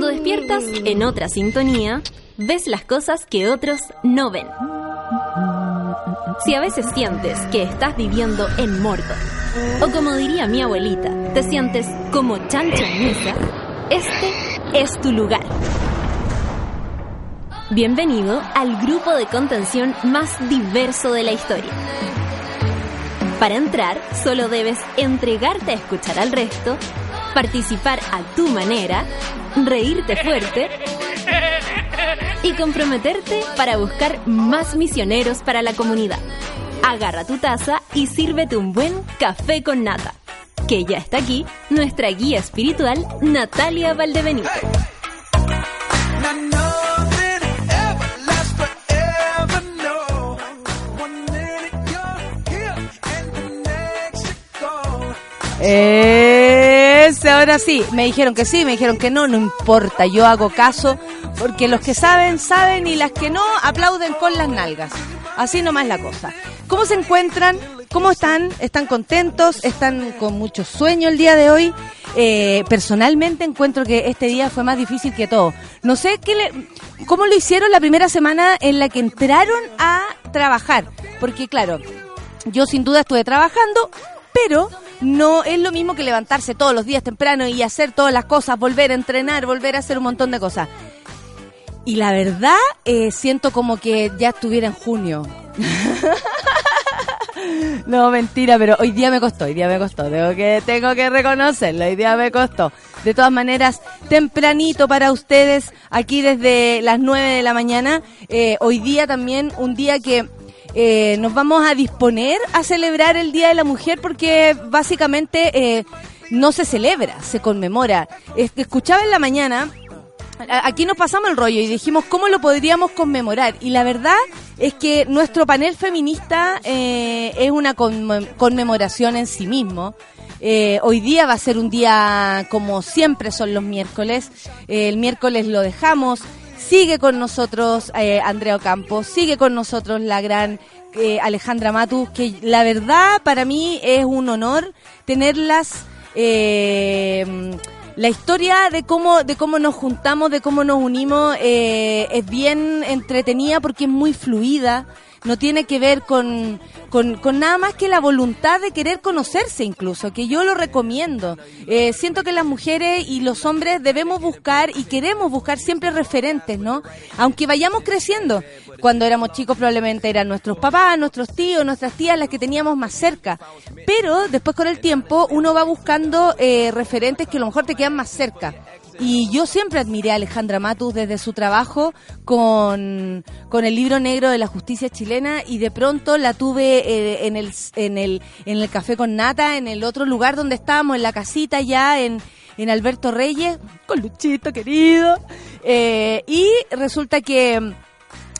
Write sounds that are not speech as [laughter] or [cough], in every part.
Cuando despiertas en otra sintonía, ves las cosas que otros no ven. Si a veces sientes que estás viviendo en Mordor, o como diría mi abuelita, te sientes como chancho en misa, este es tu lugar. Bienvenido al grupo de contención más diverso de la historia. Para entrar, solo debes entregarte a escuchar al resto, participar a tu manera, reírte fuerte y comprometerte para buscar más misioneros para la comunidad. Agarra tu taza y sírvete un buen café con nata. Que ya está aquí nuestra guía espiritual, Natalia Valdebenito. Ahora sí, me dijeron que sí, me dijeron que no, no importa, yo hago caso, porque los que saben, saben y las que no, aplauden con las nalgas. Así nomás la cosa. ¿Cómo se encuentran? ¿Cómo están? ¿Están contentos? ¿Están con mucho sueño el día de hoy? Eh, personalmente encuentro que este día fue más difícil que todo. No sé qué le, cómo lo hicieron la primera semana en la que entraron a trabajar. Porque claro, yo sin duda estuve trabajando, pero no es lo mismo que levantarse todos los días temprano y hacer todas las cosas, volver a entrenar, volver a hacer un montón de cosas. Y la verdad, eh, siento como que ya estuviera en junio. [laughs] no, mentira, pero hoy día me costó, hoy día me costó, tengo que, tengo que reconocerlo, hoy día me costó. De todas maneras, tempranito para ustedes, aquí desde las 9 de la mañana, eh, hoy día también un día que eh, nos vamos a disponer a celebrar el Día de la Mujer porque básicamente eh, no se celebra, se conmemora. Escuchaba en la mañana aquí nos pasamos el rollo y dijimos cómo lo podríamos conmemorar. Y la verdad es que nuestro panel feminista eh, es una conmemoración en sí mismo. hoy día va a ser un día como siempre son los miércoles. el miércoles lo dejamos Sigue con nosotros eh, Andrea Ocampo, sigue con nosotros la gran eh, Alejandra Matus, que la verdad para mí es un honor tenerlas. Eh, la historia de cómo de cómo nos juntamos, de cómo nos unimos eh, es bien entretenida porque es muy fluida no tiene que ver con, con, nada más que la voluntad de querer conocerse incluso, que yo lo recomiendo. Eh, siento que las mujeres y los hombres debemos buscar y queremos buscar siempre referentes, ¿no? Aunque vayamos creciendo. Cuando éramos chicos probablemente eran nuestros papás, nuestros tíos, nuestras tías las que teníamos más cerca. Pero después con el tiempo uno va buscando eh, referentes que a lo mejor te quedan más cerca. Y yo siempre admiré a Alejandra Matus desde su trabajo con, el libro negro de la justicia chilena y de pronto la tuve eh, en, el, en, el, en el café con nata, en el otro lugar donde estábamos, en la casita ya, en, en Alberto Reyes, con Luchito querido. Eh, y resulta que,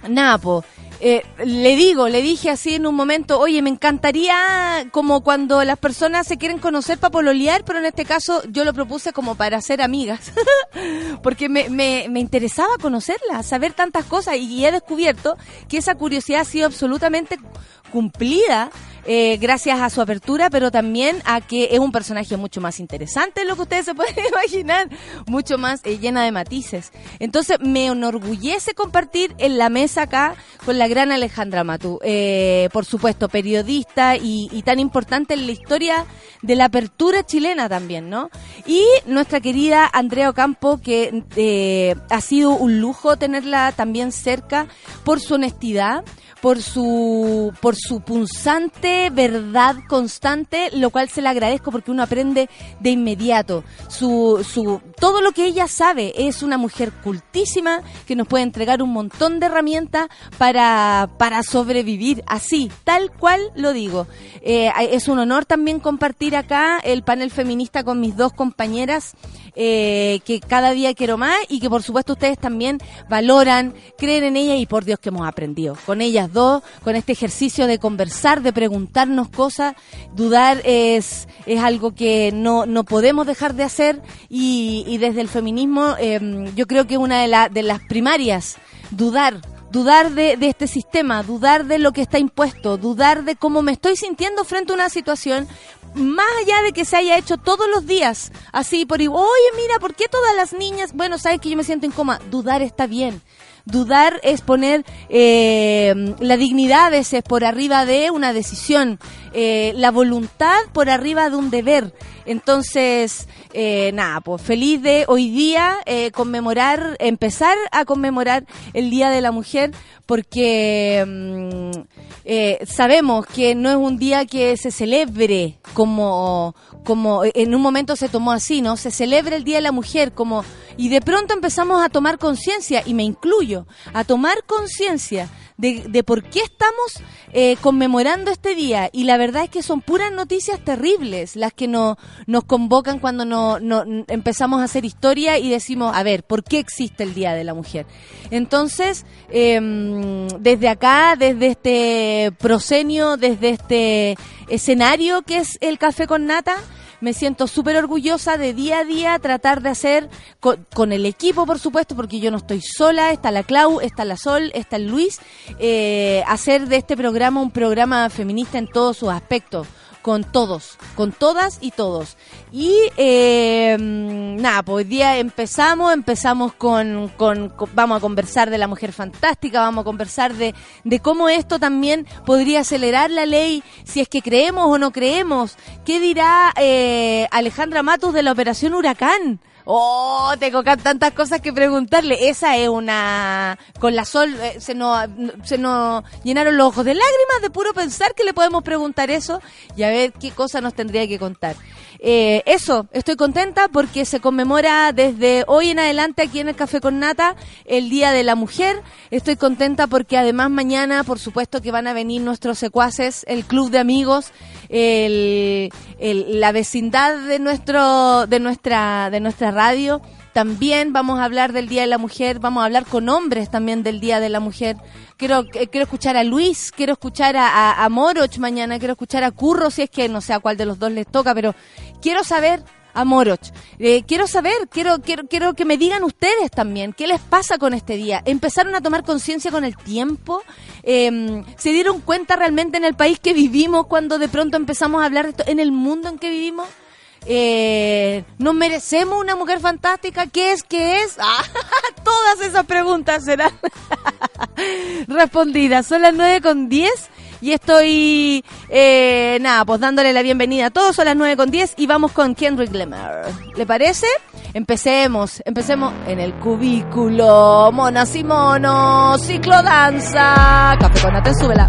Napo, eh, le digo, le dije así en un momento, oye, me encantaría como cuando las personas se quieren conocer para pololear, pero en este caso yo lo propuse como para ser amigas, [laughs] porque me, me, me interesaba conocerla, saber tantas cosas y he descubierto que esa curiosidad ha sido absolutamente cumplida eh, gracias a su apertura, pero también a que es un personaje mucho más interesante lo que ustedes se pueden [laughs] imaginar, mucho más eh, llena de matices. Entonces me enorgullece compartir en la mesa acá con la gran Alejandra Matú, eh, por supuesto, periodista y, y, tan importante en la historia de la apertura chilena también, ¿no? Y nuestra querida Andrea Ocampo, que ha sido un lujo tenerla también cerca por su honestidad, por su, por su punzante verdad constante, lo cual se le agradezco porque uno aprende de inmediato. Su, su, todo lo que ella sabe es una mujer cultísima que nos puede entregar un montón de herramientas para, para sobrevivir así, tal cual lo digo. Eh, es un honor también compartir acá el panel feminista con mis dos compañeras eh, que cada día quiero más y que por supuesto ustedes también valoran, creen en ella y por Dios que hemos aprendido. Con ellas dos, con este ejercicio de conversar, de preguntarnos cosas, dudar es, es algo que no, no podemos dejar de hacer y, y desde el feminismo em, yo creo que una de, la, de las primarias, dudar dudar de, de, este sistema, dudar de lo que está impuesto, dudar de cómo me estoy sintiendo frente a una situación, más allá de que se haya hecho todos los días, así por oye, mira, ¿por qué todas las niñas? Bueno, sabes que yo me siento en coma. Dudar está bien. Dudar es poner eh, la dignidad es por arriba de una decisión, eh, la voluntad por arriba de un deber. Entonces, eh, nada, pues feliz de hoy día eh, conmemorar, empezar a conmemorar el Día de la Mujer, porque mm, sabemos que no es un día que se celebre como, como en un momento se tomó así, ¿no? Se celebra el Día de la Mujer como, y de pronto empezamos a tomar conciencia, y me incluyo, a tomar conciencia de, por qué estamos eh, conmemorando este día. Y la verdad es que son puras noticias terribles las que no, nos convocan cuando no, empezamos a hacer historia y decimos, a ver, ¿por qué existe el Día de la Mujer? Entonces, em, desde acá, desde este prosenio, desde este escenario que es el café con nata, me siento súper orgullosa de día a día tratar de hacer con, el equipo, por supuesto, porque yo no estoy sola, está la Clau, está la Sol, está el Luis, eh, hacer de este programa un programa feminista en todos sus aspectos con todos, con todas y todos. Y eh, nada, pues día empezamos, empezamos con, con, vamos a conversar de la mujer fantástica, vamos a conversar de, de cómo esto también podría acelerar la ley, si es que creemos o no creemos. ¿Qué dirá eh, Alejandra Matos de la operación Huracán? Oh, tengo tantas cosas que preguntarle. Esa es una... Con la sol eh, se, nos, se nos llenaron los ojos de lágrimas de puro pensar que le podemos preguntar eso y a ver qué cosa nos tendría que contar. Eh, eso, estoy contenta porque se conmemora desde hoy en adelante aquí en el Café con Nata el Día de la Mujer. Estoy contenta porque además mañana, por supuesto, que van a venir nuestros secuaces, el club de amigos, el, la vecindad de nuestro, de nuestra, de nuestra radio. También vamos a hablar del Día de la Mujer, vamos a hablar con hombres también del Día de la Mujer. Quiero, eh, quiero escuchar a Luis, quiero escuchar a, a, Moroch mañana, quiero escuchar a Curro, si es que no sé a cuál de los dos les toca, pero quiero saber a Moroch. Eh, quiero saber, quiero, quiero, quiero que me digan ustedes también, ¿qué les pasa con este día? ¿Empezaron a tomar conciencia con el tiempo? Em, ¿Se dieron cuenta realmente en el país que vivimos cuando de pronto empezamos a hablar de esto, en el mundo en que vivimos? Eh, ¿Nos merecemos una mujer fantástica? ¿Qué es? ¿Qué es? [laughs] Ah, todas esas preguntas serán [laughs] respondidas. Son las 9 con 10 y estoy, eh, nada, pues dándole la bienvenida a todos. Son las 9 con 10 y vamos con Kendrick Lamar. ¿Le parece? Empecemos, empecemos en el cubículo. Monas y monos, ciclo danza. Café con súbela.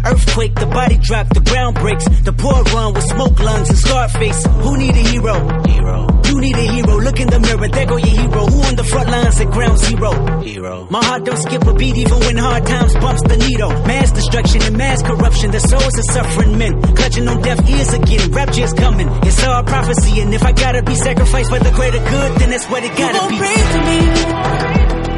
Earthquake, the body drop, the ground breaks, the poor run with smoke lungs and scar face. Who need a hero? Hero. You need a hero, look in the mirror, there go your hero. Who on the front lines at ground zero? Hero. My heart don't skip a beat even when hard times bumps the needle. Mass destruction and mass corruption, the souls of suffering men. Clutching on deaf ears again, rapture's coming. It's all prophecy, and if I gotta be sacrificed for the greater good, then that's what it gotta you be. Pray for me.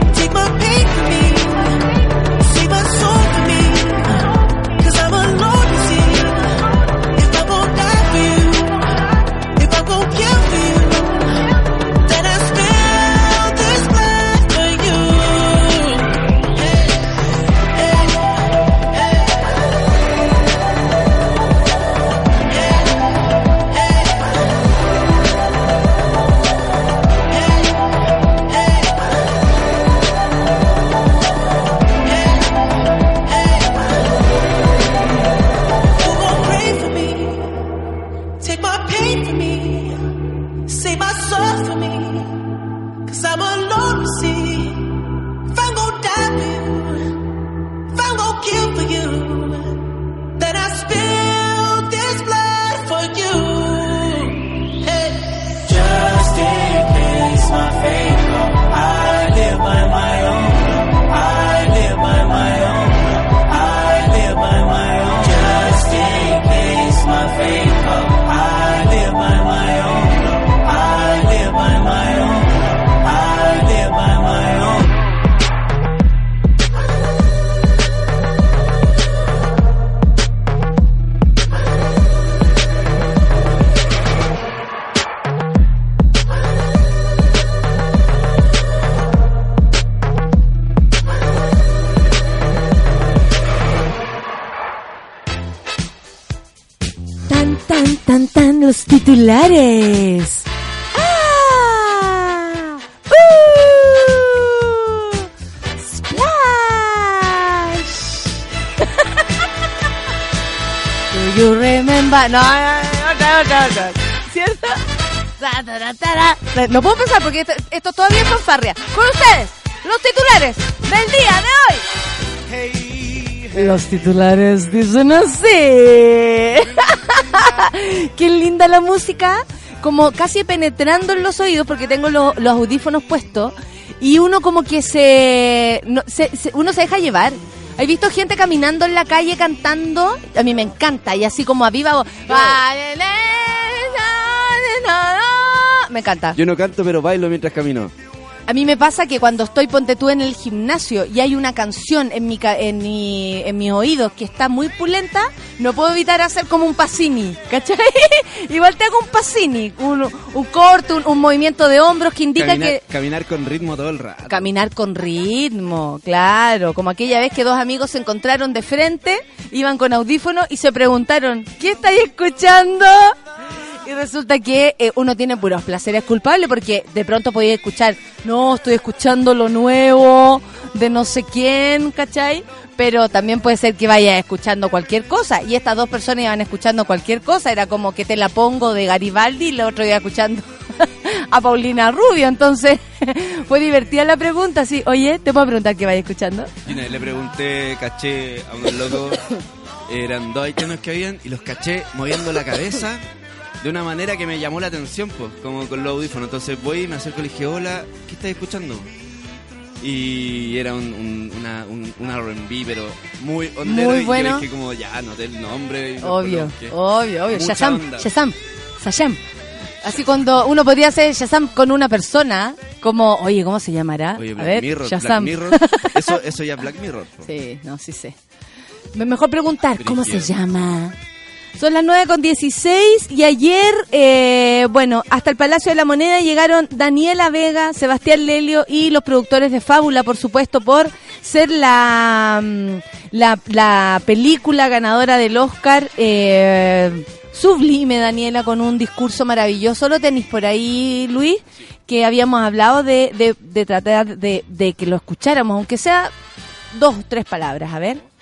Titulares. ¡Ah! ¡Uh! ¡Splash! [laughs] Do you remember? No, no, no, no, no, no. ¿Cierto? Ta. Lo puedo pensar porque esto, esto todavía es fanfarria. Con ustedes, los titulares del día de hoy. Los titulares dicen así. [laughs] [laughs] Qué linda la música, como casi penetrando en los oídos porque tengo lo- los audífonos puestos y uno como que se, no, se- se- uno se deja llevar. ¿Has visto gente caminando en la calle cantando? A mí me encanta y así como a viva voz. Me encanta. Yo no canto, pero bailo mientras camino. A mí me pasa que cuando estoy, ponte tú, en el gimnasio y hay una canción en mi, en mi, en mis oídos que está muy pulenta, no puedo evitar hacer como un pasini, ¿cachai? [laughs] Igual te hago un pasini, un, un corto, un, un movimiento de hombros que indica Caminar, que... caminar con ritmo todo el rato. Caminar con ritmo, claro, como aquella vez que dos amigos se encontraron de frente, iban con audífonos y se preguntaron, ¿qué estáis escuchando? Y resulta que eh, uno tiene puros placeres culpables porque de pronto podía escuchar, no, estoy escuchando lo nuevo de no sé quién, ¿cachai? Pero también puede ser que vaya escuchando cualquier cosa. Y estas dos personas iban escuchando cualquier cosa. Era como que te la pongo de Garibaldi y el otro iba escuchando [laughs] a Paulina Rubio. Entonces [laughs] fue divertida la pregunta. Así, oye, ¿te puedo preguntar qué vaya escuchando? Y una vez le pregunté, caché a unos locos, [laughs] eran dos haitianos que habían, y los caché moviendo la cabeza de una manera que me llamó la atención, pues, como con los audífonos. Entonces voy, me acerco y le dije, hola, ¿qué estás escuchando? Y era un, un, una, un, un R&B, pero muy ondero. Muy y bueno. yo dije como, ya, noté el nombre. y Obvio, obvio, obvio. Mucha Shazam, onda. Shazam, Shazam. Así cuando uno podría hacer Shazam con una persona, como, oye, ¿cómo se llamará? Oye, A Black ver, Mirror, Shazam. Black Mirror. [laughs] Eso, eso ya es Black Mirror. po. Sí, no, sí sé. Me- Mejor preguntar, ¿cómo se llama? Son las 9 con 16 y ayer, eh, bueno, hasta el Palacio de la Moneda llegaron Daniela Vega, Sebastián Lelio y los productores de Fábula, por supuesto, por ser la, mm, la, la película ganadora del Oscar. Eh, sublime, Daniela, con un discurso maravilloso. Lo tenéis por ahí, Luis, que habíamos hablado de, de, de tratar de, de que lo escucháramos, aunque sea dos, tres palabras, a ver.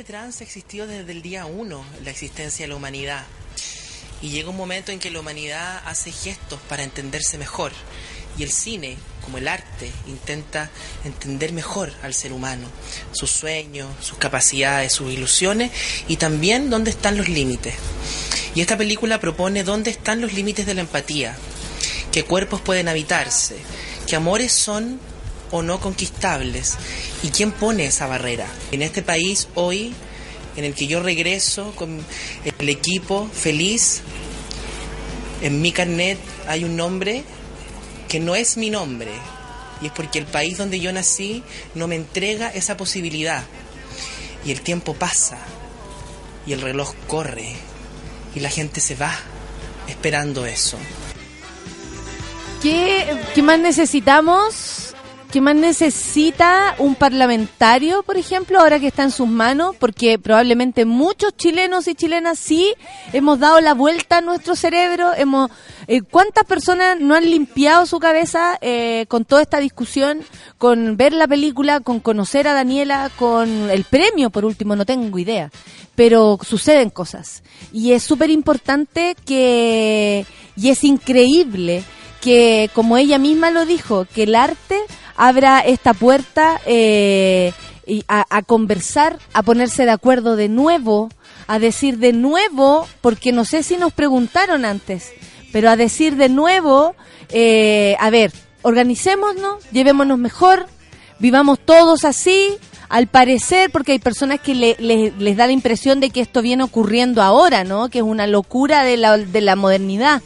La gente trans existió desde el día uno la existencia de la humanidad. Y llega un momento en que la humanidad hace gestos para entenderse mejor. Y el cine, como el arte, intenta entender mejor al ser humano, sus sueños, sus capacidades, sus ilusiones y también dónde están los límites. Y esta película propone dónde están los límites de la empatía, qué cuerpos pueden habitarse, qué amores son o no conquistables y quién pone esa barrera. En este país hoy, en el que yo regreso con el equipo feliz, en mi carnet hay un nombre que no es mi nombre y es porque el país donde yo nací no me entrega esa posibilidad. Y el tiempo pasa y el reloj corre y la gente se va esperando eso. ¿Qué, qué más necesitamos? ¿Qué más necesita un parlamentario, por ejemplo, ahora que está en sus manos? Porque probablemente muchos chilenos y chilenas sí hemos dado la vuelta a nuestro cerebro. Hemos, eh, ¿Cuántas personas no han limpiado su cabeza eh, con toda esta discusión, con ver la película, con conocer a Daniela, con el premio, por último? No tengo idea. Pero suceden cosas. Y es súper importante que, y es increíble que, como ella misma lo dijo, que el arte abra esta puerta eh, y a, conversar, a ponerse de acuerdo de nuevo, a decir de nuevo, porque no sé si nos preguntaron antes, pero a decir de nuevo, eh, a ver, organicémonos, llevémonos mejor, vivamos todos así, al parecer, porque hay personas que le- le- les da la impresión de que esto viene ocurriendo ahora, ¿no? Que es una locura de la, de la modernidad.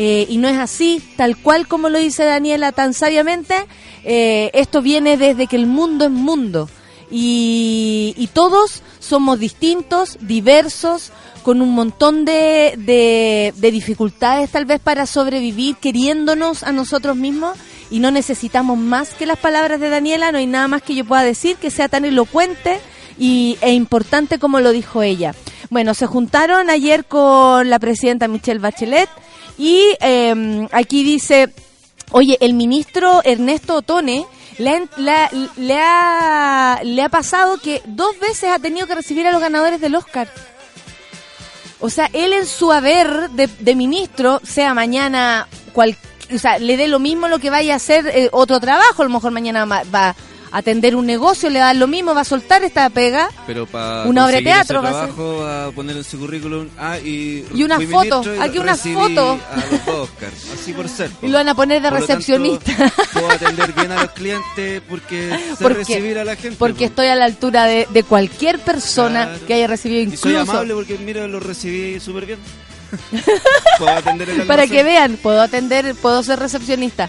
Eh, y no es así, tal cual como lo dice Daniela tan sabiamente, eh, esto viene desde que el mundo es mundo. Y, todos somos distintos, diversos, con un montón de, de, de dificultades tal vez para sobrevivir, queriéndonos a nosotros mismos y no necesitamos más que las palabras de Daniela, no hay nada más que yo pueda decir que sea tan elocuente y, e importante como lo dijo ella. Bueno, se juntaron ayer con la presidenta Michelle Bachelet y eh, aquí dice, oye, el ministro Ernesto Otone le ha, la- le, ha, le ha pasado que dos veces ha tenido que recibir a los ganadores del Oscar. O sea, él en su haber de, de ministro, sea mañana cual, o sea, le dé lo mismo lo que vaya a hacer eh, otro trabajo, a lo mejor mañana ma- va atender un negocio, le da lo mismo, va a soltar esta pega. Pero para Una obra de teatro va a ser. trabajo, a poner en su currículum. Ah, y, Y una foto, y aquí una foto. A los Oscars, así por ser. [laughs] Y lo van a poner de Por lo tanto, recepcionista. [laughs] puedo atender bien a los clientes porque sé [laughs] recibir a la gente. Porque po. estoy a la altura de, de cualquier persona Claro. que haya recibido Y soy incluso. amable porque, mira, lo recibí súper bien. puedo atender el Para que vean, puedo atender, puedo ser recepcionista.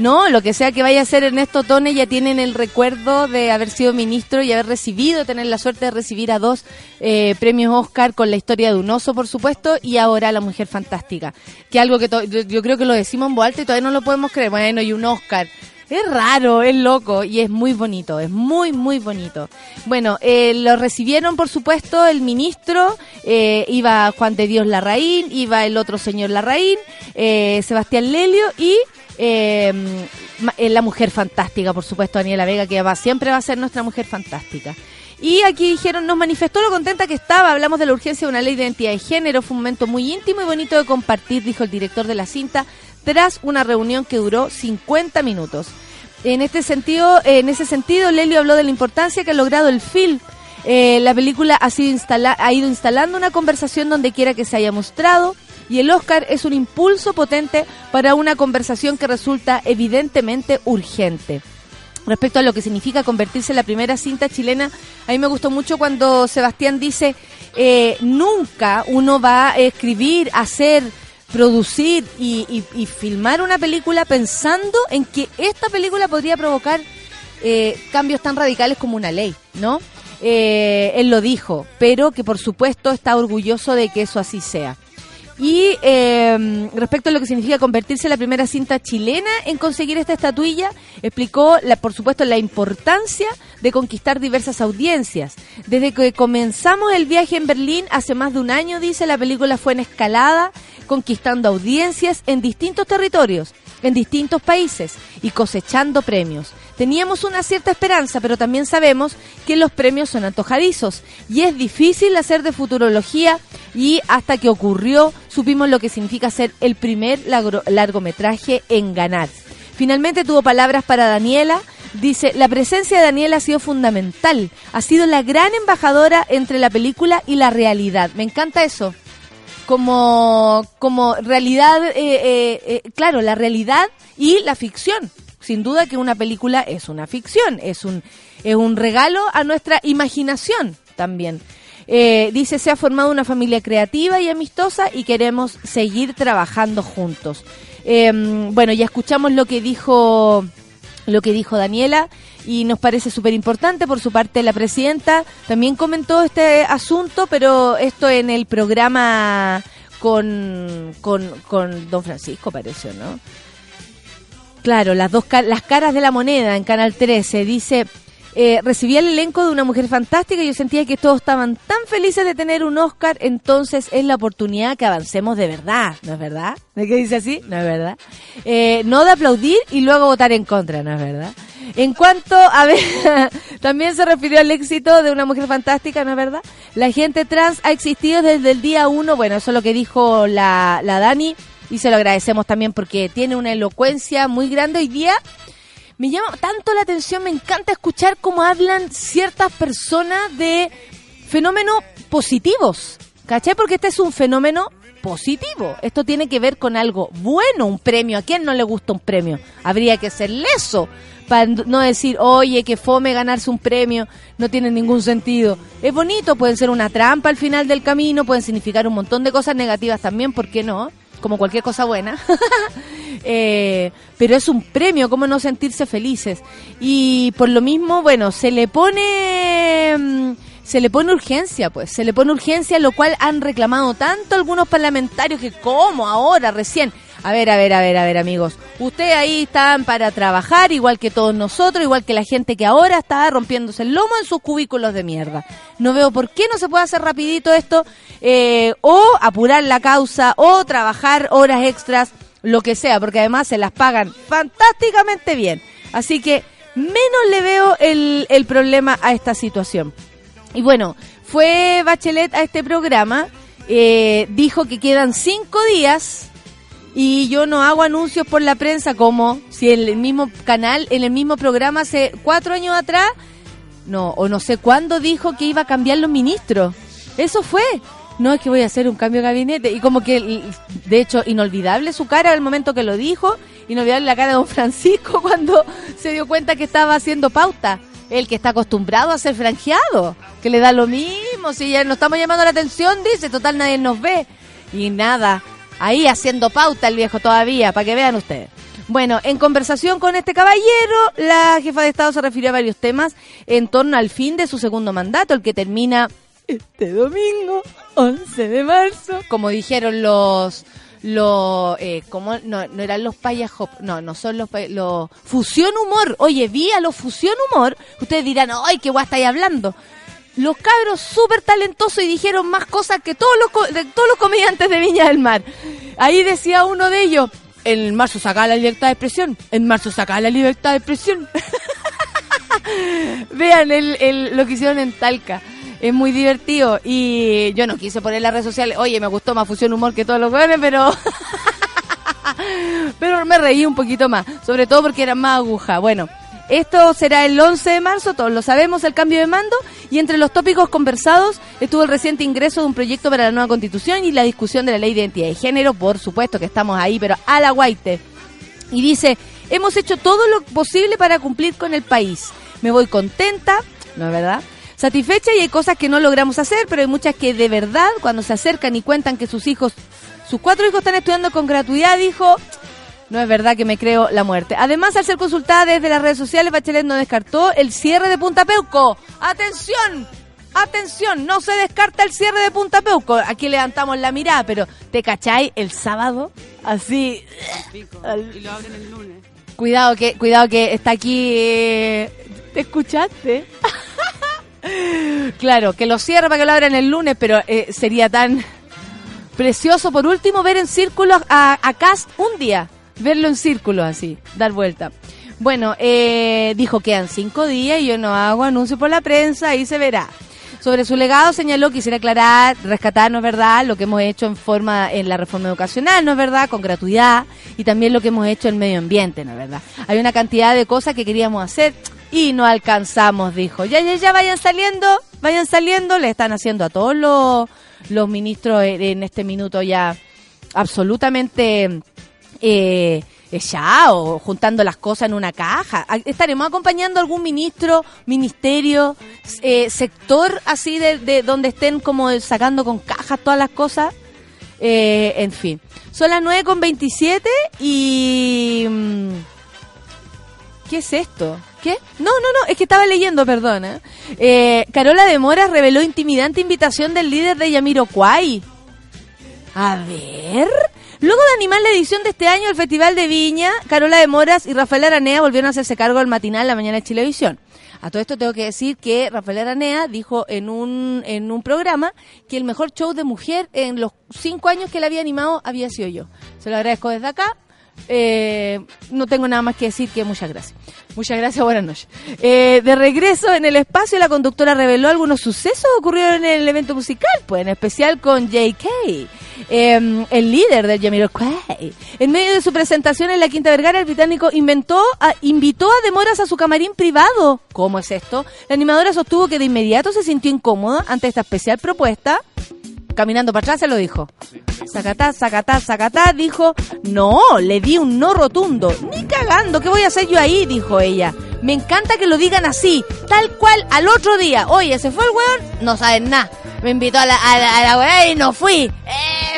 No, lo que sea que vaya a hacer Ernesto Tone, ya tienen el recuerdo de haber sido ministro y haber recibido, tener la suerte de recibir a dos eh, premios Oscar con la historia de un oso, por supuesto, y ahora La Mujer Fantástica. Que algo que yo, creo que lo decimos en voz y todavía no lo podemos creer. Bueno, y un Oscar. Es raro, es loco y es muy bonito, es muy, muy bonito. Bueno, eh, lo recibieron, por supuesto, el ministro, eh, iba Juan de Dios Larraín, iba el otro señor Larraín, eh, Sebastián Lelio y eh, eh, la mujer fantástica, por supuesto, Daniela Vega, que va, siempre va a ser nuestra mujer fantástica. Y aquí dijeron, nos manifestó lo contenta que estaba, hablamos de la urgencia de una ley de identidad de género, fue un momento muy íntimo y bonito de compartir, dijo el director de la cinta, tras una reunión que duró 50 minutos. En este sentido, en ese sentido, Lelio habló de la importancia que ha logrado el film. Eh, la película ha, sido instala- ha ido instalando una conversación donde quiera que se haya mostrado y el Oscar es un impulso potente para una conversación que resulta evidentemente urgente. Respecto a lo que significa convertirse en la primera cinta chilena, a mí me gustó mucho cuando Sebastián dice, eh, nunca uno va a escribir, hacer, producir y, filmar una película pensando en que esta película podría provocar eh, cambios tan radicales como una ley, ¿no? Eh, él lo dijo, pero que por supuesto está orgulloso de que eso así sea. Y eh, respecto a lo que significa convertirse en la primera cinta chilena en conseguir esta estatuilla, explicó, la, por supuesto, la importancia de conquistar diversas audiencias. Desde que comenzamos el viaje en Berlín hace más de un año, dice, la película fue en escalada, conquistando audiencias en distintos territorios, en distintos países y cosechando premios. Teníamos una cierta esperanza, pero también sabemos que los premios son antojadizos y es difícil hacer de futurología y hasta que ocurrió supimos lo que significa ser el primer largometraje en ganar. Finalmente tuvo palabras para Daniela. Dice, la presencia de Daniela ha sido fundamental. Ha sido la gran embajadora entre la película y la realidad. Me encanta eso como, como realidad, eh, eh, eh, claro, la realidad y la ficción. Sin duda que una película es una ficción, es un, es un regalo a nuestra imaginación también. Eh, dice, se ha formado una familia creativa y amistosa y queremos seguir trabajando juntos. Eh, bueno, ya escuchamos lo que dijo lo que dijo Daniela y nos parece súper importante. Por su parte, la presidenta también comentó este asunto, pero esto en el programa con, con, con don Francisco, pareció, ¿no? Claro, las dos las caras de la moneda en Canal 13. Dice, eh, recibí el elenco de una mujer fantástica y yo sentía que todos estaban tan felices de tener un Oscar, entonces es la oportunidad que avancemos de verdad, ¿no es verdad? ¿De qué dice así? No es verdad. Eh, no de aplaudir y luego votar en contra, ¿no es verdad? En cuanto a ver, [laughs] también se refirió al éxito de una mujer fantástica, ¿no es verdad? La gente trans ha existido desde el día uno, bueno, eso es lo que dijo la, la Dani, y se lo agradecemos también porque tiene una elocuencia muy grande hoy día. Me llama tanto la atención, me encanta escuchar cómo hablan ciertas personas de fenómenos positivos. ¿Cachai? Porque este es un fenómeno positivo. Esto tiene que ver con algo bueno, un premio. ¿A quién no le gusta un premio? Habría que ser leso para no decir, oye, que fome ganarse un premio, no tiene ningún sentido. Es bonito, pueden ser una trampa al final del camino, pueden significar un montón de cosas negativas también, ¿por qué no? Como cualquier cosa buena. [laughs] Eh, pero es un premio, ¿cómo no sentirse felices? Y por lo mismo, bueno, se le pone... mm, Se le pone urgencia, pues, se le pone urgencia, lo cual han reclamado tanto algunos parlamentarios que como ahora, recién, A ver, a ver, a ver, a ver, amigos. Ustedes ahí están para trabajar, igual que todos nosotros, igual que la gente que ahora está rompiéndose el lomo en sus cubículos de mierda. No veo por qué no se puede hacer rapidito esto, eh, o apurar la causa, o trabajar horas extras, lo que sea, porque además se las pagan fantásticamente bien. Así que menos le veo el, el problema a esta situación. Y bueno, fue Bachelet a este programa, eh, dijo que quedan cinco días y yo no hago anuncios por la prensa como si en el mismo canal, en el mismo programa hace cuatro años atrás, no, o no sé cuándo dijo que iba a cambiar los ministros. Eso fue. No, es que voy a hacer un cambio de gabinete. Y como que, de hecho, inolvidable su cara al momento que lo dijo, inolvidable la cara de don Francisco [laughs] cuando se dio cuenta que estaba haciendo pauta. El que está acostumbrado a ser franjeado, que le da lo mismo, si ya no estamos llamando la atención, dice, total nadie nos ve. Y nada, ahí haciendo pauta el viejo todavía, para que vean ustedes. Bueno, en conversación con este caballero, la jefa de Estado se refirió a varios temas en torno al fin de su segundo mandato, el que termina este domingo, 11 de marzo, como dijeron los los eh, no, no eran los payajop, no, no son los los fusión humor. Oye, vi a los fusión humor, ustedes dirán, "Ay, qué guay estáis hablando." Los cabros súper talentosos y dijeron más cosas que todos los de todos los comediantes de Viña del Mar. Ahí decía uno de ellos, en marzo sacaba la libertad de expresión, en marzo sacaba la libertad de expresión. [laughs] Vean el, el- lo que hicieron en Talca. Es muy divertido y yo no quise poner las redes sociales, oye, me gustó más Fusión Humor que todos los jóvenes, pero... [laughs] pero me reí un poquito más, sobre todo porque era más aguja. Bueno, esto será el 11 de marzo, todos lo sabemos, el cambio de mando, y entre los tópicos conversados estuvo el reciente ingreso de un proyecto para la nueva constitución y la discusión de la ley de identidad de género, por supuesto que estamos ahí, pero a la guaite. Y dice, hemos hecho todo lo posible para cumplir con el país. Me voy contenta, ¿no es verdad? Satisfecha y hay cosas que no logramos hacer, pero hay muchas que de verdad, cuando se acercan y cuentan que sus hijos, sus cuatro hijos están estudiando con gratuidad, dijo, no es verdad que me creo la muerte. Además, al ser consultada desde las redes sociales, Bachelet no descartó el cierre de Punta Peuco. ¡Atención! ¡Atención! No se descarta el cierre de Punta Peuco. Aquí levantamos la mirada, pero ¿te cachai el sábado? Así... al- Y lo abren el lunes. Cuidado que, cuidado que está aquí. eh, ¿Te escuchaste? [laughs] claro, que lo cierre para que lo abran el lunes, pero eh, sería tan precioso por último ver en círculo a, a Cast un día. Verlo en círculo así, dar vuelta. Bueno, eh, dijo quedan cinco días y yo no hago anuncio por la prensa, ahí se verá. Sobre su legado señaló, quisiera aclarar, rescatar, no es verdad, lo que hemos hecho en forma en la reforma educacional, no es verdad, con gratuidad, y también lo que hemos hecho en medio ambiente, no es verdad. Hay una cantidad de cosas que queríamos hacer y no alcanzamos, dijo. Ya, ya, ya, vayan saliendo, vayan saliendo, le están haciendo a todos los, los ministros en en este minuto ya absolutamente eh, ya o juntando las cosas en una caja. Estaremos acompañando algún ministro, ministerio, eh, sector así de, de donde estén como sacando con cajas todas las cosas. Eh, en fin. Son las 9 con 27 y... mm, ¿Qué es esto? ¿Qué? No, no, no, es que estaba leyendo, perdona. Eh, Carola de Moras reveló intimidante invitación del líder de Yamiroquai. A ver. Luego de animar la edición de este año del Festival de Viña, Carola de Moras y Rafael Aranea volvieron a hacerse cargo del matinal La Mañana de Chilevisión. A todo esto tengo que decir que Rafael Aranea dijo en un, en un programa que el mejor show de mujer en los cinco años que él había animado había sido yo. Se lo agradezco desde acá. Eh, no tengo nada más que decir que muchas gracias. Muchas gracias, buenas noches. Eh, de regreso en el espacio, la conductora reveló algunos sucesos ocurrieron en el evento musical, pues en especial con J.K., eh, el líder del Jamiroquai. En medio de su presentación en la Quinta Vergara, el británico inventó, a- invitó a Demoras a su camarín privado. ¿Cómo es esto? La animadora sostuvo que de inmediato se sintió incómoda ante esta especial propuesta. Caminando para atrás se lo dijo. Sacatá, sacatá, sacatá, dijo, no, le di un no rotundo. Ni cagando, ¿qué voy a hacer yo ahí? Dijo ella. Me encanta que lo digan así, tal cual al otro día. Oye, se fue el weón, no saben nada. Me invitó a la, a a la weá y no fui.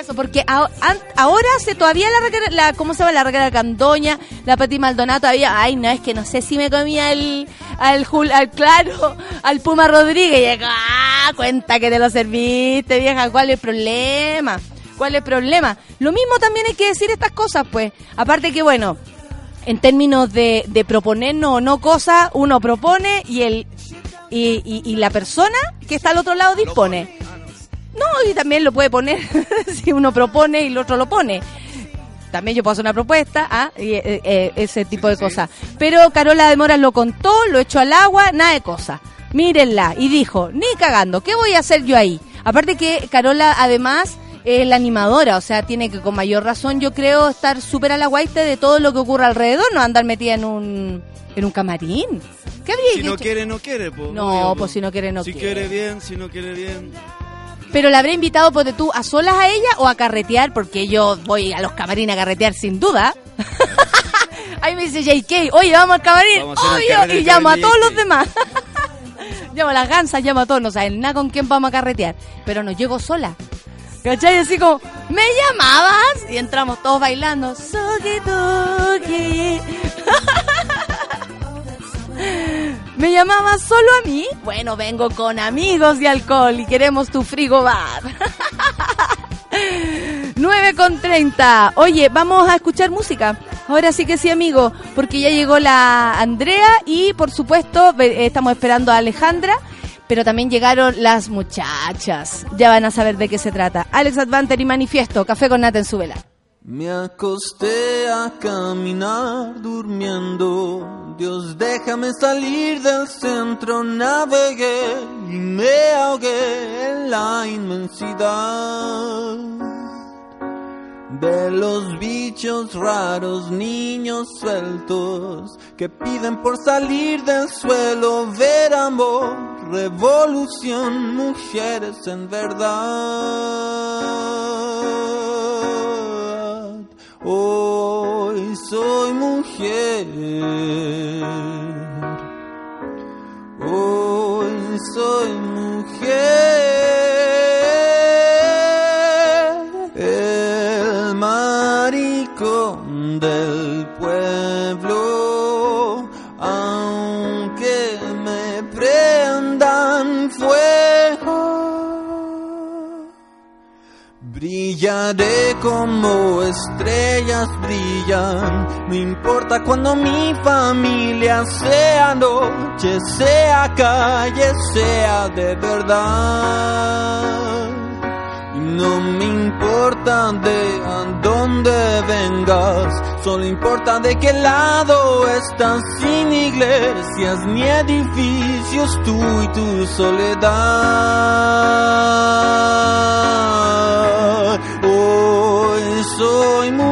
Eso, porque ahora hace todavía la, la, ¿cómo se llama? La Raquel Candoña, la Pati Maldonado todavía. Ay, no, es que no sé si me comía el, al, Jul- al claro, [laughs] al Puma Rodríguez. Y yo, ah, cuenta que te lo serviste, vieja, ¿cuál es el problema? ¿Cuál es el problema? Lo mismo también hay que decir estas cosas, pues. Aparte que, bueno, en términos de, de proponernos o no cosas, uno propone y el y, y- y la persona que está al otro lado dispone. No, y también lo puede poner [laughs] si uno propone y el otro lo pone. También yo puedo hacer una propuesta, ¿ah? y, eh, eh, ese tipo de cosas. Pero Carola de Moras lo contó, lo echó al agua, nada de cosas. Mírenla. Y dijo, ni cagando, ¿qué voy a hacer yo ahí? Aparte que Carola además es la animadora, o sea, tiene que con mayor razón yo creo estar súper a la guaite de todo lo que ocurre alrededor, no andar metida en un, en un camarín. ¿Qué habría Si no quiere, no quiere, po. No, pues po. si no quiere, no Si quiere. quiere bien, si no quiere bien. Pero la habré invitado, porque tú, a solas a ella o a carretear, porque yo voy a los camarines a carretear sin duda. [laughs] Ahí me dice JK, oye, vamos al camarín, obvio, y llamo a todos los demás. [laughs] llamo a las gansas, llamo a todos, no saben nada con quién vamos a carretear. Pero no llego sola. ¿Cachai? Así como, ¿me llamabas? Y entramos todos bailando. [laughs] ¿Me llamabas solo a mí? Bueno, vengo con amigos y alcohol y queremos tu frigobar. 9 [laughs] con 30. Oye, vamos a escuchar música. Ahora sí que sí, amigo, porque ya llegó la Andrea y por supuesto estamos esperando a Alejandra, pero también llegaron las muchachas. Ya van a saber de qué se trata. Alex Advanter y Manifiesto, Café con Nata en su vela. Me acosté a caminar durmiendo. Dios, déjame salir del centro. Navegué y me ahogué en la inmensidad. De los bichos raros, niños sueltos, que piden por salir del suelo, ver amor, revolución, mujeres en verdad. Hoy soy mujer. Hoy soy mujer. Brillaré como estrellas brillan, no importa cuando mi familia sea noche, sea calle, sea de verdad. No me importa de dónde vengas, solo importa de qué lado estás sin iglesias ni edificios, tú y tu soledad. Hoy soy mujer.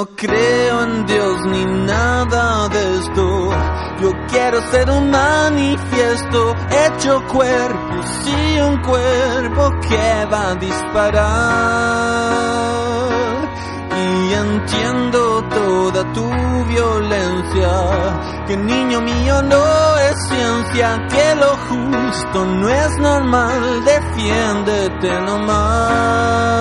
No creo en Dios ni nada de esto. Yo quiero ser un manifiesto hecho cuerpo, sí un cuerpo que va a disparar. Y entiendo toda tu violencia, que niño mío no es ciencia, que lo justo no es normal, defiéndete nomás.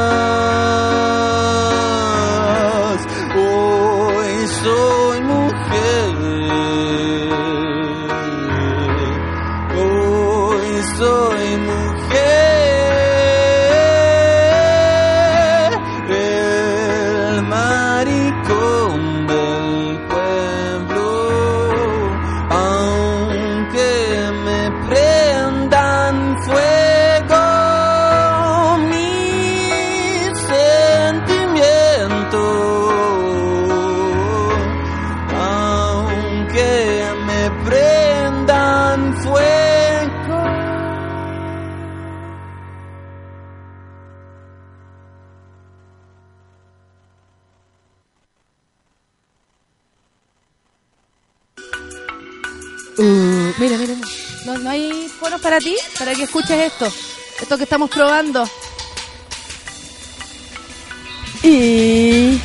¿No hay fonos para ti? Para que escuches esto. Esto que estamos probando. Y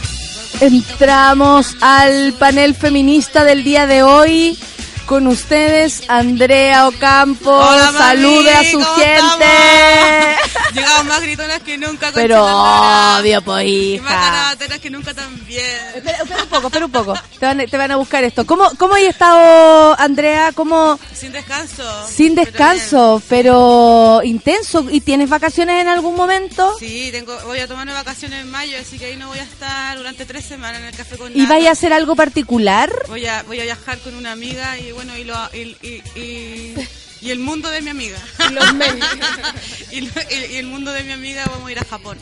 entramos al panel feminista del día de hoy. Con ustedes, Andrea Ocampo. Hola, mami, Salude a su ¿cómo gente. [laughs] Llegamos más gritonas que nunca. con Pero obvio, pues Y más hija. que nunca también. Espera, espera un poco, espera un poco. Te van, te van a buscar esto. ¿Cómo, cómo hay estado, Andrea? ¿Cómo? Sin descanso. Sin descanso, pero, intenso. ¿Y tienes vacaciones en algún momento? Sí, tengo, voy a tomarme vacaciones en mayo, así que ahí no voy a estar durante tres semanas en el café con ¿Y Nata. vaya a hacer algo particular? Voy a, voy a viajar con una amiga y bueno, y, lo, y, y, y- [laughs] y el mundo de mi amiga. [laughs] y, lo- y- y el mundo de mi amiga vamos a ir a Japón.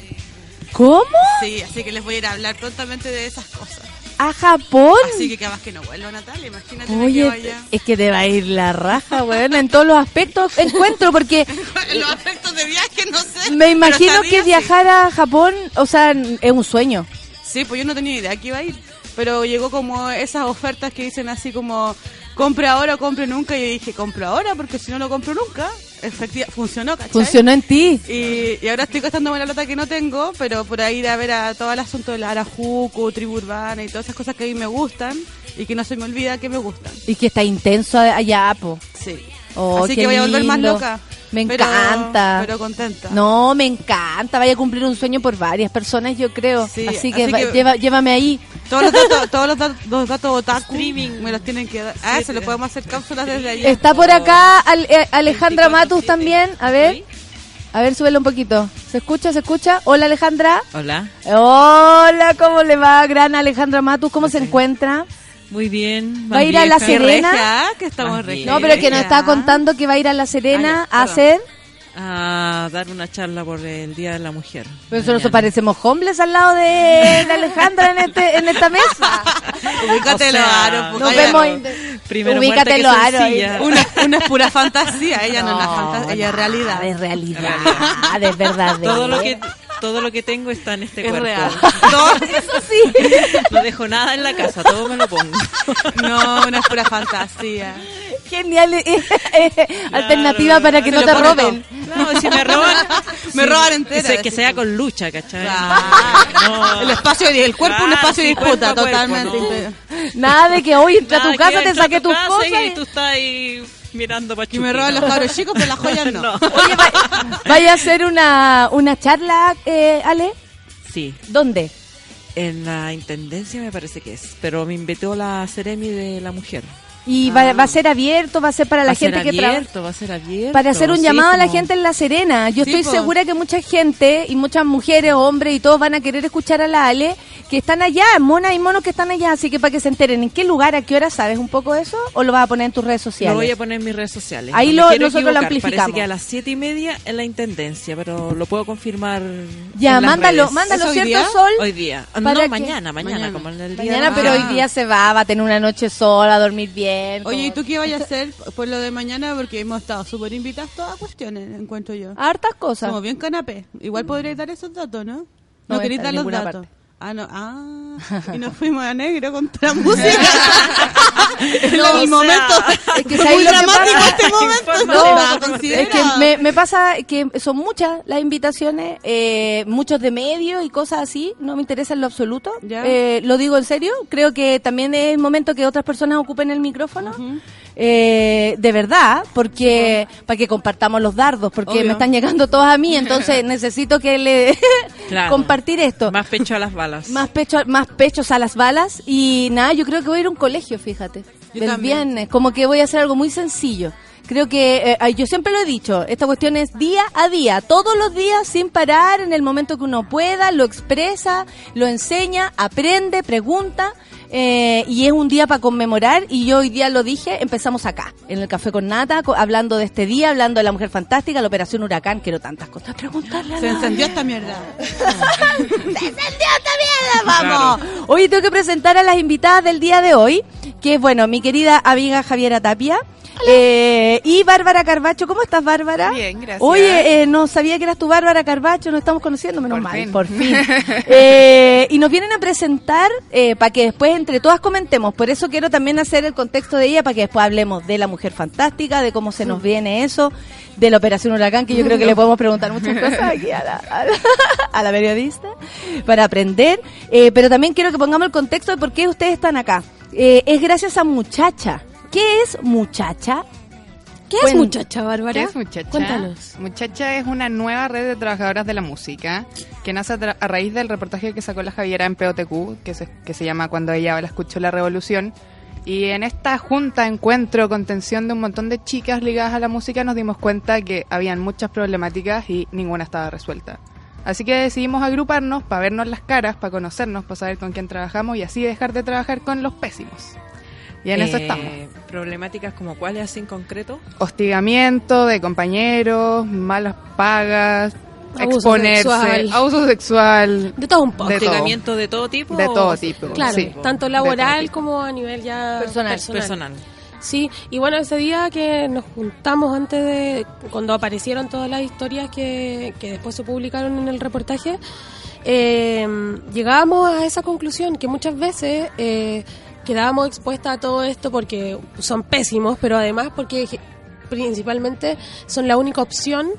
¿Cómo? Sí, así que les voy a ir a hablar prontamente de esas cosas. ¿A Japón? Así que capaz que no vuelvo, Natalia. Imagínate que Oye, vaya. es que te va a ir la raja, weón, en todos los aspectos. [laughs] Encuentro, porque En los aspectos de viaje, no sé. me imagino que viajar a Japón, o sea, es un sueño. Sí, pues yo no tenía idea que iba a ir. Pero llegó como esas ofertas que dicen así como, compre ahora o compre nunca. Y yo dije, compro ahora porque si no lo compro nunca. Efectiva, funcionó, ¿cachai? Funcionó en ti. Y, y ahora estoy gastándome la plata que no tengo, pero por ahí ir a ver a todo el asunto del Arajuku, tribu urbana y todas esas cosas que a mí me gustan y que no se me olvida que me gustan. Y que está intenso allá, po. Sí. Oh, Así que voy a volver más loca. Me Pero- encanta. Pero contenta. No, me encanta. Vaya a cumplir un sueño por varias personas, yo creo. Sí, así que, así va- que- lleva- llévame ahí. Todos los datos, todos los datos, los datos [laughs] me los tienen que dar. Ah, se lo podemos hacer cápsulas desde allí. Está por acá Al- eh, Alejandra Matus también. A ver. A ver, súbelo un poquito. ¿Se escucha? ¿Se escucha? Hola, Alejandra. Hola, Hola, ¿cómo le va, gran Alejandra Matus? ¿Cómo se encuentra? Muy bien. ¿Va a ir a La. Serena? Regia, que estamos regia. No, pero que nos está contando que va a ir a La Serena Ah, ya, a hacer. A dar una charla por el Día de la Mujer. Pero nosotros parecemos homeless al lado de, de Alejandra en, este, en esta mesa. [laughs] Ubícate O sea, pues, Nos vemos. Primero Ubícate que sencilla. Una, una es pura fantasía, ella no, es la fantasía, ella es realidad. Es realidad, es verdad. Todo lo que todo lo que tengo está en este Es cuerpo. real. [laughs] Todo- [laughs] Eso sí. No dejo nada en la casa, todo me lo pongo. [laughs] no, una es pura fantasía. Genial. eh, eh, alternativa para que no te roben. No, si me roban, Me sí, roban entera, Que, se- que decís sea con lucha, ¿cachai? Claro. El espacio y el cuerpo, un Claro, espacio de sí, disputa, cuerpo a cuerpo, totalmente. Nada de que hoy entra a tu casa, te saqué tu tus cosas. Y- tú estás ahí mirando para Y me roban los cabros chicos, pero las joyas no. [laughs] No. Oye, va- vaya a hacer una, una charla, eh, Ale. Sí, ¿Dónde? en la intendencia me parece que es. Pero me invitó la Ceremi de la mujer. Y va, va a ser abierto, va a ser para la va gente ser que trabaja. abierto, va a ser abierto. Para hacer un sí, llamado a la gente en La Serena. Yo Sí, estoy segura que mucha gente y muchas mujeres, hombres y todos van a querer escuchar a la Ale que están allá, monas y monos que están allá. Así que para que se enteren, ¿en qué lugar, a qué hora sabes un poco eso? ¿O lo vas a poner en tus redes sociales? Lo voy a poner en mis redes sociales. Ahí lo- nosotros lo amplificamos. Parece que a las siete y media en la intendencia, pero lo puedo confirmar. Ya, en las mándalo, redes. mándalo, ¿Es hoy ¿cierto, día? Sol? Hoy día. Ah, No, mañana, mañana, Mañana. como en el día. Mañana, pero hoy Ah. día se va, va a tener una noche sola, a dormir bien. Oye, ¿y tú qué vayas a hacer por lo de mañana? Porque hemos estado súper invitados a todas cuestiones, encuentro yo. Hartas cosas. Somos bien canapé. Igual podréis dar esos datos, ¿no? No No, queréis dar los datos. parte. Ah, no. Ah, y nos [laughs] fuimos a negro contra la música. [laughs] en No, o momento. Es que [laughs] fue ¿sabes muy dramático este momento. No, Es que me, me pasa que son muchas las invitaciones, eh, muchos de medios y cosas así, no me interesa en lo absoluto. Eh, lo digo en serio, creo que también es el momento que otras personas ocupen el micrófono. Eh, de verdad, porque para que compartamos los dardos, porque Obvio. me están llegando todos a mí, entonces [laughs] necesito que le [laughs] Claro. compartir esto. Más pecho a las balas. Más pecho, más pechos a las balas y nada, yo creo que voy a ir a un colegio, fíjate, Yo del también. viernes, como que voy a hacer algo muy sencillo. Creo que, eh, yo siempre lo he dicho, esta cuestión es día a día, todos los días sin parar, en el momento que uno pueda, lo expresa, lo enseña, aprende, pregunta, eh, y es un día para conmemorar, y yo hoy día lo dije, empezamos acá, en el Café con Nata, co- hablando de este día, hablando de la Mujer Fantástica, la Operación Huracán, quiero tantas cosas preguntarle a Se la- encendió [laughs] esta mierda. ¡Vamos! Hoy tengo que presentar a las invitadas del día de hoy, que es, bueno, mi querida amiga Javiera Tapia, Eh, y Bárbara Carbacho, ¿cómo estás, Bárbara? Bien, gracias. Oye, eh, no sabía que eras tu Bárbara Carbacho, nos estamos conociendo, menos Por mal, fin. por fin. [laughs] Eh, y nos vienen a presentar para que después entre todas comentemos. Por eso quiero también hacer el contexto de ella, para que después hablemos de la mujer fantástica, de cómo se nos viene eso, de la Operación Huracán, que yo creo que [laughs] le podemos preguntar muchas cosas aquí a la, a la, [laughs] a la periodista, para aprender. Eh, pero también quiero que pongamos el contexto de por qué ustedes están acá. Eh, es gracias a Muchacha. ¿Qué es Muchacha? ¿Qué es muchacha, Bárbara? ¿Qué es Muchacha? Cuéntanos. Muchacha es una nueva red de trabajadoras de la música que nace a, tra- a raíz del reportaje que sacó la Javiera en POTQ, que se, que se llama Cuando ella la escuchó la revolución. Y en esta junta, encuentro, contención de un montón de chicas ligadas a la música, nos dimos cuenta que habían muchas problemáticas y ninguna estaba resuelta. Así que decidimos agruparnos para vernos las caras, para conocernos, para saber con quién trabajamos y así dejar de trabajar con los pésimos. Y en eso Eh, estamos. Problemáticas como cuáles así en concreto. hostigamiento de compañeros, malas pagas, Abuso exponerse, sexual. abuso sexual, De todo un poco. De todo. Hostigamiento de todo tipo. de todo tipo. Claro, sí. tanto laboral como a nivel ya Personal. Personal. Sí, y bueno, ese día que nos juntamos antes de, cuando aparecieron todas las historias que, que después se publicaron en el reportaje, eh, llegábamos a esa conclusión que muchas veces eh, quedábamos expuestas a todo esto porque son pésimos, pero además porque principalmente son la única opción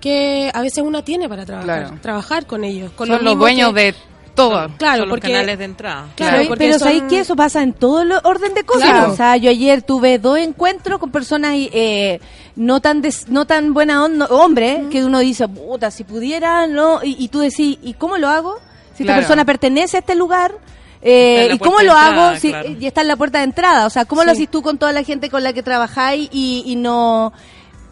que a veces una tiene para trabajar, Claro. trabajar con ellos. Con Son lo los dueños que- de todo. Claro, Son los porque canales de entrada. Claro, Pero- porque pero son- ¿sabéis que eso pasa en todo el orden de cosas? Claro. O sea, yo ayer tuve dos encuentros con personas eh, no tan des- no tan buena onda, hombres, que uno dice, puta, si pudiera, no, y, y tú decís, ¿y cómo lo hago? Si Claro. esta persona pertenece a este lugar, eh, ¿y cómo lo hago? si, claro. Y está en la puerta de entrada, o sea, ¿cómo lo haces tú con toda la gente con la que trabajáis y, y no...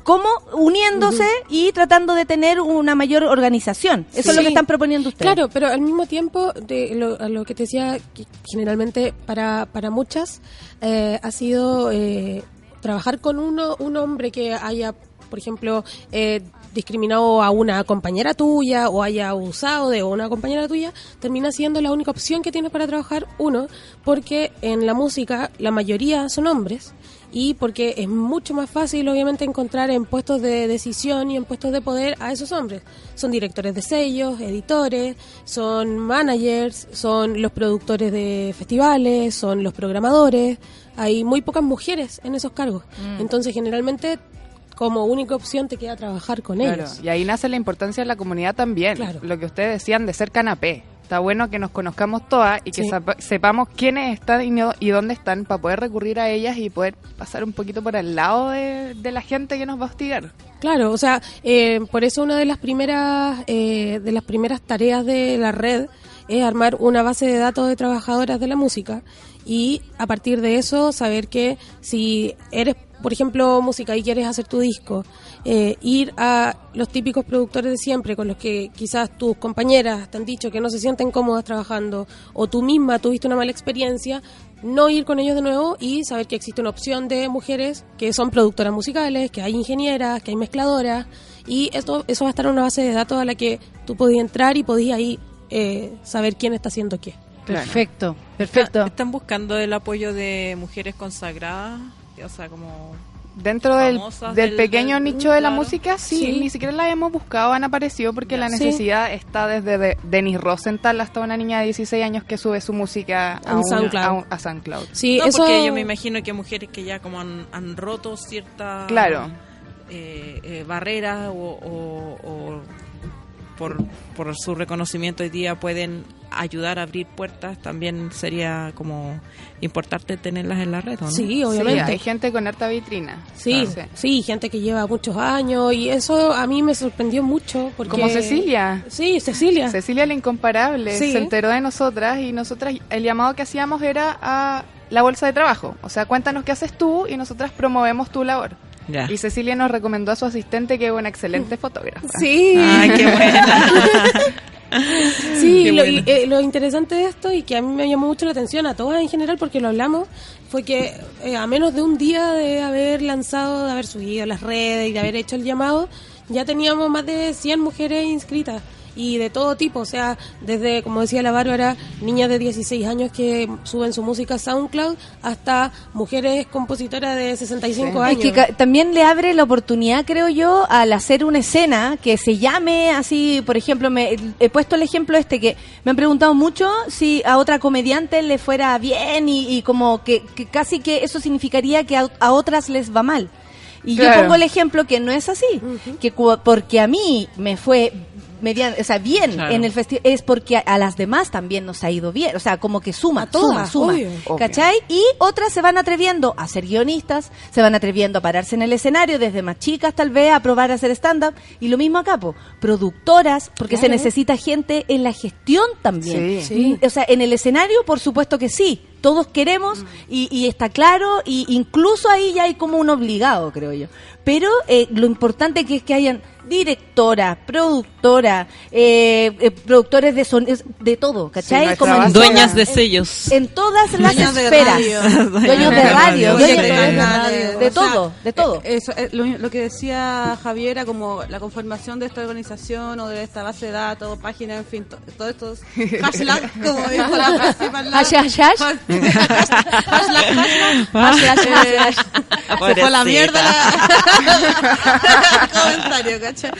¿Cómo? Uniéndose y tratando de tener una mayor organización. Eso es lo que están proponiendo ustedes. Claro, pero al mismo tiempo, de lo, a lo que te decía, que generalmente para, para muchas eh, ha sido eh, trabajar con uno, un hombre que haya, por ejemplo, eh, discriminado a una compañera tuya o haya abusado de una compañera tuya, termina siendo la única opción que tienes para trabajar uno, porque en la música la mayoría son hombres y porque es mucho más fácil obviamente encontrar en puestos de decisión y en puestos de poder a esos hombres. Son directores de sellos, editores, son managers, son los productores de festivales, son los programadores. Hay muy pocas mujeres en esos cargos. Entonces generalmente como única opción te queda trabajar con Claro, ellos. Y ahí nace la importancia de la comunidad también. Claro. Lo que ustedes decían de ser canapé. Está bueno que nos conozcamos todas y que Sí. sepamos quiénes están y, no- y dónde están para poder recurrir a ellas y poder pasar un poquito por al lado de, de la gente que nos va a hostigar. Claro, o sea, eh, por eso una de las primeras eh, de las primeras tareas de la red es armar una base de datos de trabajadoras de la música y a partir de eso saber que si eres, por ejemplo, música y quieres hacer tu disco, eh, ir a los típicos productores de siempre con los que quizás tus compañeras te han dicho que no se sienten cómodas trabajando o tú misma tuviste una mala experiencia, no ir con ellos de nuevo y saber que existe una opción de mujeres que son productoras musicales, que hay ingenieras, que hay mezcladoras y esto, eso va a estar en una base de datos a la que tú podías entrar y podías ahí eh, saber quién está haciendo qué. Perfecto, perfecto. ¿Están buscando el apoyo de mujeres consagradas? O sea, como... Dentro del, del del- pequeño del- nicho de la claro. música, sí, Sí. ni siquiera la hemos buscado, han aparecido porque la Sí. necesidad está desde de, Denise Rosenthal hasta una niña de 16 años que sube su música a, un- SoundCloud. a un- a SoundCloud. Sí, no, eso porque yo me imagino que mujeres que ya como han, han roto cierta Claro. eh, eh, barreras o, o- o por, por su reconocimiento hoy día pueden ayudar a abrir puertas, también sería como importante tenerlas en la red, ¿o ¿no? Sí, Sí, obviamente. hay gente con harta vitrina. Sí, Claro. sí, gente que lleva muchos años y eso a mí me sorprendió mucho porque Como Cecilia. Sí, Cecilia. Cecilia la incomparable Sí. se enteró de nosotras y nosotras el llamado que hacíamos era a la bolsa de trabajo. O sea, cuéntanos qué haces tú y nosotras promovemos tu labor. Ya. Y Cecilia nos recomendó a su asistente que es una excelente fotógrafa. Sí. Ay, qué buena. [laughs] Sí, Qué lo, bueno. y, eh, lo interesante de esto y que a mí me llamó mucho la atención a todas en general porque lo hablamos fue que eh, a menos de un día de haber lanzado, de haber subido las redes y de haber hecho el llamado, ya teníamos más de 100 mujeres inscritas. Y de todo tipo, o sea, desde, como decía la Bárbara, niñas de 16 años que suben su música a SoundCloud hasta mujeres compositoras de 65 Es años. que ca- también le abre la oportunidad, creo yo, al hacer una escena que se llame así, por ejemplo, me, he puesto el ejemplo este que me han preguntado mucho si a otra comediante le fuera bien y, y como que, que casi que eso significaría que a, a otras les va mal. Y yo pongo el ejemplo que no es así, que cu- porque a mí me fue median, o sea, bien Claro. en el festival es porque a, a las demás también nos ha ido bien, o sea, como que suma, A todas, suma, suma, obvio. ¿cachai? Y otras se van atreviendo a ser guionistas, se van atreviendo a pararse en el escenario, desde más chicas tal vez, a probar a hacer stand-up. Y lo mismo acá, po, productoras, porque se necesita gente en la gestión también. Sí. Sí. O sea, en el escenario, por supuesto que sí. Todos queremos y, y está claro, y incluso ahí ya hay como un obligado, creo yo. Pero eh, lo importante que es que hayan directora, productora, eh, eh, productores de son de todo, ¿cachai? nuestra Como en Dueñas de sellos. en todas las Dueños de esferas. radio. [laughs] Dueños de radio, dueños de, de radio. de todo, de todo. eh, Eso, eh, lo, lo que decía Javiera, como la conformación de esta organización o de esta base de datos, página, en fin, to- todos estos [laughs] hashtags, como dijo la principal. Hash, hash, hash. Hashtag, Hash, hash, hash, hash. Se fue a la mierda la- [laughs] el comentario, ¿cachai? No,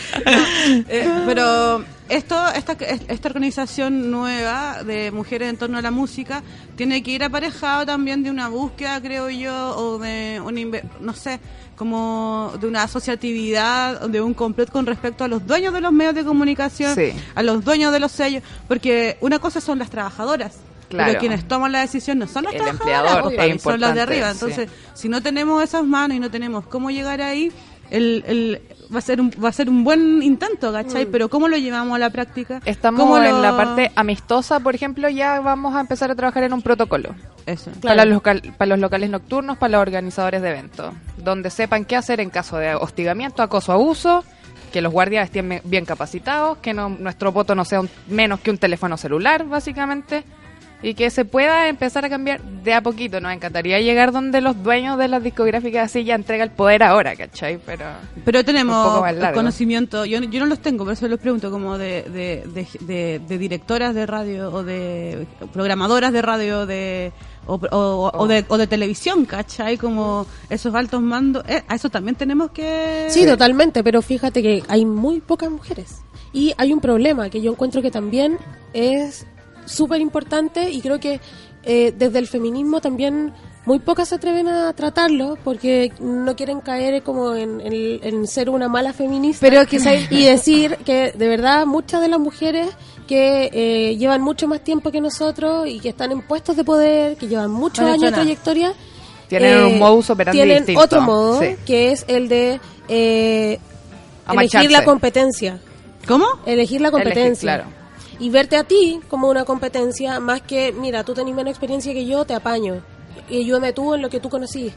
eh, pero esto, esta, esta organización nueva de mujeres en torno a la música tiene que ir aparejado también de una búsqueda, creo yo, o de una, no sé, como de una asociatividad, de un complot con respecto a los dueños de los medios de comunicación, Sí. a los dueños de los sellos, porque una cosa son las trabajadoras. Claro. Pero quienes toman la decisión no son trabajadoras, empleador, pues, son las de arriba. sí. Entonces, si no tenemos esas manos y no tenemos cómo llegar ahí, el, el- va a ser un, va a ser un buen intento, ¿cachai? Pero ¿cómo lo llevamos a la práctica? Estamos ¿Cómo en lo- la parte amistosa, por ejemplo, ya vamos a empezar a trabajar en un protocolo. Eso. Para, los local- para los locales nocturnos, para los organizadores de eventos, donde sepan qué hacer en caso de hostigamiento, acoso, abuso, que los guardias estén bien capacitados, que no, nuestro voto no sea un- menos que un teléfono celular, básicamente, y que se pueda empezar a cambiar de a poquito. Nos encantaría llegar donde los dueños de las discográficas así ya entrega el poder ahora, ¿cachai? Pero Pero tenemos conocimiento, yo, yo no los tengo, por eso los pregunto, como de, de, de, de- de directoras de radio o de programadoras de radio de o, o- o de, o de televisión, ¿cachai? Como esos altos mandos, eh, a eso también tenemos que... Sí, totalmente, pero fíjate que hay muy pocas mujeres. Y hay un problema que yo encuentro que también es súper importante y creo que eh, desde el feminismo también muy pocas se atreven a tratarlo porque no quieren caer como en, en- en ser una mala feminista. Pero que [laughs] y decir que de verdad muchas de las mujeres que eh, llevan mucho más tiempo que nosotros y que están en puestos de poder, que llevan muchos No años de trayectoria, tienen eh, un modus operandi tienen distinto. otro modo Sí. que es el de eh, elegir la competencia ¿Cómo? elegir la Elegir, competencia claro. Y verte a ti como una competencia más que mira tú tenés menos experiencia que yo te apaño y ayúdame tú en lo que tú conocí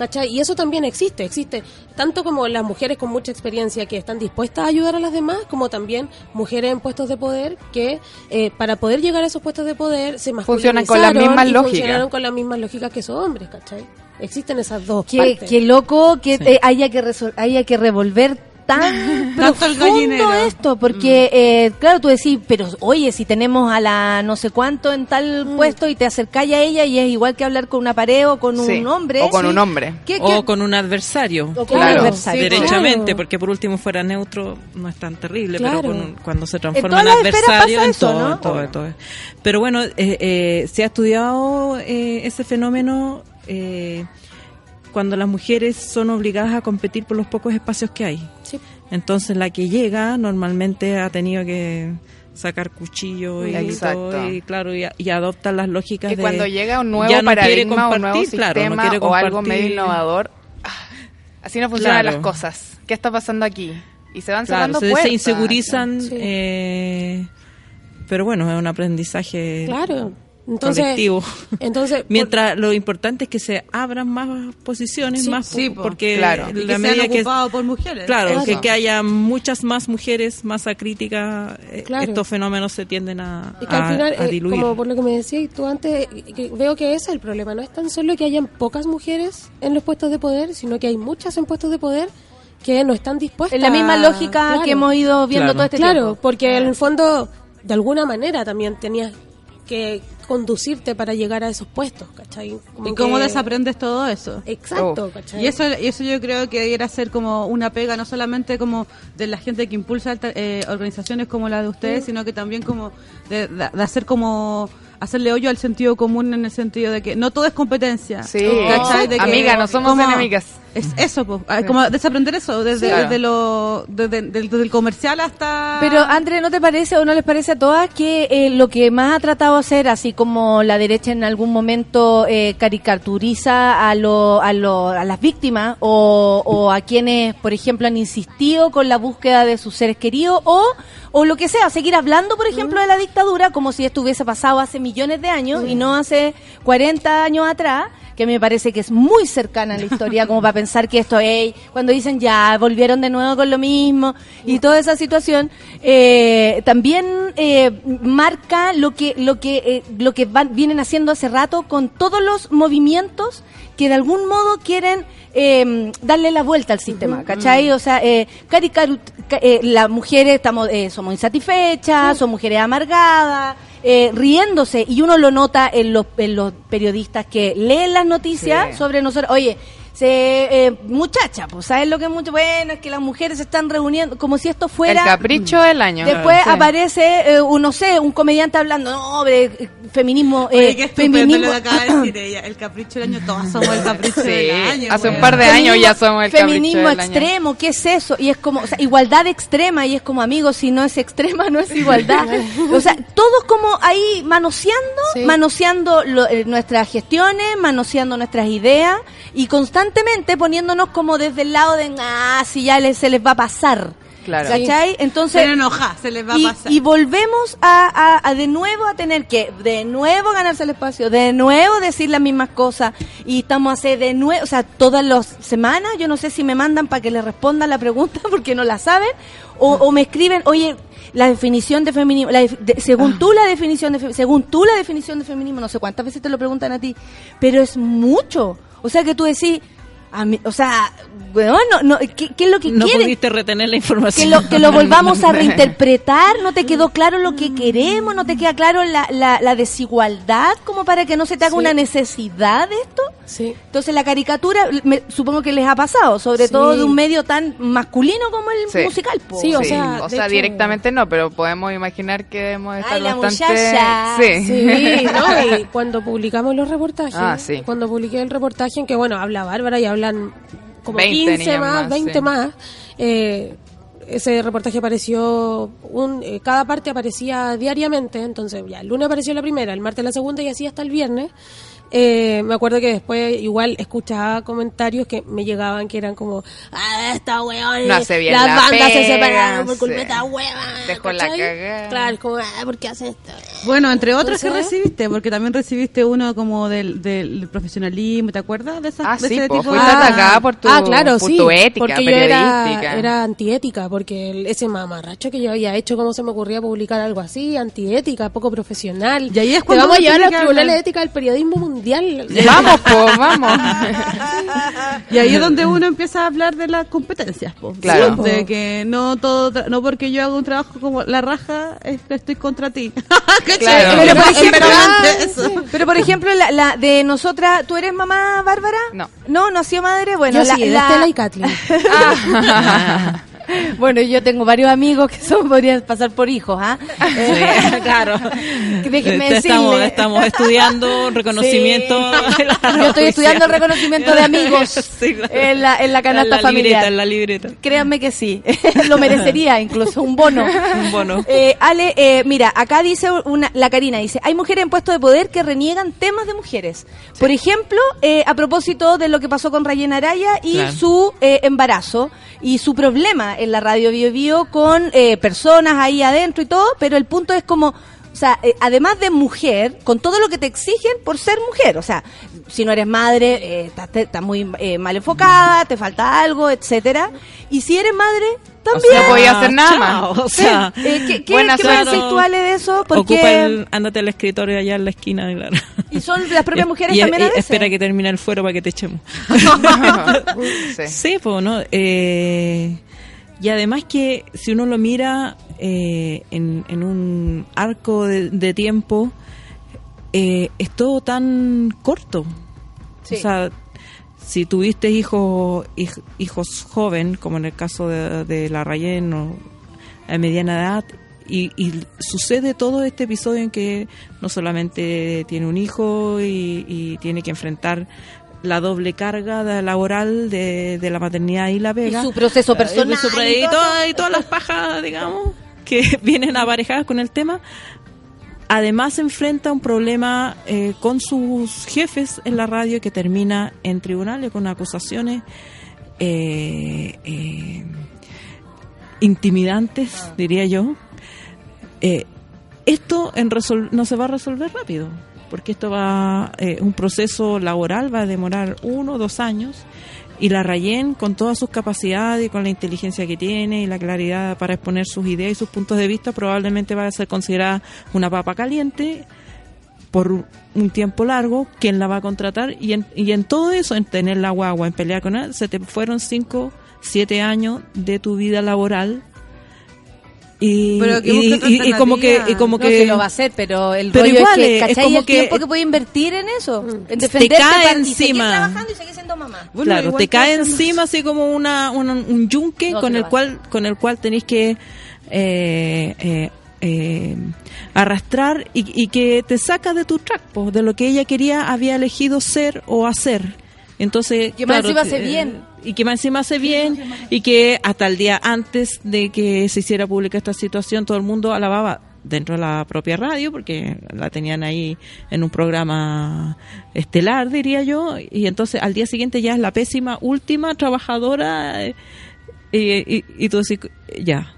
¿Cachai? Y eso también existe, existe tanto como las mujeres con mucha experiencia que están dispuestas a ayudar a las demás, como también mujeres en puestos de poder que eh, para poder llegar a esos puestos de poder se Funcionan con las mismas y lógicas. funcionaron con las mismas lógicas que esos hombres, ¿cachai? Existen esas dos Qué, partes. qué loco que eh, haya que haya que revolver tan [laughs] profundo esto, porque eh, claro, tú decís, pero oye, si tenemos a la no sé cuánto en tal Mm. puesto y te acercáis a ella y es igual que hablar con una pared o con Sí, un hombre. o con sí. un hombre. ¿Qué- qué- O con un adversario. o con Claro, un adversario. sí, derechamente, claro. porque por último fuera neutro no es tan terrible, Claro. pero con un- cuando se transforma en, adversario, en eso, todo, ¿no? en todo, en todo. Pero bueno, eh, eh, se ha estudiado eh, ese fenómeno eh, cuando las mujeres son obligadas a competir por los pocos espacios que hay. Sí. Entonces la que llega normalmente ha tenido que sacar cuchillo y Exacto. todo, y claro, y, y adopta las lógicas Y de... cuando llega un nuevo no quiere paradigma, un nuevo compartir, claro, no sistema quiere o algo medio innovador, ah, así no funcionan Claro. las cosas. ¿Qué está pasando aquí? Y se van Claro, cerrando se, se puertas. insegurizan, Sí. eh, pero bueno, es un aprendizaje Claro. Entonces, colectivo. entonces [laughs] Mientras lo importante es que se abran más posiciones, Sí, más sí, po- po. porque Claro. Y la que medida sean que por mujeres. claro, Claro. Que, que haya muchas más mujeres, masa crítica, eh, Claro. estos fenómenos se tienden a, Y que al final, a eh, diluir. como por lo que me decías tú antes, eh, que veo que ese es el problema. No es tan solo que hayan pocas mujeres en los puestos de poder, sino que hay muchas en puestos de poder que no están dispuestas. En la misma lógica Claro. que hemos ido viendo Claro. todo este Claro, tiempo. porque en el fondo, de alguna manera también tenías que conducirte para llegar a esos puestos, ¿cachai? Como ¿Y cómo que- desaprendes todo eso? Exacto, Oh. ¿cachai? Y eso, y eso yo creo que debiera ser como una pega, no solamente como de la gente que impulsa alta- eh, organizaciones como la de ustedes, sino que también como de, de- de hacer como hacerle hoyo al sentido común en el sentido de que no todo es competencia. Sí. ¿cachai? De que- Amiga, no somos como- enemigas. Es eso, pues, ah, como desaprender eso, desde, Sí. desde lo, desde el comercial hasta... Pero, André, ¿no te parece o no les parece a todas que eh, lo que más ha tratado de hacer, así como la derecha en algún momento eh, caricaturiza a, lo, a, lo, a las víctimas o, o a quienes, por ejemplo, han insistido con la búsqueda de sus seres queridos o, o lo que sea, seguir hablando, por ejemplo, de la dictadura como si esto hubiese pasado hace millones de años y no hace 40 años atrás? que me parece que es muy cercana a la historia, como para pensar que esto, ey, cuando dicen ya, volvieron de nuevo con lo mismo, y toda esa situación, eh, también eh, marca lo que, lo que, eh, lo que van, vienen haciendo hace rato con todos los movimientos que de algún modo quieren eh, darle la vuelta al sistema, ¿cachai? O sea, eh, caricaru- eh, las mujeres estamos, eh, somos insatisfechas, son mujeres amargadas, eh, riéndose, y uno lo nota en los, en los periodistas que leen las noticias Sí. sobre nosotros. Oye, se, eh, muchacha, pues, ¿sabes lo que es mucho? Bueno, es que las mujeres se están reuniendo, como si esto fuera... El capricho del año. Después Sí. aparece, eh, un, no sé, un comediante hablando, no, de eh, feminismo, eh, Oye, qué estupendo feminismo, lo que acaba de decir [coughs] ella. El capricho del año, todos somos el capricho Sí, del año. hace un par de años ya somos el feminismo capricho del año. extremo, ¿qué es eso? Y es como, o sea, igualdad extrema, y es como, amigos, si no es extrema, no es igualdad. [laughs] o sea, todos como ahí manoseando, Sí. manoseando lo- eh, nuestras gestiones, manoseando nuestras ideas, y constantemente poniéndonos como desde el lado de, ah, si ya les, se les va a pasar. Claro. ¿Cachai? Entonces, Se enoja, se les va y, a pasar. y volvemos a, a- a de nuevo a tener que de nuevo ganarse el espacio, de nuevo decir las mismas cosas y estamos a hacer de nuevo, o sea, todas las semanas, yo no sé si me mandan para que les responda la pregunta [laughs] porque no la saben o, o me escriben, oye, la definición de feminismo, la de- según tú la definición de según tú la definición de feminismo, no sé cuántas veces te lo preguntan a ti, pero es mucho. O sea, que tú decís, a mí- o sea, weón, no, no, ¿qué, qué es lo que No pudiste retener la que información. lo, que lo [laughs] volvamos a reinterpretar, no te quedó claro lo que queremos, no te queda claro la, la, la desigualdad como para que no se te haga Sí. una necesidad de esto. Sí. Entonces la caricatura, me- supongo que les ha pasado, sobre Sí. todo de un medio tan masculino como el Sí. musical. po. Sí, o Sí, sea, o sea, hecho- directamente no, pero podemos imaginar que debemos estar Ay, la bastante... muchacha. Sí. Sí, [laughs] ¿no? Y cuando publicamos los reportajes, Ah, sí. cuando publiqué el reportaje, en que bueno, habla Bárbara y hablan como 20 15 niñas más, más, 20 sí. más, eh, ese reportaje apareció, un, eh, cada parte aparecía diariamente, entonces ya el lunes apareció la primera, el martes la segunda y así hasta el viernes. Eh, me acuerdo que después igual escuchaba comentarios que me llegaban que eran como, ah, esta weón, No hace bien las la bandas se separaron por culpa de esta hueva. Dejó la cagada. Claro, como, ah, ¿por qué hacen esto? Bueno, entre otros que recibiste, porque también recibiste uno como del, del profesionalismo, ¿te acuerdas de, esas, Ah, de sí, ese po, tipo fuiste de- atacada por tu, ah, claro, por sí, tu ética porque yo era, periodística. era antiética, porque el- ese mamarracho que yo había hecho, cómo se me ocurría publicar algo así, antiética, poco profesional. Y ahí es Te cuando vamos a llevar a los tribunales hablar. de ética del periodismo mundial. [laughs] Vamos, po, vamos. Y ahí es donde uno empieza a hablar de las competencias, po. Claro. Sí, de que no todo, no porque yo hago un trabajo como la raja, es que estoy contra ti. [laughs] Claro. Pero por ejemplo, eso. pero por ejemplo, la, la de nosotras, ¿tú eres mamá, Bárbara? No. No, no ha sido madre. Bueno, yo la, sí, la- Estela y Kathleen. [laughs] Bueno, yo tengo varios amigos que son podrían pasar por hijos, ¿ah? Sí, claro. Déjenme Este, estamos, decirle. estamos estudiando reconocimiento. Sí. [laughs] Yo estoy estudiando el reconocimiento de amigos [laughs] Sí, claro. en la, en la canasta En la familiar. libreta, en la libreta. Créanme que sí, [laughs] lo merecería incluso, un bono. Un bono. Eh, Ale, eh, mira, acá dice una, la Karina, dice, hay mujeres en puestos de poder que reniegan temas de mujeres. Por ejemplo, eh, a propósito de lo que pasó con Rayena Araya y Claro. su eh, embarazo y su problema en la radio Bio Bio con eh, personas ahí adentro y todo, pero el punto es como, o sea, eh, además de mujer, con todo lo que te exigen por ser mujer. O sea, si no eres madre, eh, estás te- estás muy eh, mal enfocada, te falta algo, etcétera. Y si eres madre, también. No podía hacer nada Chao, más. [laughs] O sea, Eh, ¿Qué, qué, qué tú, de eso? Porque ocupa el, ándate al escritorio allá en la esquina, claro. y son las propias [laughs] mujeres Y- también y a veces. espera que termine el fuero para que te echemos. [laughs] Sí. Sí, pues, ¿no? Eh, y además que si uno lo mira eh, en, en un arco de, de tiempo, eh, es todo tan corto. Sí. O sea, si tuviste hijos hij- hijos joven, como en el caso de, de la Rayen o a mediana edad, y, y sucede todo este episodio en que no solamente tiene un hijo y, y tiene que enfrentar la doble carga laboral de, de la maternidad y la Y pega. su proceso Eh, personal. y su- y y, todas- y todas las pajas, digamos, que [laughs] vienen aparejadas con el tema. Además enfrenta un problema eh, con sus jefes en la radio que termina en tribunales con acusaciones eh, eh, intimidantes, diría yo. Eh, esto en no se va a resolver rápido, porque esto va, eh, un proceso laboral va a demorar uno o dos años y la Rayen, con todas sus capacidades y con la inteligencia que tiene y la claridad para exponer sus ideas y sus puntos de vista, probablemente va a ser considerada una papa caliente por un- tiempo largo. ¿Quién la va a contratar? Y en, y en todo eso, en tener la guagua, en pelear con él, se te fueron cinco, siete años de tu vida laboral. Y, Pero que y, busque otra y- y como que, y como No, que se lo va a hacer, pero el Pero rollo igual, es que, es como el que- tiempo que puede invertir en eso, en te cae para- y seguir encima. trabajando y seguir siendo mamá. Bueno, claro, te cae encima así como una, una- un yunque No, con el cual con el cual tenéis que eh, eh, eh, arrastrar y, y que te saca de tu track, po, de lo que ella quería, había elegido ser o hacer. Entonces, Que más claro, encima hace eh, bien. Y que más encima hace bien y que hasta el día antes de que se hiciera pública esta situación todo el mundo alababa dentro de la propia radio porque la tenían ahí en un programa estelar diría yo y entonces al día siguiente ya es la pésima última trabajadora eh, y, y, y tú decís ya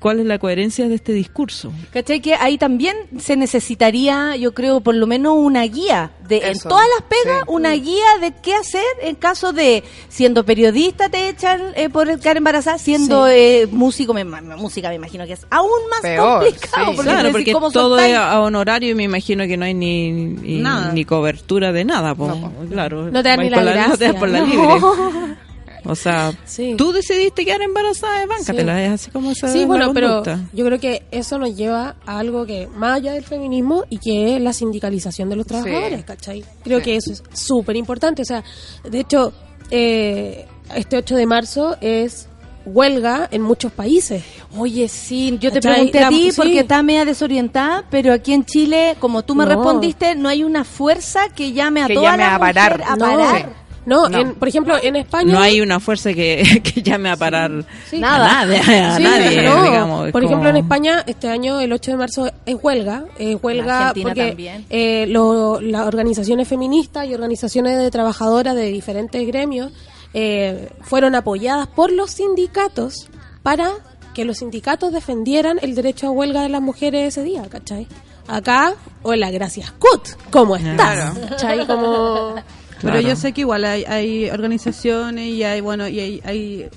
¿cuál es la coherencia de este discurso? ¿Cachai? Que ahí también se necesitaría, yo creo, por lo menos una guía. De, en todas las pegas, sí. una guía de qué hacer en caso de, siendo periodista te echan eh, por quedar embarazada, siendo Sí. eh, músico, me, música me imagino que es aún más Peor, complicado. sí. porque Claro, porque ¿cómo todo es a honorario y me imagino que no hay ni, ni, cobertura de nada. po. No, claro, No te dan ni por la No te das por la gracia. libre. [laughs] O sea, Sí. tú decidiste quedar embarazada, báncatela, es así como se Sí, bueno, la pero yo creo que eso nos lleva a algo que, más allá del feminismo, y que es la sindicalización de los trabajadores, ¿cachai? Creo Sí. que eso es súper importante. O sea, de hecho, eh, este 8 de marzo es huelga en muchos países. Oye, sí, yo te ¿Cachai? pregunté a La- ti sí. porque estaba media desorientada, pero aquí en Chile, como tú me No. respondiste, no hay una fuerza que llame a Que toda llame la a parar. mujer a parar. no, No. en- por ejemplo, en España... No hay una fuerza que, [laughs] que llame a parar Sí. Nada. a nadie, a Sí, nadie, no. digamos. es Por ejemplo, en España, este año, el 8 de marzo, es huelga. Es huelga Argentina porque también. eh, lo- las organizaciones feministas y organizaciones de trabajadoras de diferentes gremios eh, fueron apoyadas por los sindicatos para que los sindicatos defendieran el derecho a huelga de las mujeres ese día, ¿cachai? Acá, hola, gracias, Cut, ¿cómo estás? Claro. ¿Cachai? Como... Pero yo sé que igual hay, hay organizaciones y hay, bueno, y hay, hay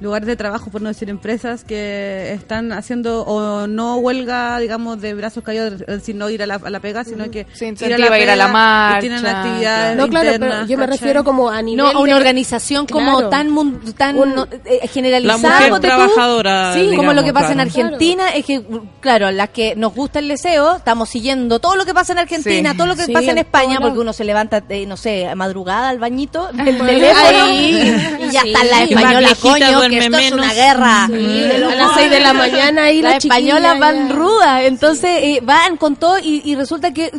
lugares de trabajo, por no decir empresas, que están haciendo o no huelga, digamos, de brazos caídos, es decir, no ir a la, a la pega, sino que Se incentiva ir a la pega marcha, y tienen actividades No, claro, internas, pero yo me ¿cachai? refiero como a nivel No, a una de- organización como Claro. tan, mun- tan Un- no, eh, generalizada. La mujer ponte tú. trabajadora, Sí, como lo que pasa en claro. Argentina, es que, claro, las que nos gusta el deseo, estamos siguiendo todo lo que pasa en Argentina, Sí. todo lo que Sí, pasa en España, porque uno se levanta, eh, no sé, a madrugada al bañito [laughs] Ajá. teléfono Ahí. [laughs] y ya Sí. está la española, coño, duerme esto es una guerra. Sí, a las 6 de la mañana y las la españolas chiquilla van ya. rudas, entonces eh, van con todo y, y resulta que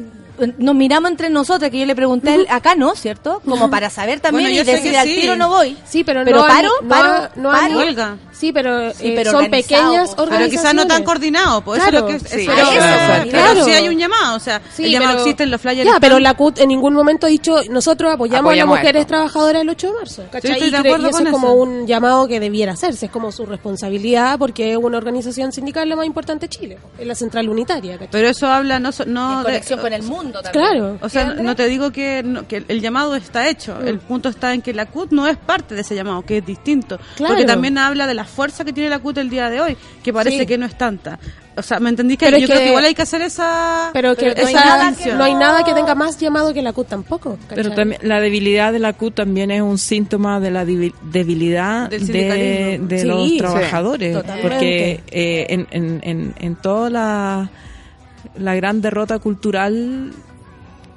nos miramos entre nosotras, que yo le pregunté, a él, acá no, ¿cierto? Como para saber también Bueno, y decir al sí. tiro no voy. Sí, pero, Pero no, paro, no, paro, no paro. ni- Huelga. Sí, pero, Sí, eh, son pequeñas po. Pero quizás no tan organizaciones. coordinado, pues Claro. eso es lo que Sí. pero hay un llamado, o sea, Sí, el llamado pero- existe, los flyers Ya, pero la CUT en ningún momento ha dicho, nosotros apoyamos, Apoyamos a las mujeres esto. trabajadoras el 8 de marzo. ¿cachai? y, de y eso con es como eso. un llamado que debiera hacerse, es como su responsabilidad porque es una organización sindical la más importante de Chile, es la central unitaria. ¿cachai? Pero eso habla no, so- no en de- conexión con el mundo también. Claro. O sea, no te digo que, no- que el llamado está hecho. Mm. El punto está en que la CUT no es parte de ese llamado, que es distinto. Claro. Porque también habla de la fuerza que tiene la CUT el día de hoy, que parece Sí. que no es tanta. O sea, ¿me entendí que Pero yo es creo que- que igual hay que hacer esa. Pero que esa no hay, nada que, distinción. no hay nada que tenga más llamado que la CUT tampoco. Pero también la debilidad de la CUT también es un síntoma de la debi- debilidad de, sindicalismo. de Sí, los sí, trabajadores. porque eh, en, en, en, en toda la, la gran derrota cultural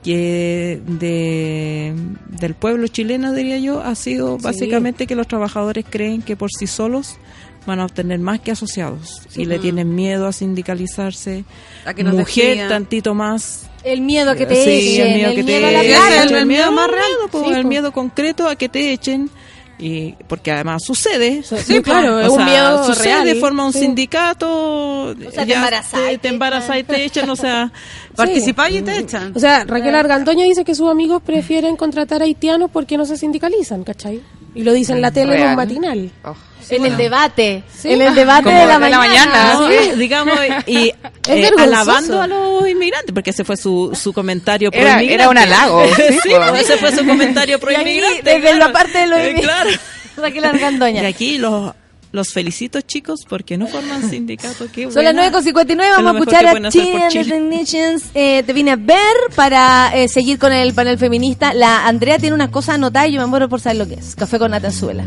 que de, del pueblo chileno, diría yo, ha sido Sí. básicamente que los trabajadores creen que por sí solos van a obtener más que asociados y le tienen miedo a sindicalizarse. A que Mujer tantito más El miedo a que te Sí, echen, el miedo que te a la echen. el el miedo más real. el miedo concreto a que te echen y porque además sucede Sí, [laughs] claro, O es un sea, miedo sucede real. forma un Sí. sindicato sea, te ya embarazás y te, y te echan o sea [laughs] Participáis y te echan. O sea, Raquel Argandoña dice que sus amigos prefieren contratar haitianos porque no se sindicalizan, ¿cachai? Y lo dice en la tele en Real. un matinal. Oh. En el debate. Sí. En el debate Como de la de la mañana. mañana, ¿no? sí. Digamos y [laughs] eh, alabando a los inmigrantes porque ese fue su, su comentario pro Era- era un halago, [laughs] sí, sí, po. ese fue su comentario pro aquí, inmigrante desde claro. la parte de los Eh, claro Raquel [laughs] Argandoña. y aquí los los felicito chicos porque no forman [laughs] sindicato qué Son las buena. 9.59, Es vamos a escuchar a pueden hacer por Chile and the Chile. Technicians. Eh, te vine a ver para eh, seguir con el panel feminista. La Andrea tiene unas cosas anotadas y yo me muero por saber lo que es. Café con Natanzuela.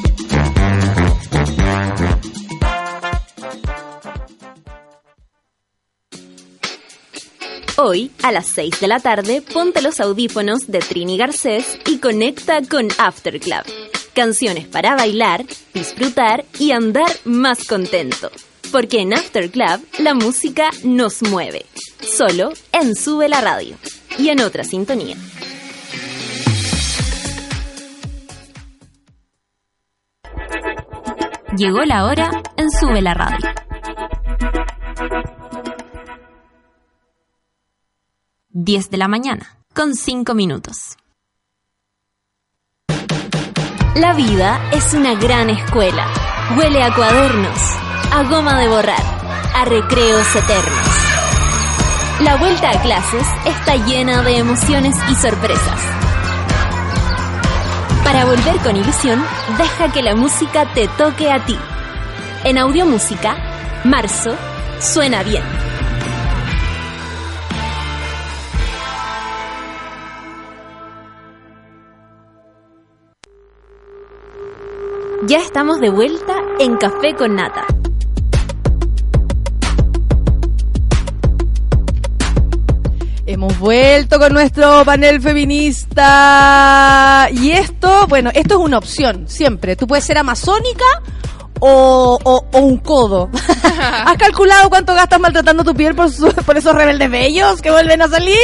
Hoy, a las 6 de la tarde, ponte los audífonos de Trini Garcés y conecta con After Club. Canciones para bailar, disfrutar y andar más contento. Porque en After Club la música nos mueve. Solo en Sube la Radio. Y en otra sintonía. Llegó la hora en Sube la Radio. Diez de la mañana, con cinco minutos. La vida es una gran escuela. Huele a cuadernos, a goma de borrar, a recreos eternos. La vuelta a clases está llena de emociones y sorpresas. Para volver con ilusión, deja que la música te toque a ti. En Audiomúsica, marzo, suena bien. Ya estamos de vuelta en Café con Nata. Hemos vuelto con nuestro panel feminista. Y esto, bueno, esto es una opción, siempre. Tú puedes ser amazónica o, o- o un codo. [laughs] ¿Has calculado cuánto gastas maltratando tu piel por, su- por esos rebeldes bellos que vuelven a salir?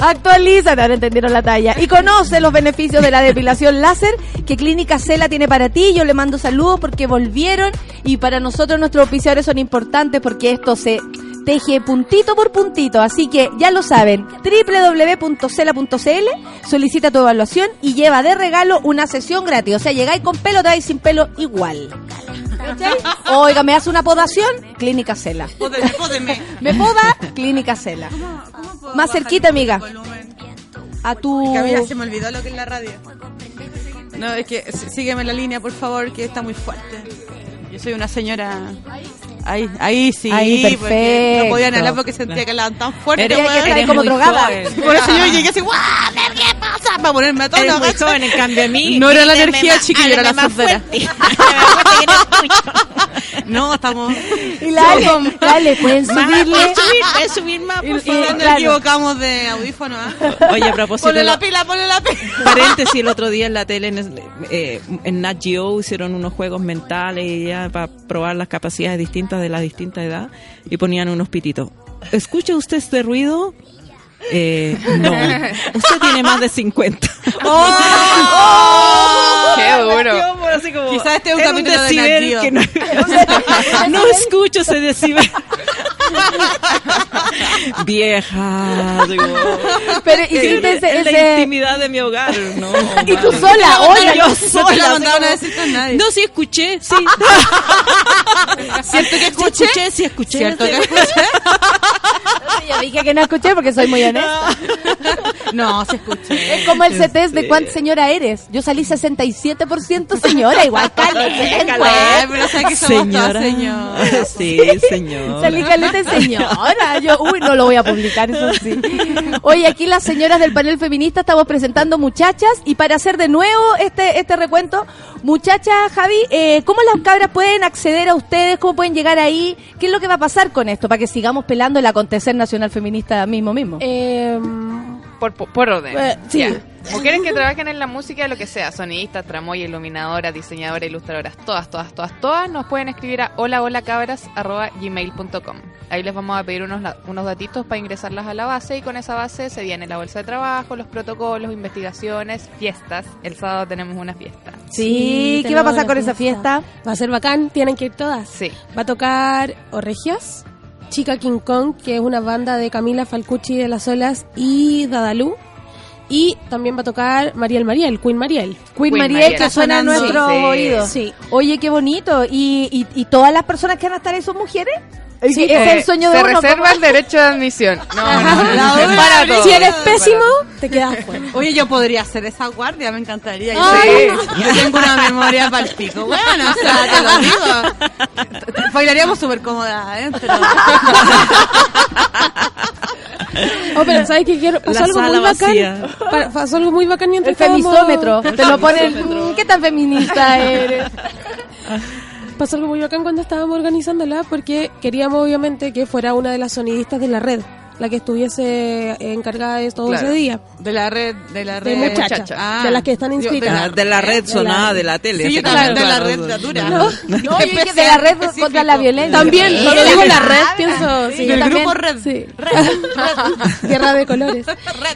Actualízate, ahora entendieron la talla. Y conoce los beneficios de la depilación láser que Clínica Cela tiene para ti. Yo le mando saludos porque volvieron y para nosotros nuestros oficiadores son importantes porque esto se teje puntito por puntito. Así que ya lo saben, www.cela.cl, solicita tu evaluación y lleva de regalo una sesión gratis. O sea, llegáis con pelo, te vais sin pelo igual. ¿Cachai? Oiga, ¿me hace una podación? Clínica Cela. Pódeme, pódeme. ¿Me poda? Clínica Cela. Más cerquita, amiga. A tu... Que a mí ya se me olvidó lo que es la radio. No, es que sí- sígueme la línea, por favor, que está muy fuerte. Yo soy una señora. Ahí, ahí sí. Ahí, perfecto. No podían hablar porque sentía que hablaban tan fuerte. Eres- que eres como drogada. Por eso yo llegué así, ¡guau! ¿Qué pasa? Para ponerme a tono. Eres muy joven, en cambio a mí. No era la energía, chiquillo, era la sordera. [laughs] no estamos. Y Lale, Lale, pueden Más, subirle... puedes subir, puedes subir más, por Y- favor. y- claro. equivocamos de audífono, ¿ah? Oye, a propósito. Ponle la pila, ponle la pila. Paréntesis, el otro día en la tele, en, eh, en Nat Geo, hicieron unos juegos mentales y ya para probar las capacidades distintas de la distinta edad y ponían unos pititos. ¿Escucha usted este ruido? Eh, no. [laughs] Usted tiene más de 50. ¡Qué duro! Así como, Quizás este es un era capítulo de decibel Geo. que no, [laughs] [laughs] no escucho ese decibel. [laughs] Vieja. digo, Pero hiciste es ese... la ese- intimidad de mi hogar, ¿no? Y tú sola, oye, yo No te sola. la como- a nadie. No, sí escuché, sí. ¿Cierto que Sí escuché? escuché, sí escuché. ¿Cierto que escuché? Yo dije que no escuché porque soy muy honesta. No, se escuché. Es como el CTS de cuánta señora eres. Yo salí 67% señora, igual. [laughs] Ay, pero sabes que somos Señora. todas señoras. Sí, señora. Salí caleta de señora. Yo, uy, no lo voy a publicar, eso sí. Oye, aquí las señoras del panel feminista estamos presentando muchachas y para hacer de nuevo este este recuento, muchachas, Javi, eh, ¿cómo las cabras pueden acceder a ustedes? ¿Cómo pueden llegar ahí? ¿Qué es lo que va a pasar con esto? Para que sigamos pelando el acontecer nacional feminista mismo mismo. Eh, Por, por, por orden. Eh, sí. Ya. Mujeres que trabajen en la música, lo que sea, sonidistas, tramoya, iluminadoras, diseñadoras, ilustradoras, todas, todas, todas, todas, nos pueden escribir a holaholacabras.gmail.com. Ahí les vamos a pedir unos, unos datitos para ingresarlas a la base y con esa base se viene la bolsa de trabajo, los protocolos, investigaciones, fiestas. El sábado tenemos una fiesta. Sí, ¿qué va a pasar con esa fiesta? Va a ser bacán, tienen que ir todas. Sí. Va a tocar Orregias, Chica King Kong, que es una banda de Camila Falcucci de las Olas y Dadalú. Y también va a tocar Mariel Mariel, Queen Mariel. Queen, Queen Mariel, Mariel. que suena a nuestros Sí. oídos. Sí. Oye, qué bonito. ¿Y, y, y todas las personas que van a estar ahí son mujeres? Sí, es Eh, el sueño de se uno. reserva ¿cómo? el derecho de admisión. [laughs] No, no, no, no, para vez. todos. Si eres pésimo, te quedas [laughs] fuera. Oye, yo podría hacer esa guardia, me encantaría. Yo, Ay, sé- yo tengo una memoria para el pico. Bueno, o sea, te lo digo. Bailaríamos súper cómodas adentro. [laughs] Oh, pero ¿sabes qué quiero? Pasó La algo muy bacán. vacía. Pa- Pasó algo muy bacán El mientras estábamos- femisómetro. Te lo ponen. mm, ¿Qué tan feminista eres? Pasó algo muy bacán cuando estábamos organizándola porque queríamos obviamente que fuera una de las sonidistas de la red, la que estuviese encargada de todo Claro. ese día. De la red, de la De red. muchachas, Ah. de las que están Yo- inscritas. Ah, de la red De sonada la- de la tele. Sí, yo también como- de la claro, red claro. dura. No, yo [laughs] dije de la red contra la violencia. También, Sí, cuando digo la red, pienso, sí, Del también- grupo red. Sí. Guerra [laughs] de colores.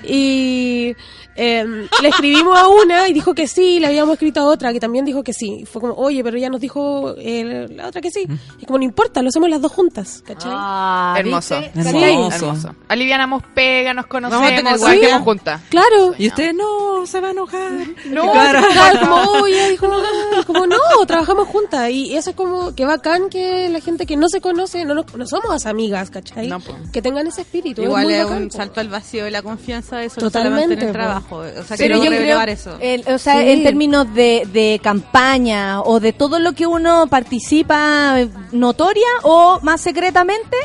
Y eh, le escribimos a una y dijo que sí, le habíamos escrito a otra que también dijo que sí. Fue como, oye, pero ya nos dijo eh, la otra que sí. Y como, no importa, lo hacemos las dos juntas, ¿cachai? Ah, Hermoso. Hermoso. Hermoso. Alivianamos pega, nos Vamos a conocemos, tener guardia. quedamos juntas. Claro. Y usted no se va a enojar. No, Claro. [laughs] claro, como, oye, dijo, "Ay", como, no, trabajamos juntas. Y eso es como, que bacán que la gente que no se conoce, no, nos- no somos amigas, ¿cachai? No, que tengan ese espíritu. Igual es bacán, un po. salto al vacío de la confianza de eso Totalmente, solamente en el po. Trabajo. O sea, Pero quiero yo creo, relevar eso. el- o sea, Sí. en términos de, de campaña o de todo lo que uno participa eh, notoria o más secretamente,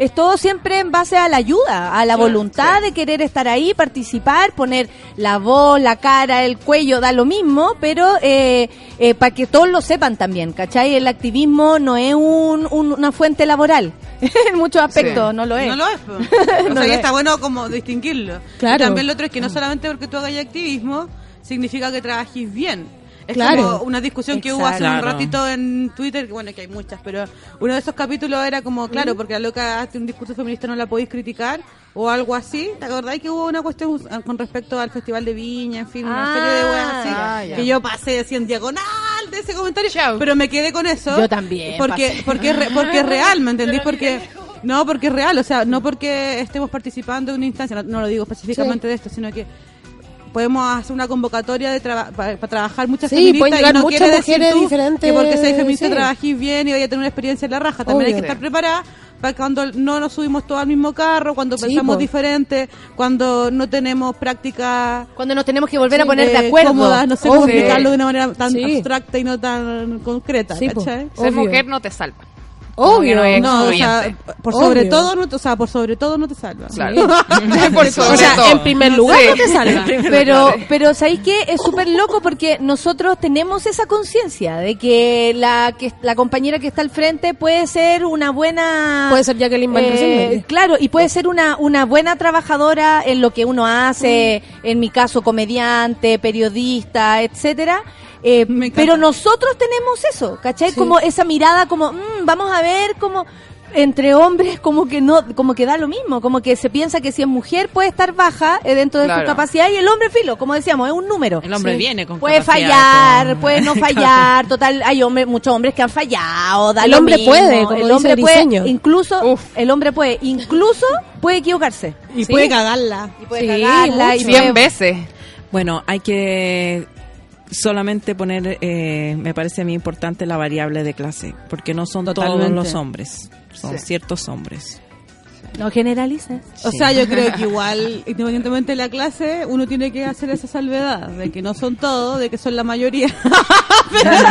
es todo siempre en base a la ayuda, a la voluntad de querer estar ahí, participar, poner la voz, la cara, el cuello, da lo mismo, pero eh, para que todos lo sepan también, ¿cachai? El activismo no es un- un- una fuente laboral, [laughs] en muchos aspectos Sí. no lo es. No lo es. po. [laughs] O No sea, lo que es. está bueno como distinguirlo. Claro. Y también lo otro es que no solamente porque tú hagas activismo, significa que trabajes bien. Es Claro. como una discusión que hubo hace un ratito en Twitter, que bueno, que hay muchas, pero uno de esos capítulos era como, claro, porque la loca hace un discurso feminista no la podéis criticar o algo así. ¿Te acordáis que hubo una cuestión con respecto al Festival de Viña, en fin, una Ah, serie de weas así? ah, que yo pasé así en diagonal de ese comentario, Chao. pero me quedé con eso. Yo también Porque, pasé. porque, re- porque es real, ¿me entendís? Porque... No, porque es real, o sea, no porque estemos participando en una instancia, no, no lo digo específicamente de esto, sino que podemos hacer una convocatoria de traba- para, para trabajar muchas Sí, feministas y no muchas quiere decir mujeres tú diferentes, que porque seas feminista sí. trabajís bien y vaya a tener una experiencia en la raja. También hay que estar preparada para cuando no nos subimos todos al mismo carro, cuando Sí, pensamos po. diferente, cuando no tenemos práctica Cuando nos tenemos que volver a poner de eh, acuerdo. cómodas, no sé cómo explicarlo de una manera tan Sí. abstracta y no tan concreta. Ser mujer no te salva. Que Obvio. no es No, o sea, por sobre todo, no, te- o sea, por sobre todo no te salva. Claro. [laughs] Por [laughs] o sobre sea, todo. en primer lugar no te [laughs] salva. Pero, pero ¿sabéis qué? Es súper loco porque nosotros tenemos esa conciencia de que la que la compañera que está al frente puede ser una buena... Puede ser Jacqueline Van eh. Claro, y puede ser una, una buena trabajadora en lo que uno hace, en mi caso comediante, periodista, etcétera. Eh, [laughs] pero nosotros tenemos eso, ¿cachai? Sí. Como esa mirada como, "Mm, vamos a ver cómo entre hombres como que no como que da lo mismo como que se piensa que si es mujer puede estar baja eh, dentro de Claro. su capacidad y el hombre filo como decíamos es un número El hombre Sí. viene con puede fallar puede no [laughs] fallar total hay hombres muchos hombres que han fallado da El lo hombre mismo. puede, como el dice hombre Briseño. puede incluso Uf. el hombre puede incluso puede equivocarse Y Sí. puede cagarla. y puede Sí, cagarla y mucho. puede- Cien veces. Bueno, hay que solamente poner, eh, me parece a mí importante la variable de clase, porque no son Totalmente. todos los hombres, son Sí. ciertos hombres. no generalices O sea, yo creo que [laughs] igual, independientemente de la clase, uno tiene que hacer esa salvedad de que no son todos, de que son la mayoría. [laughs] pero que,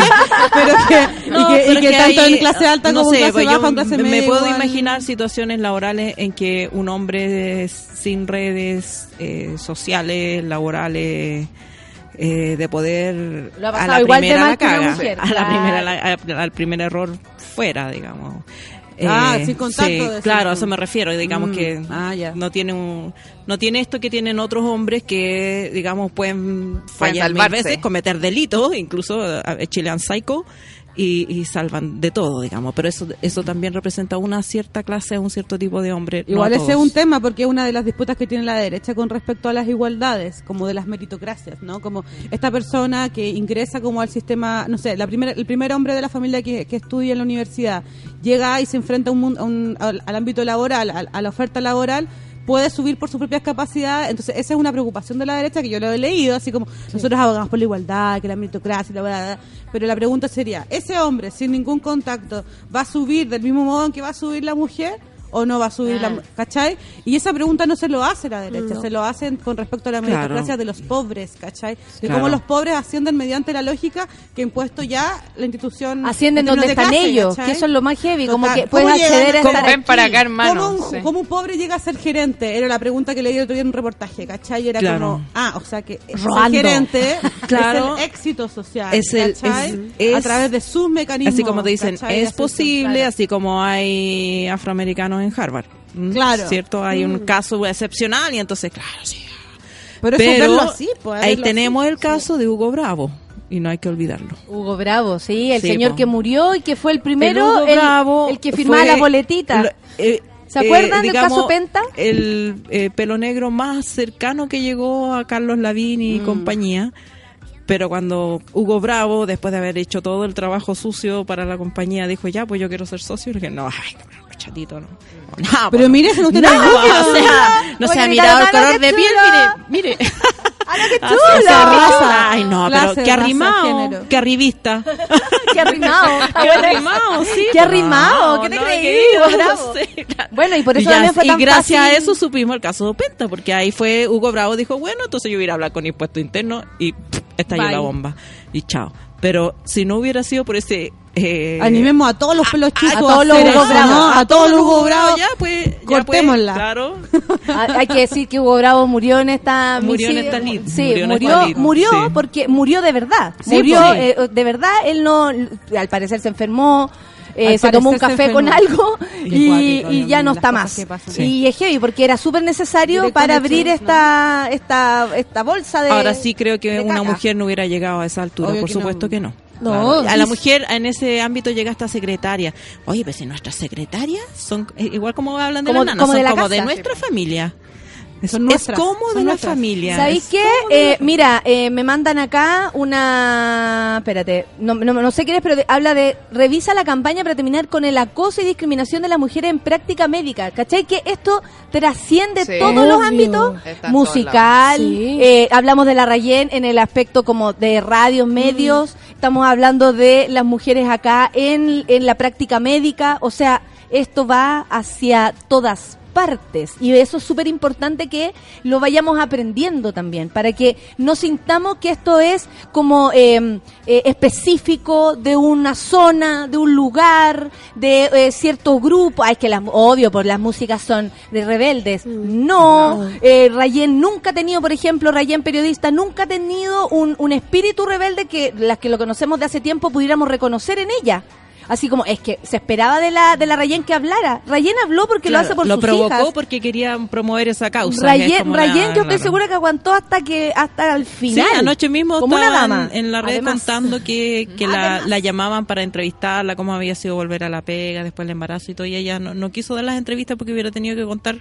pero que- No, y que, y pero que es que tanto hay- en clase alta no como en sé, clase pues baja en clase me media. puedo igual. imaginar situaciones laborales en que un hombre sin redes eh, sociales, laborales, eh, de poder Lo ha a la igual primera la caga, mujer, a la primera la- al primer error fuera, digamos. Ah, Eh, sin contacto, sí, claro, a eso me refiero. Digamos Mm, que ah, no tiene un, no tiene esto que tienen otros hombres que, digamos, pueden fallar mil veces, cometer delitos, incluso eh, Chilean Psycho, y, y salvan de todo, digamos. Pero eso, eso también representa una cierta clase, un cierto tipo de hombre. Igual a ese es un tema porque es una de las disputas que tiene la derecha con respecto a las igualdades, como de las meritocracias, ¿no? Como esta persona que ingresa como al sistema, no sé, la primera, el primer hombre de la familia que, que estudia en la universidad llega y se enfrenta a un, a un- al, al ámbito laboral, al- a, la oferta laboral puede subir por sus propias capacidades, entonces esa es una preocupación de la derecha que yo lo he leído, así como nosotros abogamos por la igualdad, que la meritocracia, la bla. pero la pregunta sería, ¿ese hombre sin ningún contacto va a subir del mismo modo en que va a subir la mujer? ¿O no va a subir la. ¿cachai? Y esa pregunta no se lo hace la derecha, No. se lo hacen con respecto a la Claro. meritocracia de los pobres, ¿cachai? De Claro. cómo los pobres ascienden mediante la lógica que ha impuesto ya la institución. Ascienden donde de están clase, ellos, ¿cachai? que eso es lo más heavy, como Total. que puedes acceder a ¿Cómo estar ven para acá, hermano? ¿Cómo un, Sí. cómo un pobre llega a ser gerente? Era la pregunta que leí el otro día en un reportaje, ¿cachai? Era Claro. como, ah, o sea que ser Robando. gerente Claro. [laughs] es el éxito social, Es el- ¿cachai? es- a través de sus mecanismos. Así como te dicen, es posible, así como hay afroamericanos en Harvard. ¿Mm? Claro. ¿Cierto? Hay un Mm. caso excepcional y entonces, claro, sí. Pero, Pero así, pues, ahí tenemos así. el caso de Hugo Bravo y no hay que olvidarlo. Hugo Bravo, sí, el Sí, señor po. que murió y que fue el primero, el, Bravo el que firmaba fue la boletita. lo- eh, ¿Se acuerdan del digamos, caso Penta? El eh, pelo negro más cercano que llegó a Carlos Lavín Mm. y compañía. Pero cuando Hugo Bravo, después de haber hecho todo el trabajo sucio para la compañía, dijo, ya, pues yo quiero ser socio, y dije, no, ay, chatito, no. No, Pero pues, mire, se no tiene no, nada. [laughs] o sea, no se ha mirado el "Mano, color de piel, chulo". mire, mire. ¡Ah, no, qué Así, chulo! o sea, raza. Ay, no, Clase, pero qué arrimado, qué arribista. [laughs] ¡Qué arrimado! [laughs] Qué arrimado, sí. ¡Qué arrimado! ¿Qué te no, creí, claro. Bueno, y por eso ya- también fue y tan gracias fácil. a eso supimos el caso de Penta, porque ahí fue Hugo Bravo dijo, bueno, entonces yo voy a ir a hablar con impuesto interno y pff, estalló Bye. la bomba. Y chao. Pero si no hubiera sido por ese... Eh, Animemos a todos los pelos chicos a todos los Hugo Bravo, ¿no? A todos los Hugo Bravo. ya pues, ya, pues, cortémosla. claro. [laughs] Ah, Hay que decir que Hugo Bravo murió en esta Murió en esta lid, Sí, murió murió, esta lid, murió sí. porque murió de verdad. Sí, murió pues. eh, de verdad. Él no, al parecer se enfermó. eh, se tomó un café con algo y, ya no está más. Sí. Y es heavy porque era súper necesario Directo para abrir hecho, esta, esta, esta bolsa de. Ahora sí creo que una caca. mujer no hubiera llegado a esa altura, Obvio por que supuesto no. que no. No, Claro. a la mujer en ese ámbito llega hasta secretaria. Oye, pues si nuestras secretarias son eh, igual como hablan de Como- la nana, como son de la como casa. de nuestra familia. Es, Son es nuestras, como son de la nuestras. familia. ¿Sabéis Es qué? como Eh, mira, eh, me mandan acá una... Espérate, no, no, no sé quién es, pero de- habla de... Revisa la campaña para terminar con el acoso y discriminación de las mujeres en práctica médica. ¿Cachai? Que esto trasciende Sí. todos los ámbitos. Está Musical, Sí. eh, hablamos de la Rayen en el aspecto como de radios, medios. Estamos hablando de las mujeres acá en, en la práctica médica. O sea, esto va hacia todas partes. Y eso es súper importante que lo vayamos aprendiendo también para que no sintamos que esto es como eh, eh, específico de una zona de un lugar de eh, cierto grupo. Ay es que las obvio por las músicas son de rebeldes. No, eh, Rayen nunca ha tenido por ejemplo Rayen periodista nunca ha tenido un, un espíritu rebelde que las que lo conocemos de hace tiempo pudiéramos reconocer en ella Así como, es que se esperaba de la, de la Rayen que hablara. Rayen habló porque Claro, lo hace por lo sus provocó hijas. porque querían promover esa causa. es Rayen, Rayen una- yo estoy claro. segura que aguantó hasta que hasta el final. Sí, anoche mismo como una dama. en la red Además. contando que, que la, llamaban para entrevistarla, cómo había sido volver a la pega, después el embarazo y todo, y ella no, no quiso dar las entrevistas porque hubiera tenido que contar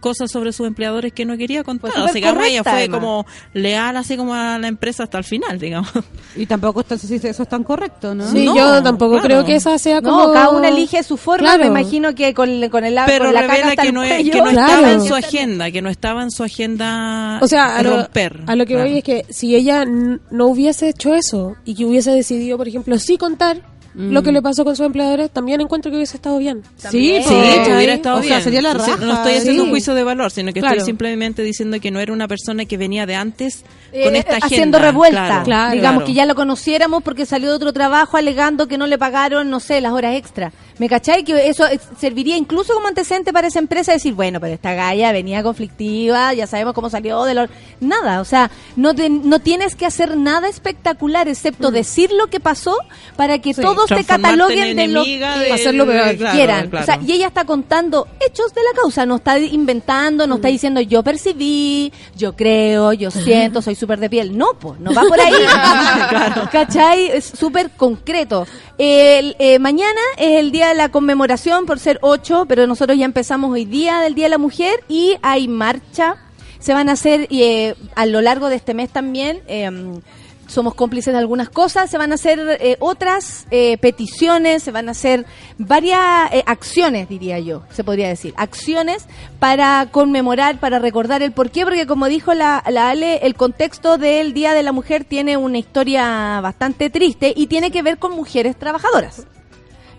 cosas sobre sus empleadores que no quería contar. Así que ella fue además. como leal así como a la empresa hasta el final, digamos. Y tampoco está, si eso es tan correcto, ¿no? Sí, No, yo tampoco claro. creo que esa sea como... No, cada una elige su forma. Claro. Me imagino que con, con el Pero con la revela que no, es- que no Claro. estaba en su agenda, que no estaba en su agenda O sea, a lo, romper. a lo que Claro. voy es que si ella no hubiese hecho eso y que hubiese decidido, por ejemplo, sí contar lo que le pasó con sus empleadores, también encuentro que hubiese estado bien. Sí, Sí, que hubiera estado o sea, bien. sería la O sea, raja. No estoy haciendo sí. un juicio de valor, sino que Claro. estoy simplemente diciendo que no era una persona que venía de antes Eh, con esta agenda. haciendo revuelta. Claro, Claro. Digamos claro. que ya lo conociéramos porque salió de otro trabajo alegando que no le pagaron, no sé, las horas extra. ¿Me cachai? Que eso serviría incluso como antecedente para esa empresa decir, bueno, pero esta galla venía conflictiva, ya sabemos cómo salió de lo... Nada, o sea, no, te- no tienes que hacer nada espectacular excepto decir lo que pasó para que Sí, todos te cataloguen en de lo que del- hacerlo peor claro, quieran. claro. O sea, y ella está contando hechos de la causa, no está inventando, no está diciendo yo percibí, yo creo, yo siento, soy súper de piel. No, pues, no va por ahí. [laughs] ¿Cachai? Es súper concreto. El, eh, mañana es el día la conmemoración por ser 8, pero nosotros ya empezamos hoy día del Día de la Mujer y hay marcha. Se van a hacer eh, a lo largo de este mes también. eh, somos cómplices de algunas cosas, se van a hacer eh, otras eh, peticiones, se van a hacer varias eh, acciones, diría yo, se podría decir, acciones para conmemorar, para recordar el porqué, porque como dijo la, la Ale, el contexto del Día de la Mujer tiene una historia bastante triste y tiene que ver con mujeres trabajadoras.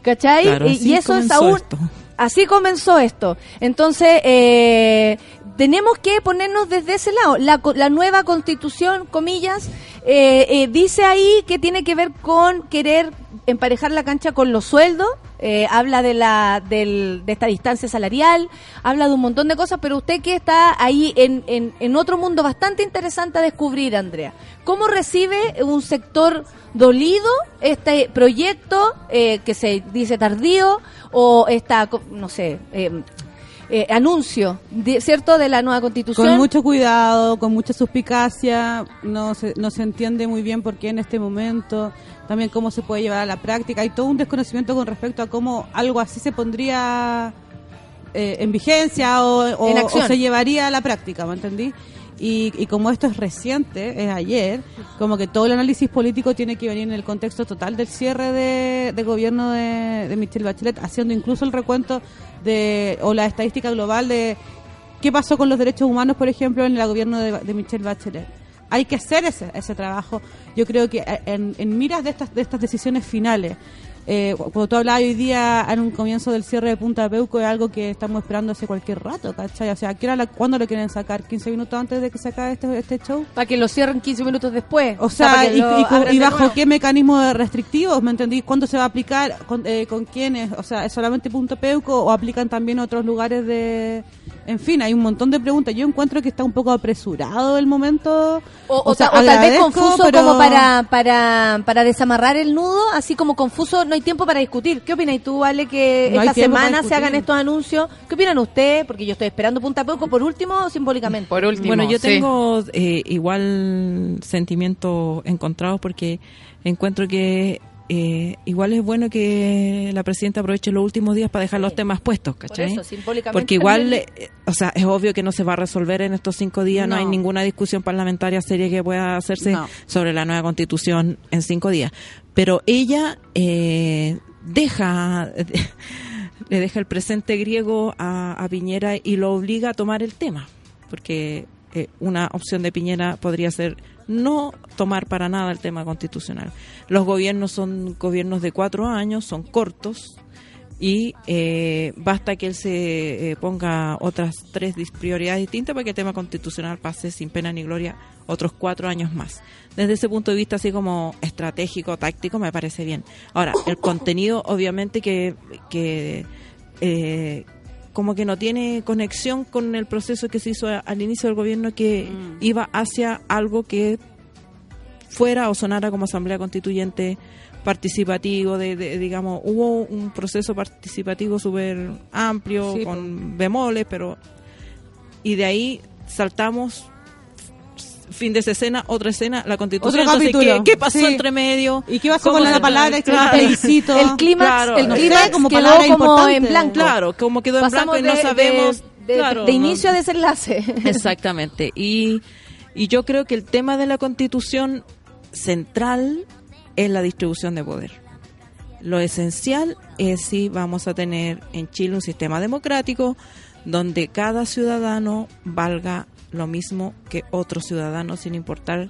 ¿Cachai? Claro, y, eso es aún... esto. Así comenzó esto. Entonces, eh, tenemos que ponernos desde ese lado. La, la nueva constitución, comillas, eh, eh, dice ahí que tiene que ver con querer emparejar la cancha con los sueldos. eh, habla de la del- de esta distancia salarial, habla de un montón de cosas, pero usted que está ahí en, en, en otro mundo bastante interesante a descubrir, Andrea. ¿Cómo recibe un sector dolido este proyecto eh, que se dice tardío o esta, no sé, eh, eh, anuncio, de- ¿cierto?, de la nueva constitución? Con mucho cuidado, con mucha suspicacia, no se, no se entiende muy bien por qué en este momento, también cómo se puede llevar a la práctica. Hay todo un desconocimiento con respecto a cómo algo así se pondría eh, en vigencia o, o- En o se llevaría a la práctica, ¿me entendí? Y, y como esto es reciente, es ayer, como que todo el análisis político tiene que venir en el contexto total del cierre de, de gobierno de, de Michelle Bachelet, haciendo incluso el recuento de o la estadística global de qué pasó con los derechos humanos, por ejemplo, en el gobierno de, de Michelle Bachelet. Hay que hacer ese, ese trabajo. Yo creo que eh, en, en miras de estas, de estas decisiones finales, eh, cu- cuando tú hablabas hoy día en un comienzo del cierre de Punta Peuco, es algo que estamos esperando hace cualquier rato, ¿cachai? O sea, ¿qué ¿cuándo lo quieren sacar? ¿15 minutos antes de que se acabe este, este show? Para que lo cierren 15 minutos después. O sea, y, bajo qué mecanismo de restrictivos, ¿me entendí? ¿Cuándo se va a aplicar? ¿Con, eh, con quiénes? O sea, ¿es solamente Punto Peuco o aplican también otros lugares de...? En fin, hay un montón de preguntas. Yo encuentro que está un poco apresurado el momento. O, o sea, ta- o tal vez confuso pero- como para, para, para desamarrar el nudo, así como confuso, no hay tiempo para discutir. ¿Qué opinas tú, Ale, que No esta semana se hagan estos anuncios? ¿Qué opinan ustedes? Porque yo estoy esperando punta a poco, por último o simbólicamente. Por último, Bueno, yo sí. tengo eh, igual sentimientos encontrados porque encuentro que eh, igual es bueno que la presidenta aproveche los últimos días para dejar los temas puestos, ¿cachai? eso, simbólicamente Porque igual, eh, o sea, es obvio que no se va a resolver en estos cinco días, no, No. hay ninguna discusión parlamentaria seria que pueda hacerse No. sobre la nueva constitución en cinco días. Pero ella eh, deja... [laughs] le deja el presente griego a, Piñera y lo obliga a tomar el tema, porque eh, una opción de Piñera podría ser no tomar para nada el tema constitucional. Los gobiernos son gobiernos de cuatro años, son cortos y eh, basta que él se eh, ponga otras tres prioridades distintas para que el tema constitucional pase sin pena ni gloria otros cuatro años más. Desde ese punto de vista así como estratégico, táctico, me parece bien. Ahora, el contenido obviamente que, que eh, como que no tiene conexión con el proceso que se hizo a- al inicio del gobierno que iba hacia algo que fuera o sonara como asamblea constituyente participativo, de, de- digamos, hubo un proceso participativo súper amplio, Sí, con bemoles, pero... Y de ahí saltamos fin de esa escena, otra escena, la constitución. Otro Entonces, capítulo. ¿qué, qué pasó Sí. entre medio? ¿Y qué pasó ¿Cómo con la se- palabra este Claro. plebiscito? El clímax, Claro, el no sé, clímax como quedó palabra como importante. en blanco. Claro, como quedó en Pasamos blanco y no de- sabemos... de, de- claro, de no- inicio a desenlace. [laughs] Exactamente. Y, y yo creo que el tema de la constitución central es la distribución de poder. Lo esencial es si vamos a tener en Chile un sistema democrático donde cada ciudadano valga lo mismo que otro ciudadano sin importar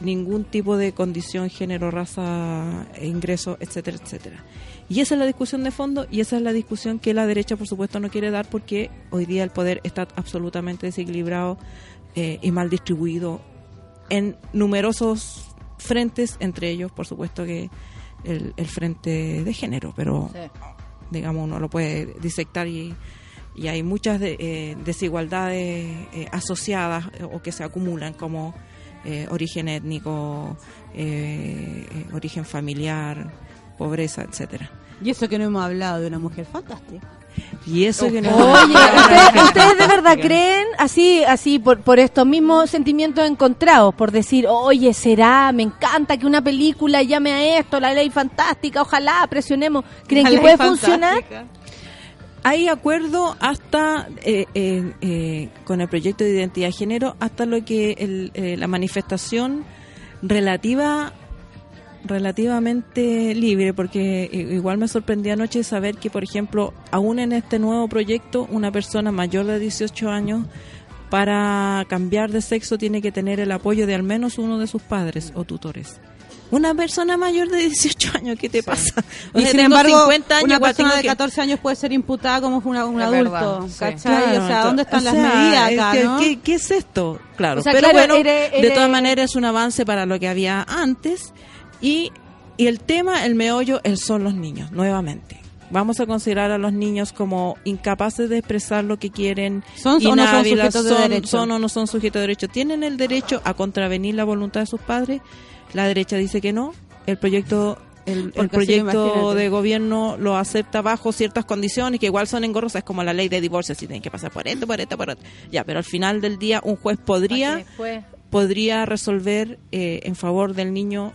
ningún tipo de condición, género, raza, ingreso, etcétera, etcétera. Y esa es la discusión de fondo y esa es la discusión que la derecha, por supuesto, no quiere dar porque hoy día el poder está absolutamente desequilibrado eh, y mal distribuido en numerosos frentes, entre ellos, por supuesto, que el, el frente de género, pero digamos, uno lo puede disectar y, y hay muchas de- eh, desigualdades eh, asociadas eh, o que se acumulan como eh, origen étnico, eh, origen familiar, pobreza, etcétera. Y eso que no hemos hablado de una mujer fantástica. Y eso que no Oye, ¿ustedes, ustedes de verdad creen así, así por, por estos mismos sentimientos encontrados, por decir, oye, será, me encanta que una película llame a esto, la ley fantástica, ojalá presionemos, ¿creen La que puede fantástica. funcionar? Hay acuerdo hasta eh, eh, eh, con el proyecto de identidad de género, hasta lo que el, eh, la manifestación relativa relativamente libre, porque i- igual me sorprendí anoche saber que, por ejemplo, aún en este nuevo proyecto, una persona mayor de 18 años para cambiar de sexo tiene que tener el apoyo de al menos uno de sus padres o tutores. Una persona mayor de 18 años, ¿qué te pasa? O Y sea, sin tengo embargo, 50 años, una persona de que- 14 años puede ser imputada como una- un Es adulto, verdad, sí. ¿cachai? o sea, ¿dónde están o las medidas es acá, que- no? ¿qué, qué es esto? Claro, O sea, pero claro, bueno, eres- de todas maneras es un avance para lo que había antes y, y el tema, el meollo, el son los niños, nuevamente. Vamos a considerar a los niños como incapaces de expresar lo que quieren. ¿Son o no son sujetos de son- derecho? son o no son sujetos de derecho. ¿Tienen el derecho a contravenir la voluntad de sus padres? La derecha dice que no. El proyecto el, el proyecto de gobierno lo acepta bajo ciertas condiciones que igual son engorrosas, es como la ley de divorcio, si tienen que pasar por esto, por esto, por esto. Ya, pero al final del día un juez podría podría resolver eh, en favor del niño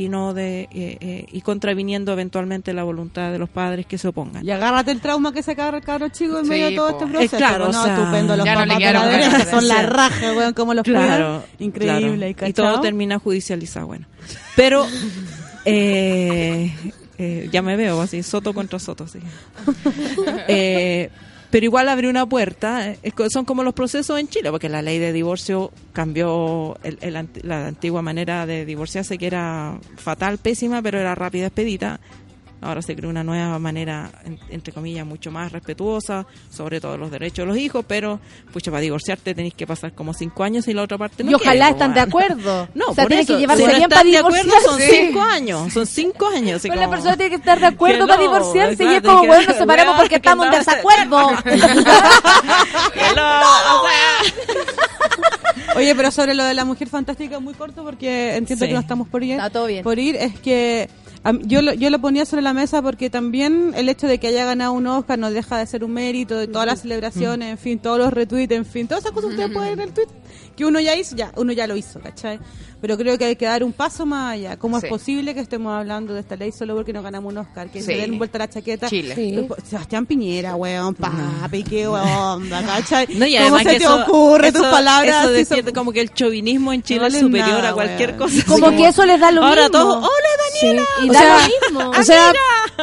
y no de eh, eh, y contraviniendo eventualmente la voluntad de los padres que se opongan. Y agárrate el trauma que se agarra el cabro chico en Sí, medio de todo po. este proceso. claro, no, o sea, estupendo, los no papás la son la raja, weón, como los Claro, cuidan. Increíble, claro. ¿y y todo termina judicializado, bueno. Pero eh, eh, ya me veo así, Soto contra Soto, sí. [laughs] Pero igual abre una puerta, eh, son como los procesos en Chile, porque la ley de divorcio cambió el- el la antigua manera de divorciarse, que era fatal, pésima, pero era rápida, expedita. Ahora se creó una nueva manera, en- entre comillas, mucho más respetuosa, sobre todo los derechos de los hijos, pero, pucha, para divorciarte tenéis que pasar como cinco años y la otra parte no y ojalá quiere, están de acuerdo. [laughs] No, o sea, por eso, que llevarse si no bien para de acuerdo, divorciarse. son cinco años, son cinco años. Pero la persona tiene que estar de acuerdo para divorciarse y es como, bueno, nos separamos porque que estamos en desacuerdo. [laughs] [laughs] Oye, pero sobre lo de la mujer fantástica, muy corto, porque entiendo Sí. que no estamos por ir. Está todo bien. Por ir, es que yo, lo, yo lo ponía sobre la mesa porque también el hecho de que haya ganado un Oscar no deja de ser un mérito, de todas las celebraciones, en fin, todos los retweets, en fin, todas esas cosas que ustedes pueden retweet que uno ya hizo, ya, uno ya lo hizo, ¿cachai? Pero creo que hay que dar un paso más allá. ¿Cómo Sí. es posible que estemos hablando de esta ley solo porque no ganamos un Oscar? Que Sí. se den vuelta la chaqueta. Chile. Sí. Sebastián Piñera, weón, papi, qué onda, ¿cachai? No, y ¿Cómo se que te eso- ocurre tus palabras? Eso son- como que el chauvinismo en Chile No es superior nada, a cualquier weón. cosa. Como que eso les da lo Ahora mismo. todos, hola Daniela. Sí, y O da sea, lo mismo. O sea,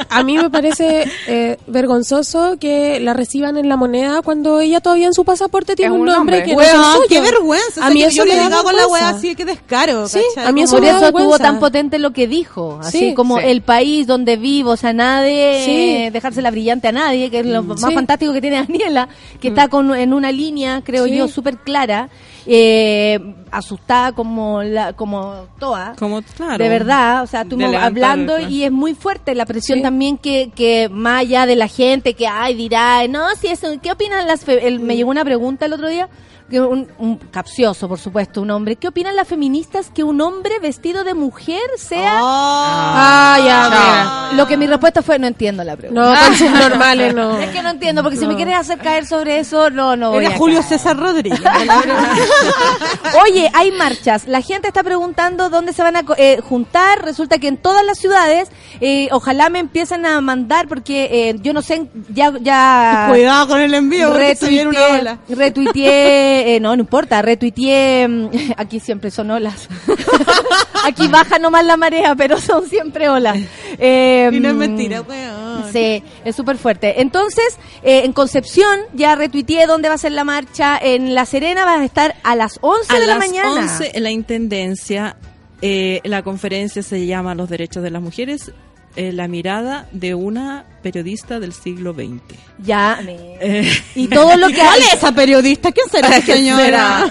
a mí me parece eh, vergonzoso que la reciban en la moneda cuando ella todavía en su pasaporte tiene Es un un nombre nombre. que no es Weón, suyo. qué vergüenza. A o sea, mí que eso yo me le da digo con la wea vergüenza. así, qué descaro. Sí, ¿cachai? a mí eso Por eso estuvo tan potente lo que dijo, así Sí. como Sí. el país donde vivo, o sea, nadie Sí. dejársela brillante a nadie, que es lo más Sí. fantástico que tiene Daniela, que está con en una línea, creo Sí. yo, súper clara, eh, asustada como la, como toda. Como, claro. De verdad, o sea, estuvimos hablando y es muy fuerte la presión Sí. también que, que más allá de la gente que, ay, dirá, no, si eso, ¿qué opinan las, fe-?" el- me llegó una pregunta el otro día, un, un capcioso, por supuesto, un hombre, ¿qué opinan las feministas que un hombre vestido de mujer sea? Ah, ya, mira. Lo que mi respuesta fue, no entiendo la pregunta. No, con subnormales no. [laughs] Es que no entiendo, porque si me quieres hacer caer sobre eso, no, no voy Era a Julio caer. César Rodríguez. [laughs] Oye, hay marchas. La gente está preguntando dónde se van a eh, juntar. Resulta que en todas las ciudades, eh, ojalá me empiecen a mandar, porque eh, yo no sé, ya, ya Cuidado con el envío, porque se viene una retuiteé, ola. retuiteé, eh, no, no importa, retuiteé, mm, [laughs] aquí siempre son olas. [laughs] aquí baja nomás la marea, pero son siempre olas. Eh, Y no es mentira, weón. Sí, es súper fuerte. Entonces, eh, en Concepción ya retuiteé dónde va a ser la marcha. En La Serena va a estar a las 11 A de la las mañana. 11 en la Intendencia, eh, la conferencia se llama Los Derechos de las Mujeres, eh, la mirada de una periodista del siglo XX. Ya. Eh, Y todo lo que ¿Cuál hay. es esa periodista? ¿Quién será [laughs] señora?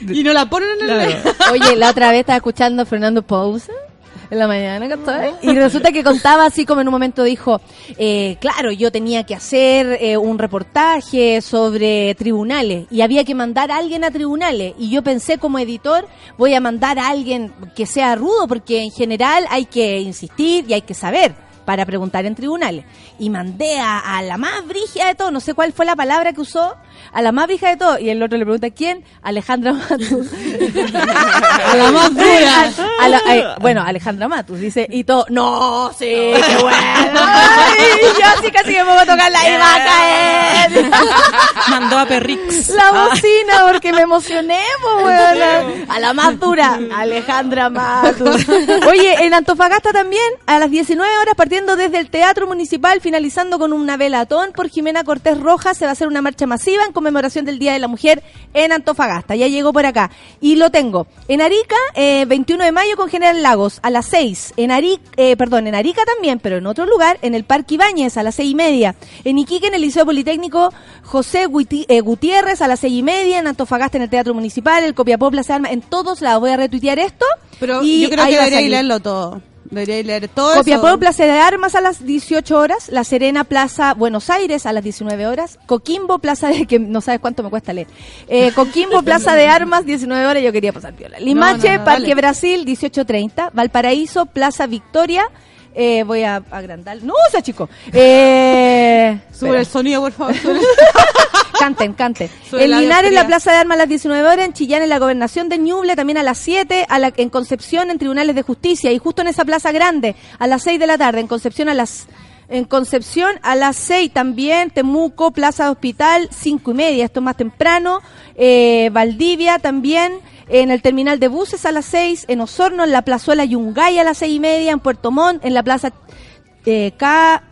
[laughs] y no la ponen en el Claro. Oye, la otra vez estaba escuchando a Fernando Pousa en la mañana, ¿cachai? [laughs] Y resulta que contaba así como en un momento dijo, eh, claro, yo tenía que hacer eh, un reportaje sobre tribunales y había que mandar a alguien a tribunales y yo pensé como editor voy a mandar a alguien que sea rudo porque en general hay que insistir y hay que saber para preguntar en tribunales. Y mandé a, a la más brígida de todo, no sé cuál fue la palabra que usó, a la más brígida de todo. Y el otro le pregunta, ¿quién? Alejandra Matus. [laughs] a la más dura. A la- eh, bueno, Alejandra Matus dice, y todo, no, sí, qué [laughs] bueno. Ay, yo así casi que me puedo tocar la iba a caer. Mandó a Perrix. La bocina, porque me emocioné, weona. A la más dura, Alejandra Matus. [laughs] Oye, en Antofagasta también, a las 19 horas, partiendo desde el Teatro Municipal, finalizando con una velatón por Jimena Cortés Rojas, se va a hacer una marcha masiva en conmemoración del Día de la Mujer en Antofagasta. Ya llegó por acá. Y lo tengo. En Arica, eh, 21 de mayo con General Lagos, a las 6. En Arica, perdón, en Arica también, pero en otro lugar, en el Parque Ibáñez, a las 6 y media. En Iquique, en el Liceo Politécnico José Guiti- eh, Gutiérrez, a las 6 y media. En Antofagasta, en el Teatro Municipal, el Copiapó, Plaza Armas, en todos lados. Voy a retuitear esto. Pero y yo creo que debería leerlo todo. Debería leer todo Copiapó, eso. Plaza de Armas a las 18 horas, La Serena, Plaza Buenos Aires a las 19 horas, Coquimbo, Plaza de, que no sabes cuánto me cuesta leer, eh, Coquimbo, [laughs] Plaza de Armas, 19 horas, yo quería pasar piola. Limache, No, no, no, Parque dale. Brasil, 18.30, Valparaíso, Plaza Victoria, eh, voy a agrandar, no, o sea, chico, eh, [laughs] Sube el sonido, por favor. [laughs] canten, canten. [laughs] Sube En la Linares, la Plaza de Armas a las 19 horas, en Chillán, en la Gobernación de Ñuble, también a las 7, a la, en Concepción, en Tribunales de Justicia, y justo en esa plaza grande, a las 6 de la tarde, en Concepción a las... En Concepción a las 6 también, Temuco, Plaza de Hospital, 5 y media, esto es más temprano, eh, Valdivia también, en el terminal de buses a las 6, en Osorno, en la plazuela Yungay a las 6 y media, en Puerto Montt, en la plaza eh, K,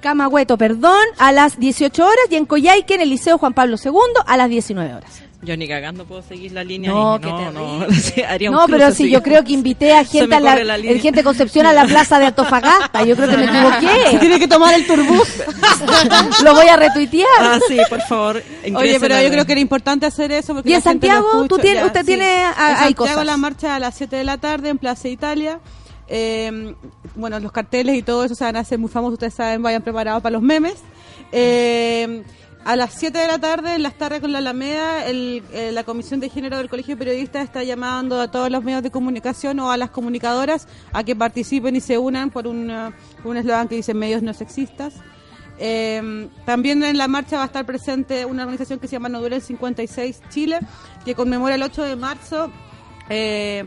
Camagüeto, perdón, a las 18 horas y en Coyhaique, en el Liceo Juan Pablo II, a las 19 horas. Yo ni cagando puedo seguir la línea. No, qué no, no, sí, [laughs] haría un No, pero si así. yo creo que invité a [laughs] Se gente a la, la línea. el gente de Concepción a la plaza de Antofagasta. Yo creo que me equivoqué. [laughs] Tiene que tomar el turbús. Lo voy a retuitear. Ah, sí, por favor. Oye, pero a yo creo que era importante hacer eso. Porque ¿Y en la gente lo Santiago? ¿Tú tienes- Ya, usted sí. tiene- En ah, hay Santiago cosas? la marcha a las 7 de la tarde en Plaza Italia. Eh, bueno, los carteles y todo eso se van a hacer muy famosos. Ustedes saben, vayan preparados para los memes. Eh, a las 7 de la tarde, en las tardes con la Alameda, eh, la Comisión de Género del Colegio de Periodistas está llamando a todos los medios de comunicación o a las comunicadoras a que participen y se unan por un eh, eslogan que dice medios no sexistas. Eh, también en la marcha va a estar presente una organización que se llama No Duele el 56 Chile, que conmemora el 8 de marzo eh,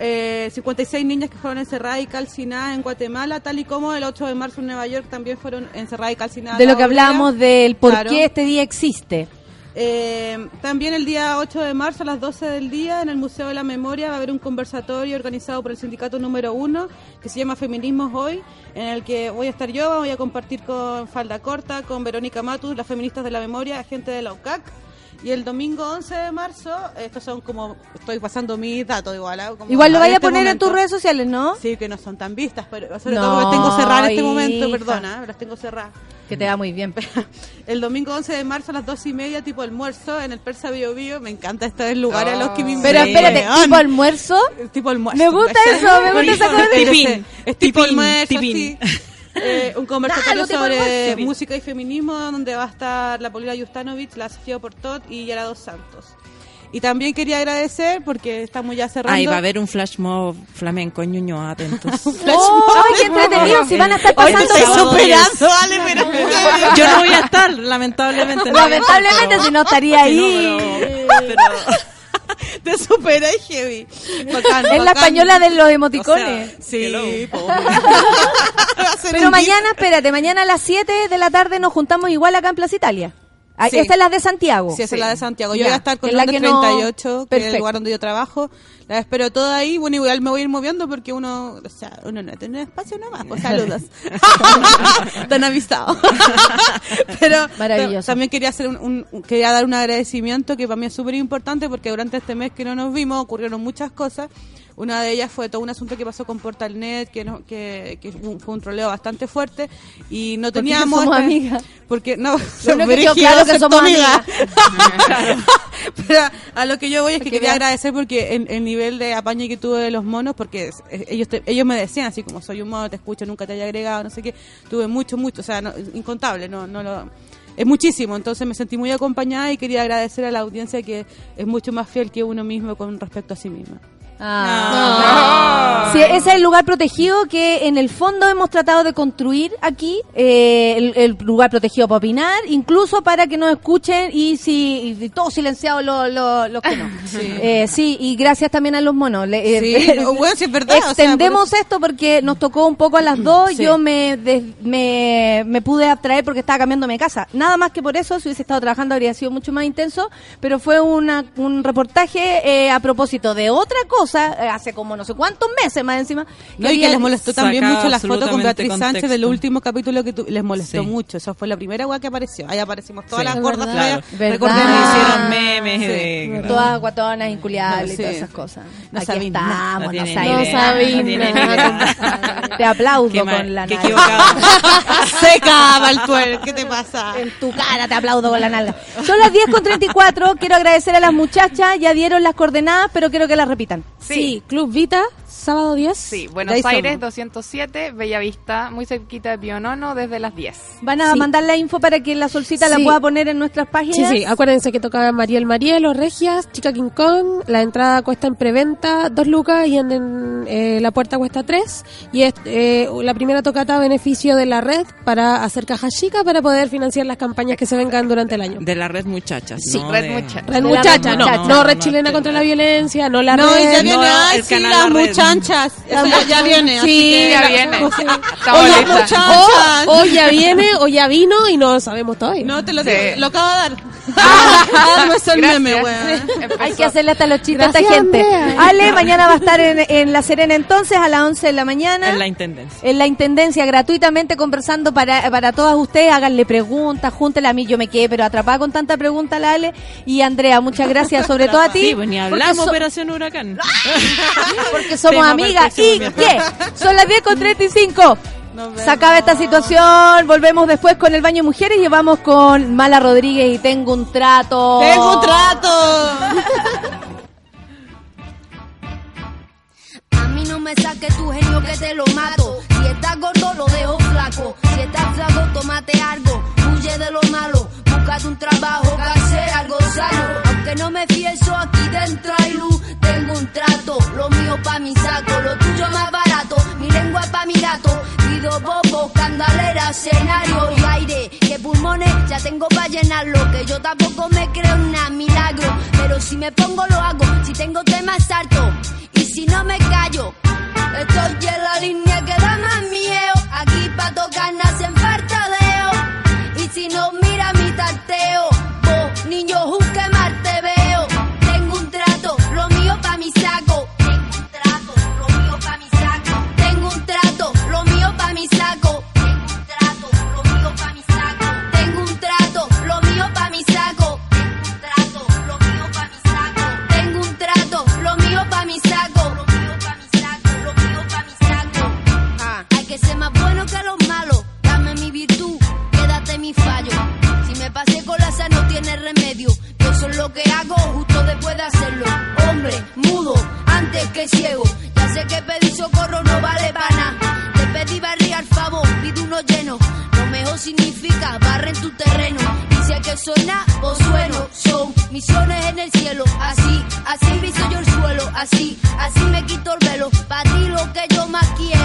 eh, 56 niñas que fueron encerradas y calcinadas en Guatemala, tal y como el 8 de marzo en Nueva York también fueron encerradas y calcinadas. De lo que hablábamos del por Claro. qué este día existe. Eh, también el día 8 de marzo a las 12 del día en el Museo de la Memoria va a haber un conversatorio organizado por el sindicato número uno que se llama Feminismos Hoy, en el que voy a estar yo, voy a compartir con Falda Corta, con Verónica Matus, las feministas de la memoria, gente de la UCAC. Y el domingo 11 de marzo, estos son como, estoy pasando mis datos igual. ¿ah? Como Igual lo en vaya a este poner en tus redes sociales, ¿no? Sí, que no son tan vistas, pero sobre No, todo las tengo cerradas en este momento, perdona, ¿eh? las tengo cerradas. Que te va muy bien. [laughs] El domingo 11 de marzo a las 2 y media, tipo almuerzo, en el Persa Bio Bio. Me encanta estos lugares a los que me Pero invitan. espérate, Weón. tipo almuerzo. tipo almuerzo. Me gusta [laughs] eso, me gusta esa cosa. Tipín, Es tipo almuerzo, tipín. sí. Eh, un conversatorio sobre música y feminismo, donde va a estar la Paulina Justanovich, la Sofía Portot y Yara Dos Santos. Y también quería agradecer, porque estamos ya cerrando. Ahí va a haber un flash mob flamenco en Ñuñoa, [laughs] atentos. ¡Oh, qué entretenido! Si van a estar pasando superando, pero... [laughs] Yo no voy a estar, lamentablemente. Lamentablemente, si no estaría Sí, no, ahí. pero- pero- Te superé, heavy. Bacán, Es la bacán. española de los o emoticones. sea, Sí, [laughs] Pero mañana, espérate, mañana a las 7 de la tarde nos juntamos igual acá en Plaza Italia. Ah, Sí. Esta es la de Santiago. Sí, esa es la de Santiago. Yo voy a estar con que es la la que no- 38, que es el Perfecto. lugar donde yo trabajo. La espero toda ahí. Bueno, igual me voy a ir moviendo porque uno, o sea, uno no tiene espacio nomás. Pues saludos. [laughs] Tan avisados. [laughs] Pero Maravilloso. ta- también quería hacer un, un- quería dar un agradecimiento que para mí es súper importante porque durante este mes que no nos vimos ocurrieron muchas cosas. Una de ellas fue todo un asunto que pasó con Portalnet, que, no, que, que fue un- troleo bastante fuerte y no teníamos... somos esta- amigas. Porque no, [laughs] único que brígido, claro que somos amiga. Pero a lo que yo voy es que Porque quería vean- agradecer porque en el nivel de apaño que tuve de los monos, porque ellos te- ellos me decían así como soy un mono, te escucho, nunca te haya agregado, no sé qué. Tuve mucho, mucho, o sea, no- incontable, no, no lo, es muchísimo. Entonces me sentí muy acompañada y quería agradecer a la audiencia que es mucho más fiel que uno mismo con respecto a sí misma. Ah. Sí, ese es el lugar protegido que en el fondo hemos tratado de construir aquí, eh, el, el lugar protegido para opinar, incluso para que nos escuchen y si y los, los, los que no. [laughs] Sí. Eh, sí, y gracias también a los monos. Le- eh, Sí, [laughs] no, bueno, sí es verdad, o sea, Extendemos por esto porque nos tocó un poco a las dos. Sí. Yo me, des- me, me pude abstraer porque estaba cambiándome de casa. Nada más que por eso, si hubiese estado trabajando habría sido mucho más intenso, pero fue una, un reportaje eh, a propósito de otra cosa, eh, hace como no sé cuántos meses más encima. No, y que les molestó también mucho la foto con Beatriz Sánchez del último capítulo que tu- les molestó Sí. mucho. Esa fue la primera weá que apareció. Ahí aparecimos todas Sí. las Es gordas. Verdad. Recordemos. Ah. hicieron memes de... Todas guatonas, inculiables y Sí. todas esas cosas. No Aquí estamos, No no, nada. [laughs] Te aplaudo Qué mal- con la nalga. [laughs] Seca, Baltuer, ¿qué te pasa? En tu cara te aplaudo con la nalga. Son las 10 con 34. Quiero agradecer a las muchachas. Ya dieron las coordenadas, pero quiero que las repitan. Sí, Club Vita, sábado 10. Sí, Buenos Ahí somos. Aires 207, Bella Vista, muy cerquita de Pionono, desde las 10. Van a Sí. mandar la info para que la solcita la pueda poner en nuestras páginas. Sí, sí, acuérdense que toca Mariel Mariel o Regias, Chica King Kong, la entrada cuesta en preventa 2 lucas y en, en, eh, la puerta cuesta 3 y es eh, la primera tocata a beneficio de la red para hacer caja chica para poder financiar las campañas que se vengan durante el año. De la red muchachas. Sí, no Red de- Mucha. Red De la muchacha, red no, muchacha. no, red No, chilena no, contra no. la violencia, no la No, red. Viene, no, ay, sí, las muchachas. Eso ya, ya viene. así Sí, que ya viene. [laughs] O Estamos Oye, listas. muchachas. O ya viene o ya vino y no lo sabemos todavía. No, te lo Sí. digo, lo acabo de dar. Ah, no es el Gracias. meme, weón. Hay que hacerle hasta los chistes a esta gente. Andrea. Ale, mañana va a estar en, en La Serena entonces a las 11 de la mañana. En la intendencia. en la intendencia gratuitamente conversando para, para todas ustedes, háganle preguntas, júntela a mí, yo me quedé pero atrapada con tanta pregunta la Ale y Andrea, muchas gracias [laughs] sobre todo a ti. Sí, pues ni porque hablamos so- Operación Huracán. [laughs] porque somos Tema amigas y. ¿qué? Son las 10 con 35. Se acaba esta situación, volvemos después con el baño de mujeres y vamos con Mala Rodríguez y tengo un trato. Tengo un trato. A mí no me saque tu genio que te lo mato. Si estás gordo, lo dejo flaco. Si estás flaco, tómate algo. Huye de lo malo. Búscate un trabajo, que hacer algo sano. Aunque no me fieso, aquí dentro hay luz. Tengo un trato, lo mío pa' mi saco. Lo tuyo más barato, mi lengua pa' mi gato. Pido bobo, candalera, escenario y aire. Que pulmones ya tengo pa' llenarlo. Que yo tampoco me creo nada milagro. Pero si me pongo, lo hago. Si tengo temas, salto. Y si no me callo, estoy en la línea que da más miedo. Aquí pa' tocar nacen fartadeo. Y si no mira mi tarteo, lo que hago justo después de hacerlo. Hombre, mudo, antes que ciego. Ya sé que pedir socorro no vale para. Te pedí barría al favor, pide uno lleno. Lo mejor significa barre en tu terreno. Hay que sonar, pues sueno. Son misiones en el cielo. Así, así viso yo el suelo. Así, así me quito el velo. Para ti lo que yo más quiero.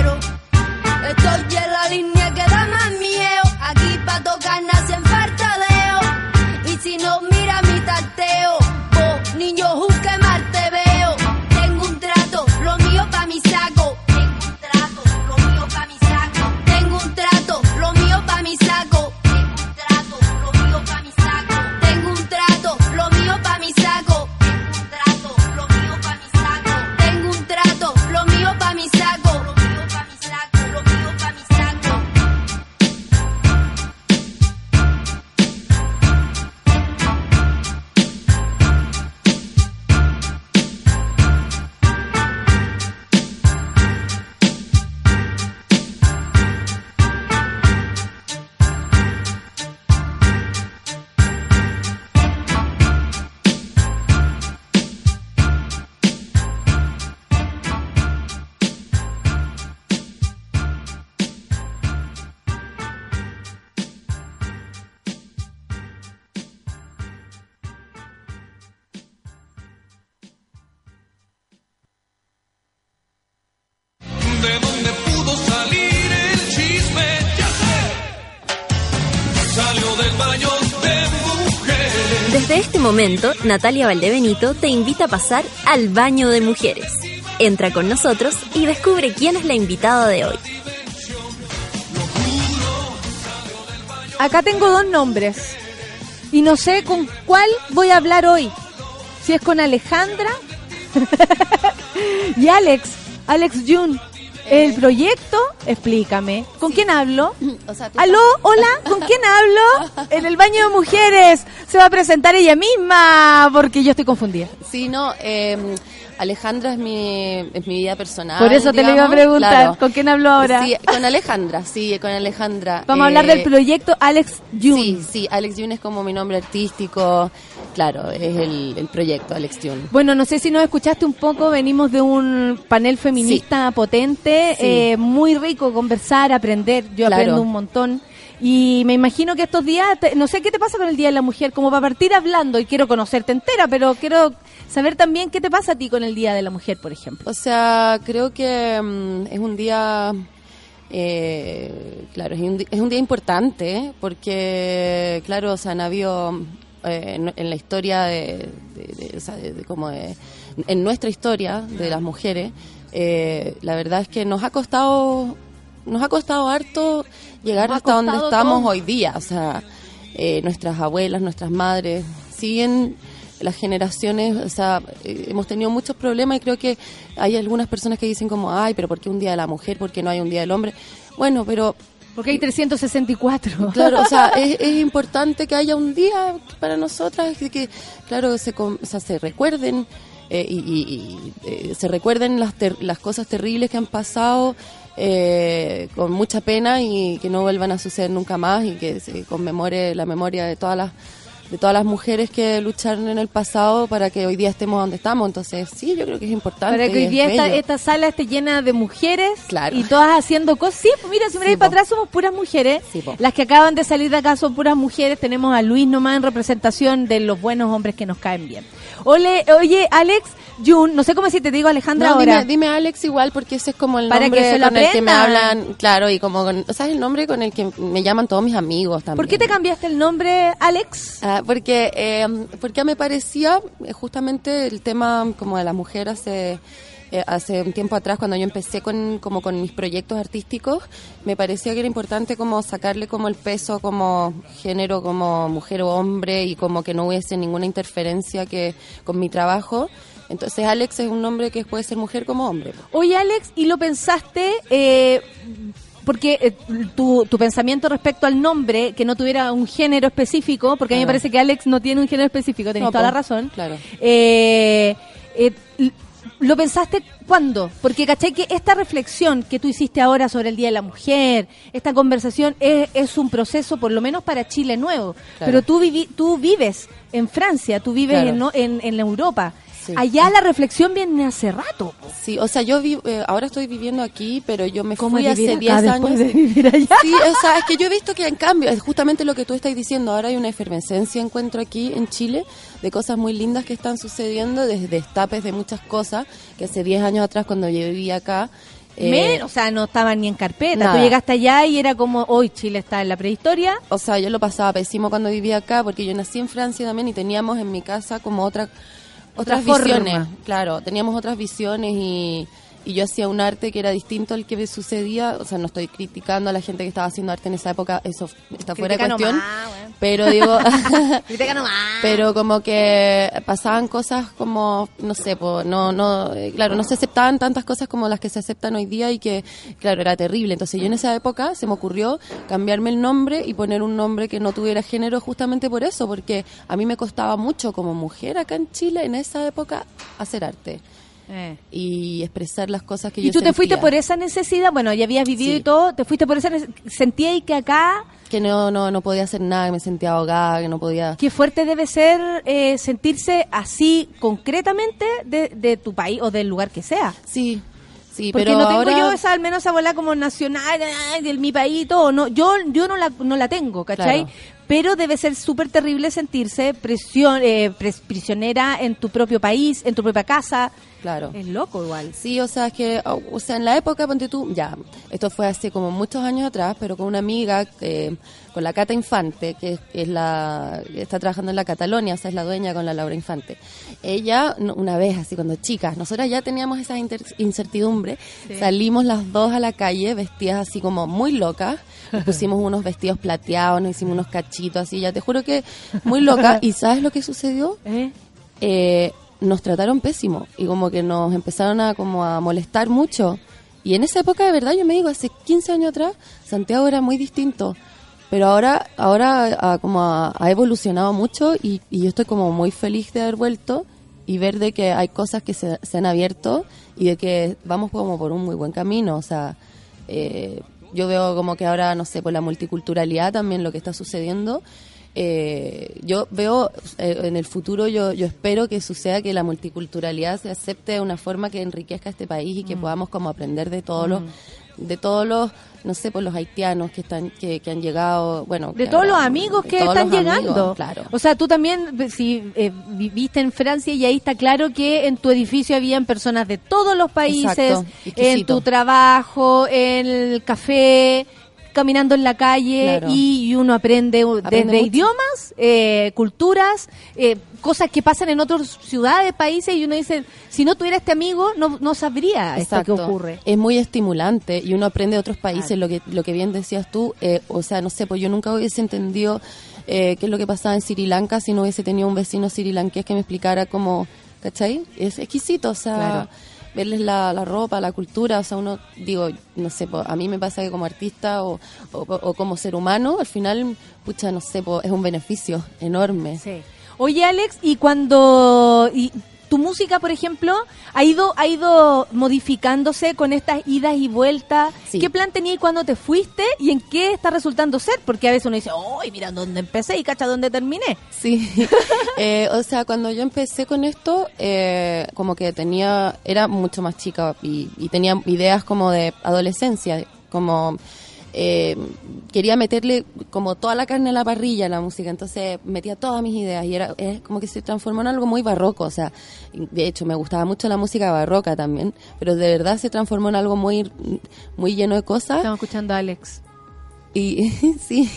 Natalia Valdebenito te invita a pasar al baño de mujeres. Entra con nosotros y descubre quién es la invitada de hoy. Acá tengo dos nombres. Y no sé con cuál voy a hablar hoy. Si es con Alejandra [laughs] y Alex. Alex Jun. El proyecto, explícame. ¿Con quién hablo? [clears throat] O sea, tú ¿Aló? ¿Hola? ¿Con quién hablo? [laughs] En el baño de mujeres. Se va a presentar ella misma porque yo estoy confundida. Sí, no, eh, Alejandra es mi, es mi vida personal. Por eso te lo iba a preguntar. claro. ¿Con quién hablo ahora? Sí, con Alejandra, sí, con Alejandra. Vamos a hablar Eh, del proyecto Alex Jun. Sí, sí, Alex June es como mi nombre artístico. Claro, es el, el proyecto Alex June. Bueno, no sé si nos escuchaste un poco, venimos de un panel feminista potente, Sí. eh, muy rico conversar, aprender, yo Claro. aprendo un montón. Y me imagino que estos días, te- no sé qué te pasa con el Día de la Mujer, como para partir hablando, y quiero conocerte entera, pero quiero saber también qué te pasa a ti con el Día de la Mujer, por ejemplo. O sea, creo que mm, es un día, eh, claro, es un, es un día importante porque, claro, o sea, han habido eh, en, la historia de, de- de- de- como en nuestra historia de las mujeres, eh, la verdad es que nos ha costado, nos ha costado harto llegar Nos hasta donde estamos todo. hoy día, o sea, eh, nuestras abuelas, nuestras madres siguen las generaciones, o sea, eh, hemos tenido muchos problemas y creo que hay algunas personas que dicen como, ay, pero ¿por qué un día de la mujer? ¿Por qué no hay un día del hombre? Bueno, pero Porque hay 364. [laughs] Claro, o sea, es, es importante que haya un día para nosotras que, que, claro, se, o sea, se recuerden eh, y, y- y, eh, se recuerden las, ter- las cosas terribles que han pasado eh, con mucha pena y que no vuelvan a suceder nunca más y que se conmemore la memoria de todas las de todas las mujeres que lucharon en el pasado para que hoy día estemos donde estamos. Entonces, sí, yo creo que es importante. Para que hoy es día esta, esta sala esté llena de mujeres Claro. y todas haciendo cosas. Sí, pues mira, si miráis Sí, para atrás somos puras mujeres. Sí. Las que acaban de salir de acá son puras mujeres. Tenemos a Luis nomás en representación de los buenos hombres que nos caen bien. Ole, oye, Alex, Jun, no sé cómo si te digo Alejandra No, ahora. dime, dime Alex igual porque ese es como el Para nombre con el que me hablan, claro, y como con, o sea, es el nombre con el que me llaman todos mis amigos también. ¿Por qué te cambiaste el nombre, Alex? Ah, porque eh, porque me parecía eh, justamente el tema como de la mujer hace eh, hace un tiempo atrás cuando yo empecé con como con mis proyectos artísticos me parecía que era importante como sacarle como el peso como género como mujer o hombre y como que no hubiese ninguna interferencia que con mi trabajo entonces Alex es un nombre que puede ser mujer como hombre Oye, Alex, ¿y lo pensaste? eh, porque eh, tu, tu pensamiento respecto al nombre, que no tuviera un género específico, porque a mí me parece que Alex no tiene un género específico, tenés No, toda po, la razón. claro. Eh, eh, ¿Lo pensaste cuándo? Porque caché que esta reflexión que tú hiciste ahora sobre el Día de la Mujer, esta conversación es, es un proceso, por lo menos para Chile nuevo. Claro. Pero tú, vivi- tú vives en Francia, tú vives Claro. en, no- en, en Europa. Sí. Allá la reflexión viene hace rato. Sí, o sea, yo vi- eh, ahora estoy viviendo aquí, pero yo me ¿Cómo fui hace acá 10 después años. de vivir allá? Sí, o sea, es que yo he visto que en cambio, es justamente lo que tú estás diciendo, ahora hay una efervescencia, encuentro aquí en Chile, de cosas muy lindas que están sucediendo, desde destapes de muchas cosas, que hace 10 años atrás cuando yo vivía acá. eh, Men, o sea, no estaban ni en carpeta. nada. Tú llegaste allá y era como, hoy Chile está en la prehistoria. o sea, yo lo pasaba pésimo cuando vivía acá, porque yo nací en Francia también y teníamos en mi casa como otra, otras forma. visiones. Claro, teníamos otras visiones y, y yo hacía un arte que era distinto al que me sucedía. O sea, no estoy criticando a la gente que estaba haciendo arte en esa época, eso está fuera de cuestión. nomás, weón. Pero digo, [laughs] [laughs] pero como que pasaban cosas como, no sé, po, no, no, eh, claro, no se aceptaban tantas cosas como las que se aceptan hoy día y que, claro, era terrible. Entonces yo en esa época se me ocurrió cambiarme el nombre y poner un nombre que no tuviera género justamente por eso, porque a mí me costaba mucho como mujer acá en Chile en esa época hacer arte y expresar las cosas que Y yo tú te fuiste por esa necesidad, bueno, ya habías vivido Sí. y todo, te fuiste por esa necesidad. Sentía y que acá, que no, no, no podía hacer nada, que me sentía ahogada, que no podía... qué fuerte debe ser eh, sentirse así concretamente de, de tu país o del lugar que sea. Sí, sí, Porque pero no tengo ahora... yo esa, al menos esa bola como nacional, ay, de mi país y todo. No, yo, yo no la, no la tengo, ¿cachai? Claro. pero debe ser súper terrible sentirse presión, eh, pres- prisionera en tu propio país, en tu propia casa. Claro. Es loco igual. Sí, o sea, es que, o sea, en la época, ponte tú, ya, esto fue hace como muchos años atrás, pero con una amiga, eh, con la Cata Infante, que es, es la, que está trabajando en la Catalonia, o sea, es la dueña con la Laura Infante. Ella, una vez, así cuando chicas, nosotras ya teníamos esa incertidumbre, Sí. salimos las dos a la calle vestidas así como muy locas, nos [laughs] pusimos unos vestidos plateados, nos hicimos unos cachitos así, ya te juro que muy loca. [laughs] ¿Y sabes lo que sucedió? eh, nos trataron pésimo y como que nos empezaron a como a molestar mucho. Y en esa época, de verdad, yo me digo, hace 15 años atrás, Santiago era muy distinto. Pero ahora, ahora ah, como ha, ha evolucionado mucho y, y yo estoy como muy feliz de haber vuelto y ver de que hay cosas que se, se han abierto y de que vamos como por un muy buen camino. O sea, eh, yo veo como que ahora, no sé, por la multiculturalidad también lo que está sucediendo. Eh, yo veo eh, en el futuro, yo, yo espero que suceda que la multiculturalidad se acepte de una forma que enriquezca este país y que podamos como aprender de todos los, de todos los, no sé, pues los haitianos que están, que, que han llegado, bueno, De todos los amigos que están los amigos, llegando. claro. O sea, tú también, si eh, viviste en Francia y ahí está claro que en tu edificio habían personas de todos los países, Exacto, en tu trabajo, en el café, caminando en la calle Claro. y, uno aprende, Aprende desde mucho. idiomas, eh, culturas, eh, cosas que pasan en otras ciudades, países y uno dice, si no tuviera este amigo no, no sabría esto que Exacto. ocurre. Es muy estimulante y uno aprende de otros países, lo que lo que bien decías tú. eh, o sea, no sé, pues yo nunca hubiese entendido eh, qué es lo que pasaba en Sri Lanka si no hubiese tenido un vecino sirilanqués que me explicara cómo, ¿cachai? Es exquisito, o sea, Claro. Verles la, la ropa, la cultura, o sea, uno, digo, no sé, pues, a mí me pasa que como artista o, o, como ser humano, al final, pucha, no sé, es un beneficio enorme. Sí. Oye, Alex, y cuando y tu música, por ejemplo, ha ido ha ido modificándose con estas idas y vueltas. Sí. ¿Qué plan tenías cuando te fuiste y en qué está resultando ser? Porque a veces uno dice, "Ay, mira dónde empecé y cacha dónde terminé." Sí, [laughs] Eh, o sea, cuando yo empecé con esto, eh, como que tenía, era mucho más chica y, y tenía ideas como de adolescencia, como eh, quería meterle como toda la carne a la parrilla a la música, entonces metía todas mis ideas y era, como que se transformó en algo muy barroco, o sea, de hecho me gustaba mucho la música barroca también, pero de verdad se transformó en algo muy, muy lleno de cosas. Estamos escuchando a Alex. Y [laughs] sí,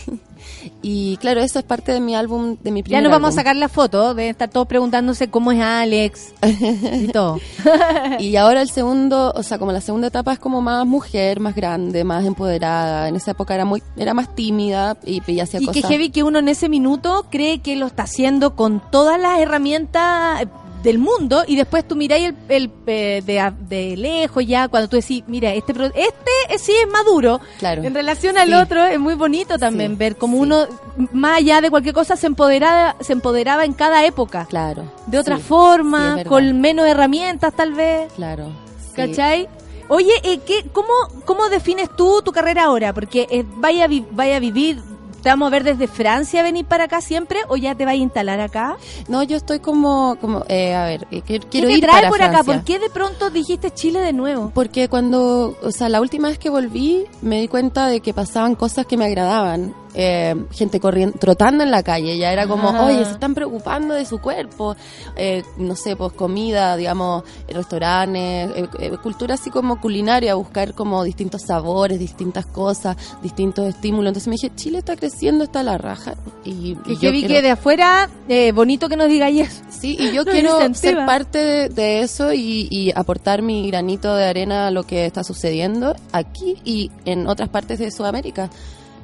y claro, eso es parte de mi álbum, de mi primer Ya nos vamos a sacar la foto, de estar todos preguntándose cómo es Alex [laughs] y todo. [laughs] y ahora el segundo, o sea, como la segunda etapa es como más mujer, más grande, más empoderada. En esa época era muy, era más tímida y, y hacía Y que cosas. heavy que uno en ese minuto cree que lo está haciendo con todas las herramientas del mundo y después tú miráis el, el, eh, de, de lejos ya cuando tú decís, mira, este pro- este eh, sí es maduro. Claro. En relación al Sí. otro es muy bonito también Sí, ver como uno más allá de cualquier cosa se empoderaba se empoderaba en cada época. Claro. De otra forma, con menos herramientas tal vez. Claro. ¿Cachai? Oye, eh, ¿qué, cómo, ¿cómo defines tú tu carrera ahora? Porque vaya, vaya a vivir, ¿te vamos a ver desde Francia venir para acá siempre o ya te vas a instalar acá? No, yo estoy como, como eh, a ver, eh, quiero ¿Qué te ir trae para por acá? ¿Por qué de pronto dijiste Chile de nuevo? Porque cuando, o sea, la última vez que volví me di cuenta de que pasaban cosas que me agradaban. Eh, gente corriendo, trotando en la calle, ya era como, oye, se están preocupando de su cuerpo. Eh, no sé, pues comida, digamos, restaurantes, eh, eh, cultura así como culinaria, buscar como distintos sabores, distintas cosas, distintos estímulos. Entonces me dije, Chile está creciendo, está la raja. Y, yo vi quiero- que de afuera, eh, bonito que nos digáis eso. Sí, y [laughs] yo quiero incentiva. ser parte de, de eso y, y aportar mi granito de arena a lo que está sucediendo aquí y en otras partes de Sudamérica.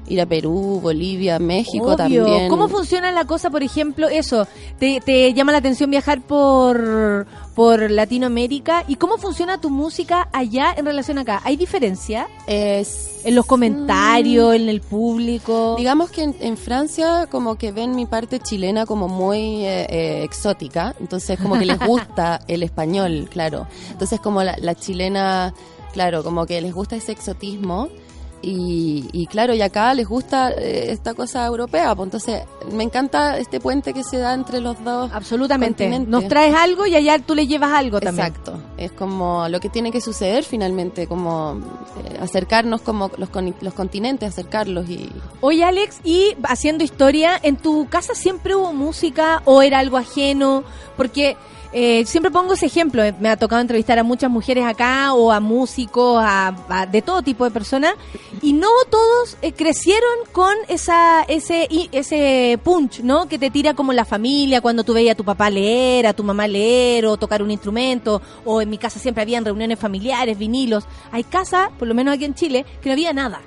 Ir a Perú, Bolivia, México Obvio. también. ¿Cómo funciona la cosa, por ejemplo, eso? ¿Te, te llama la atención viajar por, por Latinoamérica? ¿Y cómo funciona tu música allá en relación acá? ¿Hay diferencia? Es, En los comentarios, en el público. Digamos que en, en Francia como que ven mi parte chilena como muy eh, eh, exótica, entonces como que les [laughs] gusta el español, claro. Entonces como la, la chilena, claro, como que les gusta ese exotismo y, y claro, y acá les gusta eh, esta cosa europea, pues entonces me encanta este puente que se da entre los dos. Absolutamente. continentes. Nos traes algo y allá tú le llevas algo también. Exacto, es como lo que tiene que suceder finalmente, como eh, acercarnos como los, con- los continentes, acercarlos y... Oye, Alex, y haciendo historia, ¿en tu casa siempre hubo música o era algo ajeno? Porque eh, siempre pongo ese ejemplo. eh, Me ha tocado entrevistar a muchas mujeres acá o a músicos, a, a- de todo tipo de personas, y no todos eh, crecieron con esa ese ese punch, ¿no? Que te tira como la familia cuando tú veías a tu papá leer, a tu mamá leer o tocar un instrumento, o en mi casa siempre habían reuniones familiares, vinilos. Hay casas, por lo menos aquí en Chile, que no había nada.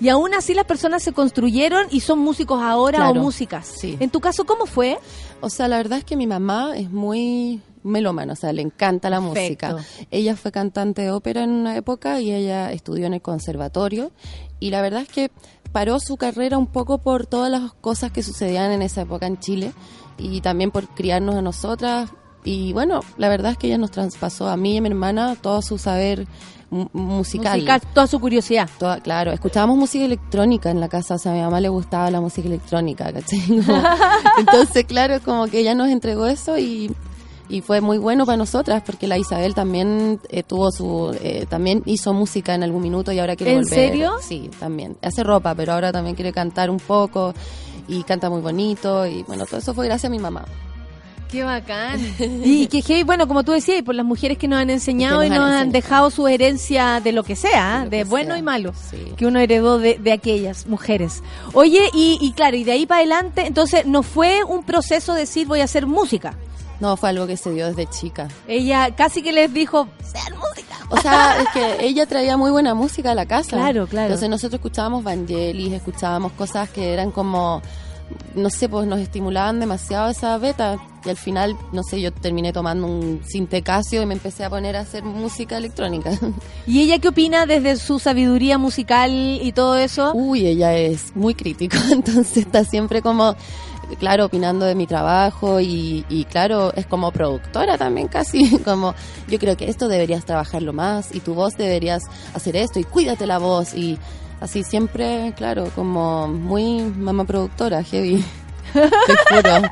Y aún así las personas se construyeron y son músicos ahora Claro, o músicas. sí. En tu caso, ¿cómo fue? O sea, la verdad es que mi mamá es muy melómana, o sea, le encanta la Perfecto. música. Ella fue cantante de ópera en una época y ella estudió en el conservatorio y la verdad es que paró su carrera un poco por todas las cosas que sucedían en esa época en Chile y también por criarnos a nosotras y bueno, la verdad es que ella nos traspasó a mí y a mi hermana todo su saber mu- musical. Musical, toda su curiosidad. Toda- claro, escuchábamos música electrónica en la casa, o sea, a mi mamá le gustaba la música electrónica, ¿cachai? [laughs] Como- entonces, claro, es como que ella nos entregó eso y, y fue muy bueno para nosotras, porque la Isabel también eh, tuvo su, eh, también hizo música en algún minuto y ahora quiere ¿En volver. serio? Sí, también. Hace ropa, pero ahora también quiere cantar un poco y canta muy bonito y bueno, todo eso fue gracias a mi mamá. Qué bacán. [laughs] y que heavy, bueno, como tú decías, y por las mujeres que nos han enseñado y nos nos han dejado su herencia de lo que sea, de, que bueno sea. y malo, Sí. que uno heredó de, de aquellas mujeres. Oye, y, y claro, y de ahí para adelante, entonces no fue un proceso de decir voy a hacer música. No, fue algo que se dio desde chica. Ella casi que les dijo, sean música. O sea, es que ella traía muy buena música a la casa. Claro, claro. Entonces nosotros escuchábamos Vangelis, escuchábamos cosas que eran como, no sé, pues nos estimulaban demasiado esa beta. Y al final, no sé, yo terminé tomando un sintecasio y me empecé a poner a hacer música electrónica. [laughs] ¿Y ella qué opina desde su sabiduría musical y todo eso? Uy, ella es muy crítica, [laughs] entonces está siempre como, claro, opinando de mi trabajo y, y claro, es como productora también casi, [laughs] como yo creo que esto deberías trabajarlo más y tu voz deberías hacer esto y cuídate la voz y así siempre, claro, como muy mamá productora, heavy. [laughs] Te juro.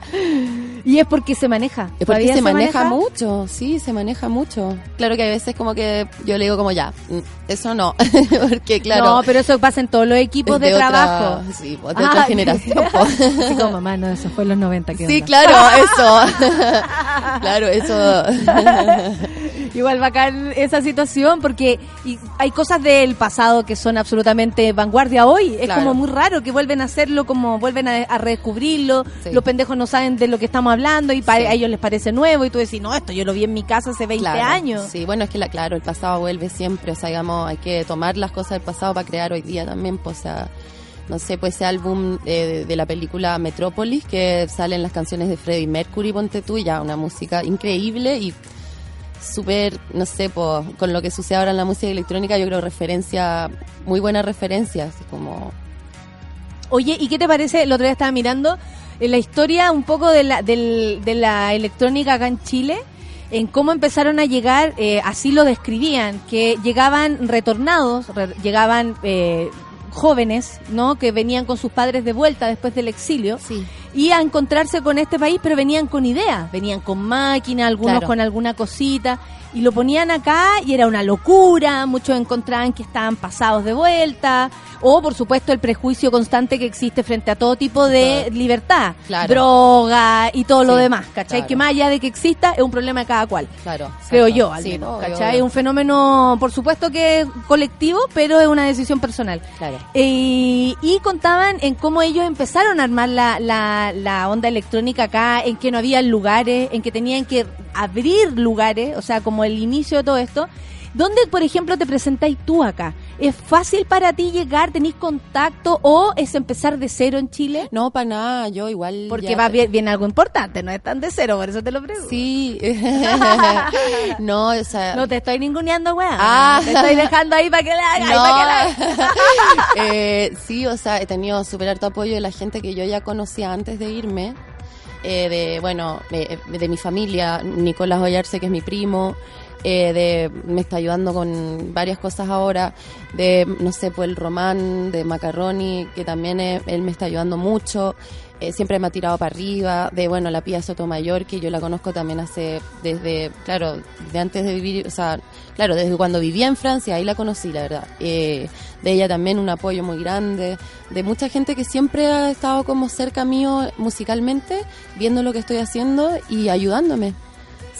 Y es porque se maneja. Es porque ¿Todavía se, maneja, mucho, sí, se maneja mucho. Claro que a veces como que yo le digo como ya, mm, eso no, [laughs] porque claro. No, pero eso pasa en todos los equipos de, otra- trabajo. Sí, pues, de otra Ah, generación. [laughs] pues. Así como mamá, no, eso fue en los 90. ¿qué Sí, onda? claro, eso. claro, eso. Igual bacán esa situación porque y hay cosas del pasado que son absolutamente vanguardia hoy. Es Claro. como muy raro que vuelven a hacerlo, como vuelven a, a redescubrirlo. Sí. Los pendejos no saben de lo que estamos hablando y para Sí. a ellos les parece nuevo y tú decís, no, esto yo lo vi en mi casa hace 20 Claro, años. Sí, bueno, es que la, claro, el pasado vuelve siempre, o sea, digamos, hay que tomar las cosas del pasado para crear hoy día también, pues, o sea, no sé, pues ese álbum eh, de, la película Metrópolis, que salen las canciones de Freddie Mercury, ponte tú, y ya una música increíble y súper, no sé, pues, con lo que sucede ahora en la música electrónica, yo creo referencia, muy buena referencia, así como... Oye, ¿y qué te parece? El otro día estaba mirando eh, la historia un poco de la, del- de la electrónica acá en Chile, en cómo empezaron a llegar, eh, así lo describían, que llegaban retornados, re- llegaban eh, jóvenes, ¿no? Que venían con sus padres de vuelta después del exilio. Sí. Y a encontrarse con este país, pero venían con ideas, venían con máquina, algunos Claro. con alguna cosita, y lo ponían acá y era una locura, muchos encontraban que estaban pasados de vuelta, o por supuesto el prejuicio constante que existe frente a todo tipo de libertad, Claro. droga y todo lo demás, ¿cachai? claro. Que más allá de que exista, es un problema de cada cual. Claro. Creo yo, al Sí, menos, obvio, ¿cachai? Obvio. un fenómeno, por supuesto que es colectivo, pero es una decisión personal. Claro. Eh, y contaban en cómo ellos empezaron a armar la, la, la onda electrónica acá, en que no había lugares, en que tenían que abrir lugares, o sea, como el inicio de todo esto. ¿Dónde, por ejemplo, te presentáis tú acá? ¿Es fácil para ti llegar, tenéis contacto o es empezar de cero en Chile? No, para nada, yo igual... Porque ya va bien, bien algo importante, no es tan de cero, por eso te lo pregunto. Sí. [laughs] no, o sea... No te estoy ninguneando, weá. Ah. Te estoy dejando ahí para que le hagas. No. para que le hagas. [laughs] Eh, sí, o sea, he tenido súper harto apoyo de la gente que yo ya conocía antes de irme. Eh, de, bueno, de, de mi familia, Nicolás Ollarse, que es mi primo. Eh, de, me está ayudando con varias cosas ahora, de, no sé, pues el Román, de Macaroni, que también eh, él me está ayudando mucho. Eh, siempre me ha tirado para arriba, de bueno, la Pía Sotomayor, que yo la conozco también hace, desde, claro, de antes de vivir, o sea, claro, desde cuando vivía en Francia, ahí la conocí, la verdad. Eh, de ella también un apoyo muy grande, de mucha gente que siempre ha estado como cerca mío musicalmente, viendo lo que estoy haciendo y ayudándome.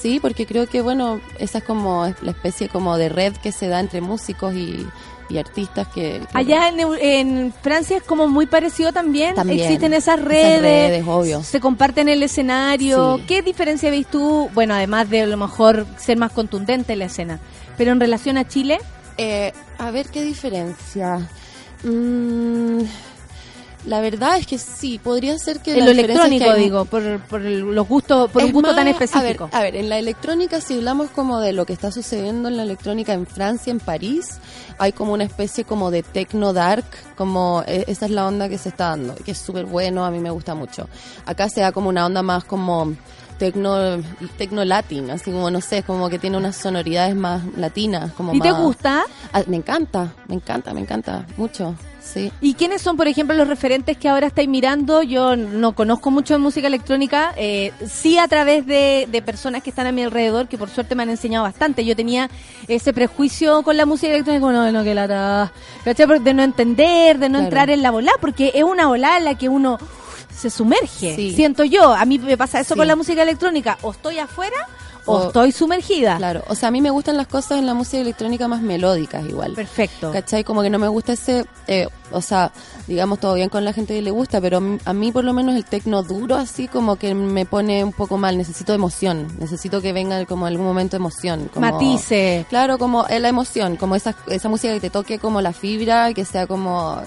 Sí, porque creo que, bueno, esa es como la especie como de red que se da entre músicos y, y artistas que... que- Allá en, Francia es como muy parecido también. También. Existen esas redes, obvio. Se comparten el escenario. Sí. ¿Qué diferencia veis tú? Bueno, además de a lo mejor ser más contundente en la escena. Pero en relación a Chile, Eh, a ver qué diferencia. Mm, la verdad es que sí, podría ser que en lo diferencia es que electrónico, hay- digo, por, por el- los gustos, por un gusto tan específico. A ver, a ver, en la electrónica, si hablamos como de lo que está sucediendo en la electrónica en Francia, en París, hay como una especie como de techno dark, como eh, esa es la onda que se está dando, que es súper bueno, a mí me gusta mucho. Acá se da como una onda más como tecno, tecno latin, así como no sé, como que tiene unas sonoridades más latinas, como ¿Y te gusta? Ah, me encanta, me encanta, me encanta mucho, sí. ¿Y quiénes son, por ejemplo, los referentes que ahora estáis mirando? Yo no conozco mucho de música electrónica, eh, sí a través de, de personas que están a mi alrededor, que por suerte me han enseñado bastante. Yo tenía ese prejuicio con la música electrónica, no, no, que la De no entender, de no Claro. entrar en la bola, porque es una bola en la que uno se sumerge. Sí. Siento yo, a mí me pasa eso Sí. con la música electrónica, o estoy afuera o, O- estoy sumergida. Claro, o sea, a mí me gustan las cosas en la música electrónica más melódicas igual. Perfecto. ¿Cachai? Como que no me gusta ese, eh, o sea, digamos todo bien con la gente que le gusta, pero a mí por lo menos el tecno duro así como que me pone un poco mal, necesito emoción, necesito que venga como algún momento emoción. Como, Matice. Claro, como eh, la emoción, como esa, esa música que te toque como la fibra, que sea como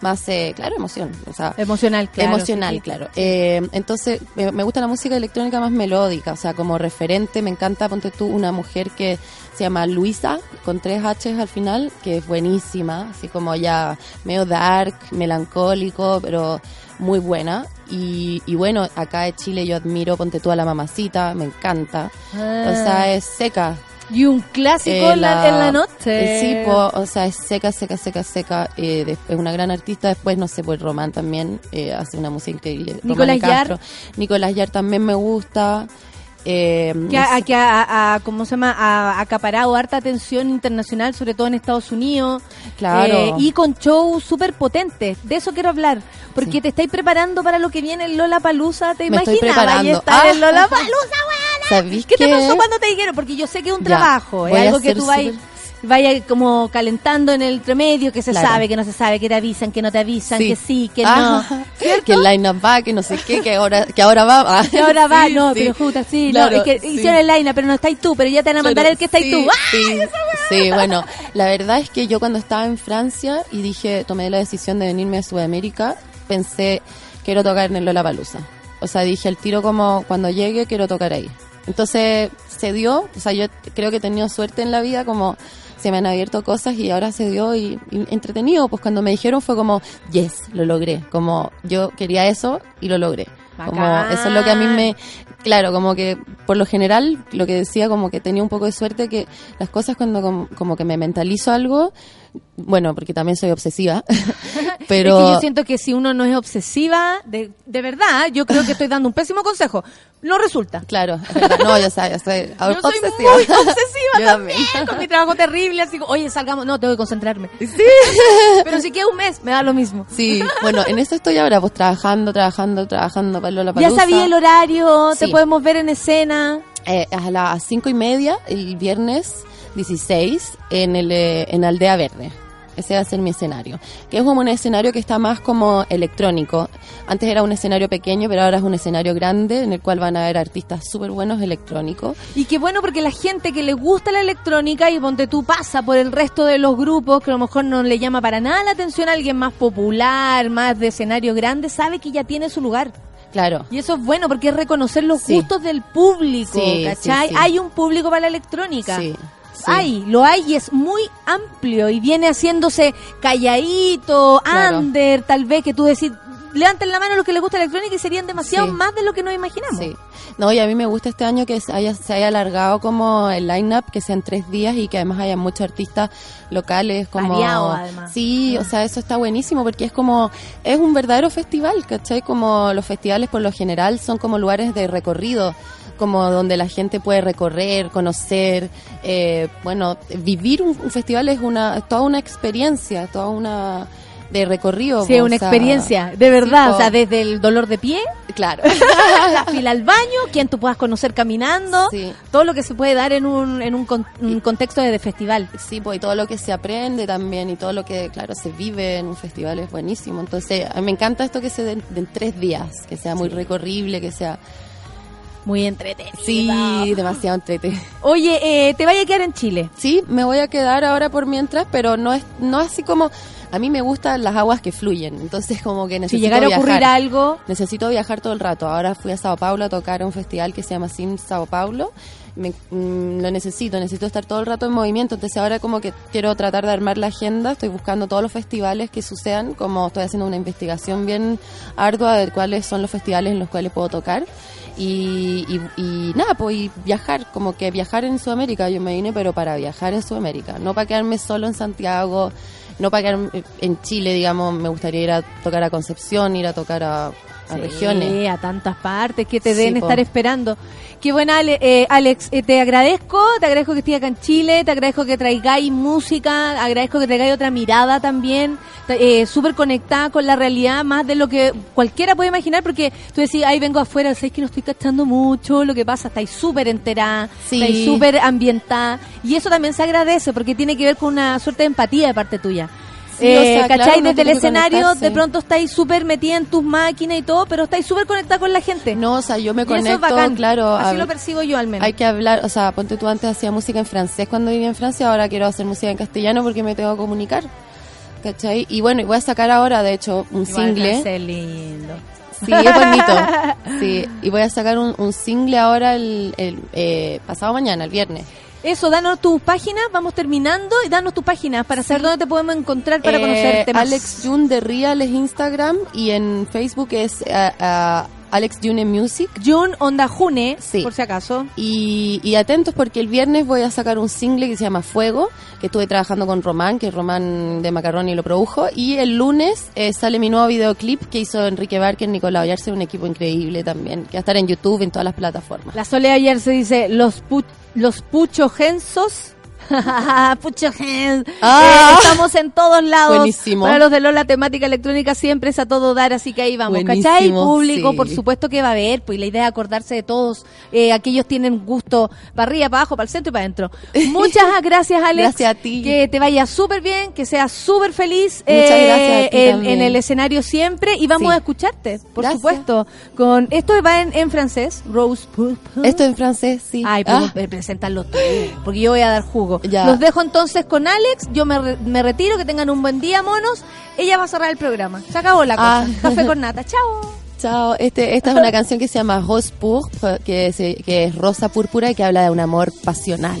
más, eh, claro, emoción, o sea, Emocional, claro. emocional, sí, sí. claro. Eh, entonces, me, me gusta la música electrónica más melódica, o sea, como referente, me encanta, ponte tú, una mujer que se llama Luisa, con tres H's al final, que es buenísima, así como ya medio dark, melancólico, pero muy buena. Y, y bueno, acá en Chile yo admiro, ponte tú a la mamacita, me encanta. Ah. O sea, es seca. Y un clásico Eh, en, la, en la noche. eh, Sí, po, o sea, es seca, seca, seca, seca. Eh, es una gran artista. Después, no sé, pues Román también eh, hace una música increíble. Nicolás Román Yar. Nicolás Yar también me gusta. Eh, que, ha, que ha- ha- ¿cómo se llama? ha acaparado harta atención internacional, sobre todo en Estados Unidos. Claro. Eh, y con shows súper potentes. De eso quiero hablar. Porque Sí. te estáis preparando para lo que viene en Lola Palusa. ¿Te Me imaginas? Preparando. estar en Ah. Lola Palusa, ¿Sabís ¿Qué te qué? pasó cuando te dijeron? Porque yo sé que es un Ya, trabajo, es algo que tú súper- vaya como calentando en el entremedio, que se Claro. sabe, que no se sabe, que te avisan, que no te avisan, Sí. que sí, que Ah, no. [laughs] que el line-up va, que no sé qué, que ahora, que ahora va. Ah, Que ahora va, [laughs] sí, no, sí. pero justa, sí, Claro, no, es que hicieron el line, pero no estáis tú, pero ya te van a mandar el que estáis tú. ¡Ah! Sí, sí, bueno, la verdad es que yo cuando estaba en Francia y dije, tomé la decisión de venirme a Sudamérica, pensé, quiero tocar en el Lollapalooza. O sea, dije al tiro como cuando llegue quiero tocar ahí. Entonces se dio, o sea, yo creo que he tenido suerte en la vida, como se me han abierto cosas y ahora se dio y, y entretenido, pues cuando me dijeron fue como, yes, lo logré, como yo quería eso y lo logré. Como eso es lo que a mí me, claro, como que por lo general, lo que decía, como que tenía un poco de suerte que las cosas cuando como, como que me mentalizo algo, bueno, porque también soy obsesiva, [laughs] pero... Es que yo siento que si uno no es obsesiva, de, de verdad, yo creo que estoy dando un pésimo consejo. No resulta. Claro, es verdad. no, yo, sé, yo soy [laughs] Yo soy obsesiva. muy obsesiva [laughs] Yo también, también. con mi trabajo terrible, así como, oye, salgamos, no, tengo que concentrarme. Sí. Pero si queda un mes, me da lo mismo. Sí, bueno, en eso estoy ahora, pues trabajando, trabajando, trabajando para la Ya sabía el horario, te Sí. podemos ver en escena. Eh, a las cinco y media, el viernes 16, en, el, eh, en Aldea Verde. Ese va a ser mi escenario. Que es como un escenario que está más como electrónico. Antes era un escenario pequeño, pero ahora es un escenario grande en el cual van a haber artistas súper buenos electrónicos. Y qué bueno porque la gente que le gusta la electrónica y ponte tú pasa por el resto de los grupos que a lo mejor no le llama para nada la atención a alguien más popular, más de escenario grande, sabe que ya tiene su lugar. Claro. Y eso es bueno porque es reconocer los Sí. gustos del público, Sí, ¿cachai? sí. Hay un público para la electrónica. Sí, sí. Hay, lo hay y es muy amplio y viene haciéndose calladito, Claro. under, tal vez que tú decís, levanten la mano los que les gusta la electrónica y serían demasiado Sí. más de lo que nos imaginamos. Sí. No, y a mí me gusta este año que se haya, se haya alargado como el line-up, que sean tres días y que además haya muchos artistas locales como... Variado, además. Sí, o sea, eso está buenísimo porque es como... Es un verdadero festival, ¿cachai? Como los festivales por lo general son como lugares de recorrido como donde la gente puede recorrer, conocer, eh, bueno, vivir un, un festival es una toda una experiencia, toda una de recorrido. Sí, una sea, experiencia, de verdad, o sea, desde el dolor de pie, claro, la fila al baño, quien tú puedas conocer caminando, Sí. todo lo que se puede dar en un, en un, con- un contexto de, de festival. Sí, pues y todo lo que se aprende también y todo lo que, claro, se vive en un festival es buenísimo. Entonces, a mí me encanta esto que se den den tres días, que sea muy recorrible, que sea... Muy entretenido. Sí, demasiado entrete. [laughs] Oye, eh, te vaya a quedar en Chile. Sí, me voy a quedar ahora por mientras, pero no es no así como... A mí me gustan las aguas que fluyen, entonces como que Si necesito llegara a ocurrir algo, Necesito viajar todo el rato. Ahora fui a Sao Paulo a tocar a un festival que se llama Sim Sao Paulo. Me- mm, lo necesito, necesito estar todo el rato en movimiento. Entonces ahora como que quiero tratar de armar la agenda. Estoy buscando todos los festivales que sucedan. Como estoy haciendo una investigación bien ardua de cuáles son los festivales en los cuales puedo tocar. Y, y, y nada, pues y viajar, como que viajar en Sudamérica. Yo me vine, pero para viajar en Sudamérica. No para quedarme solo en Santiago, no para quedarme en Chile, digamos. Me gustaría ir a tocar a Concepción, ir a tocar a, a Sí, regiones. a tantas partes que te Sí, deben po. estar esperando. Qué buena, Ale- eh, Alex. eh, te agradezco, te agradezco que estés acá en Chile, te agradezco que traigáis música, agradezco que traigáis otra mirada también, eh, súper conectada con la realidad, más de lo que cualquiera puede imaginar, porque tú decís, ahí vengo afuera, sabes que no estoy cachando mucho lo que pasa, estáis súper enterada, Sí. estáis súper ambientada, y eso también se agradece, porque tiene que ver con una suerte de empatía de parte tuya. Eh, o sea, ¿Cachai? claro, Desde el escenario, de pronto estáis súper metida en tus máquinas y todo, pero estáis súper conectada con la gente. No, o sea, yo me Y eso es conecto, bacán. claro. Así a- lo percibo yo al menos. Hay que hablar, o sea, ponte tú antes hacía música en francés cuando vivía en Francia, ahora quiero hacer música en castellano porque me tengo que comunicar. ¿Cachai? Y bueno, y voy a sacar ahora, de hecho, un Igual single. lindo. Sí, es bonito. [laughs] Sí, y voy a sacar un, un single ahora el, el eh, pasado mañana, el viernes. Eso, danos tus páginas, vamos terminando y danos tus páginas para saber dónde te podemos encontrar para Eh, conocerte más. Alex Jun de Real es Instagram y en Facebook es ah, Alex June Music. Jun Onda June, Sí. por si acaso. Y, y atentos porque el viernes voy a sacar un single que se llama Fuego, que estuve trabajando con Román, que Román de Macaroni lo produjo. Y el lunes eh, sale mi nuevo videoclip que hizo Enrique Barker, Nicolás Ollarse, un equipo increíble también, que va a estar en YouTube, en todas las plataformas. La Sole ayer se dice los pu los [laughs] Puchogens. Ah. Eh, estamos en todos lados. Buenísimo. Para los de Lola temática electrónica siempre es a todo dar, así que ahí vamos. Buenísimo, ¿Cachai? Público, sí. por supuesto que va a haber, pues la idea es acordarse de todos. Eh, aquellos tienen gusto para arriba, para abajo, para el centro y para adentro. [laughs] Muchas gracias, Alex. Gracias a ti. Que te vaya súper bien, que seas súper feliz Muchas eh, gracias a ti en, el escenario siempre y vamos Sí. a escucharte, por Gracias. supuesto. Con Esto va en, en francés, Rose. Esto en francés, sí. Ay, Ah, preséntalo tú, porque yo voy a dar jugo. Ya. Los dejo entonces con Alex, yo me, re- me retiro, que tengan un buen día, monos. Ella va a cerrar el programa. Se acabó la cosa. Ah. Café con nata, chao. [laughs] Chao. Este, esta es una canción que se llama Rose Pourpre, que, se- que es rosa púrpura y que habla de un amor pasional.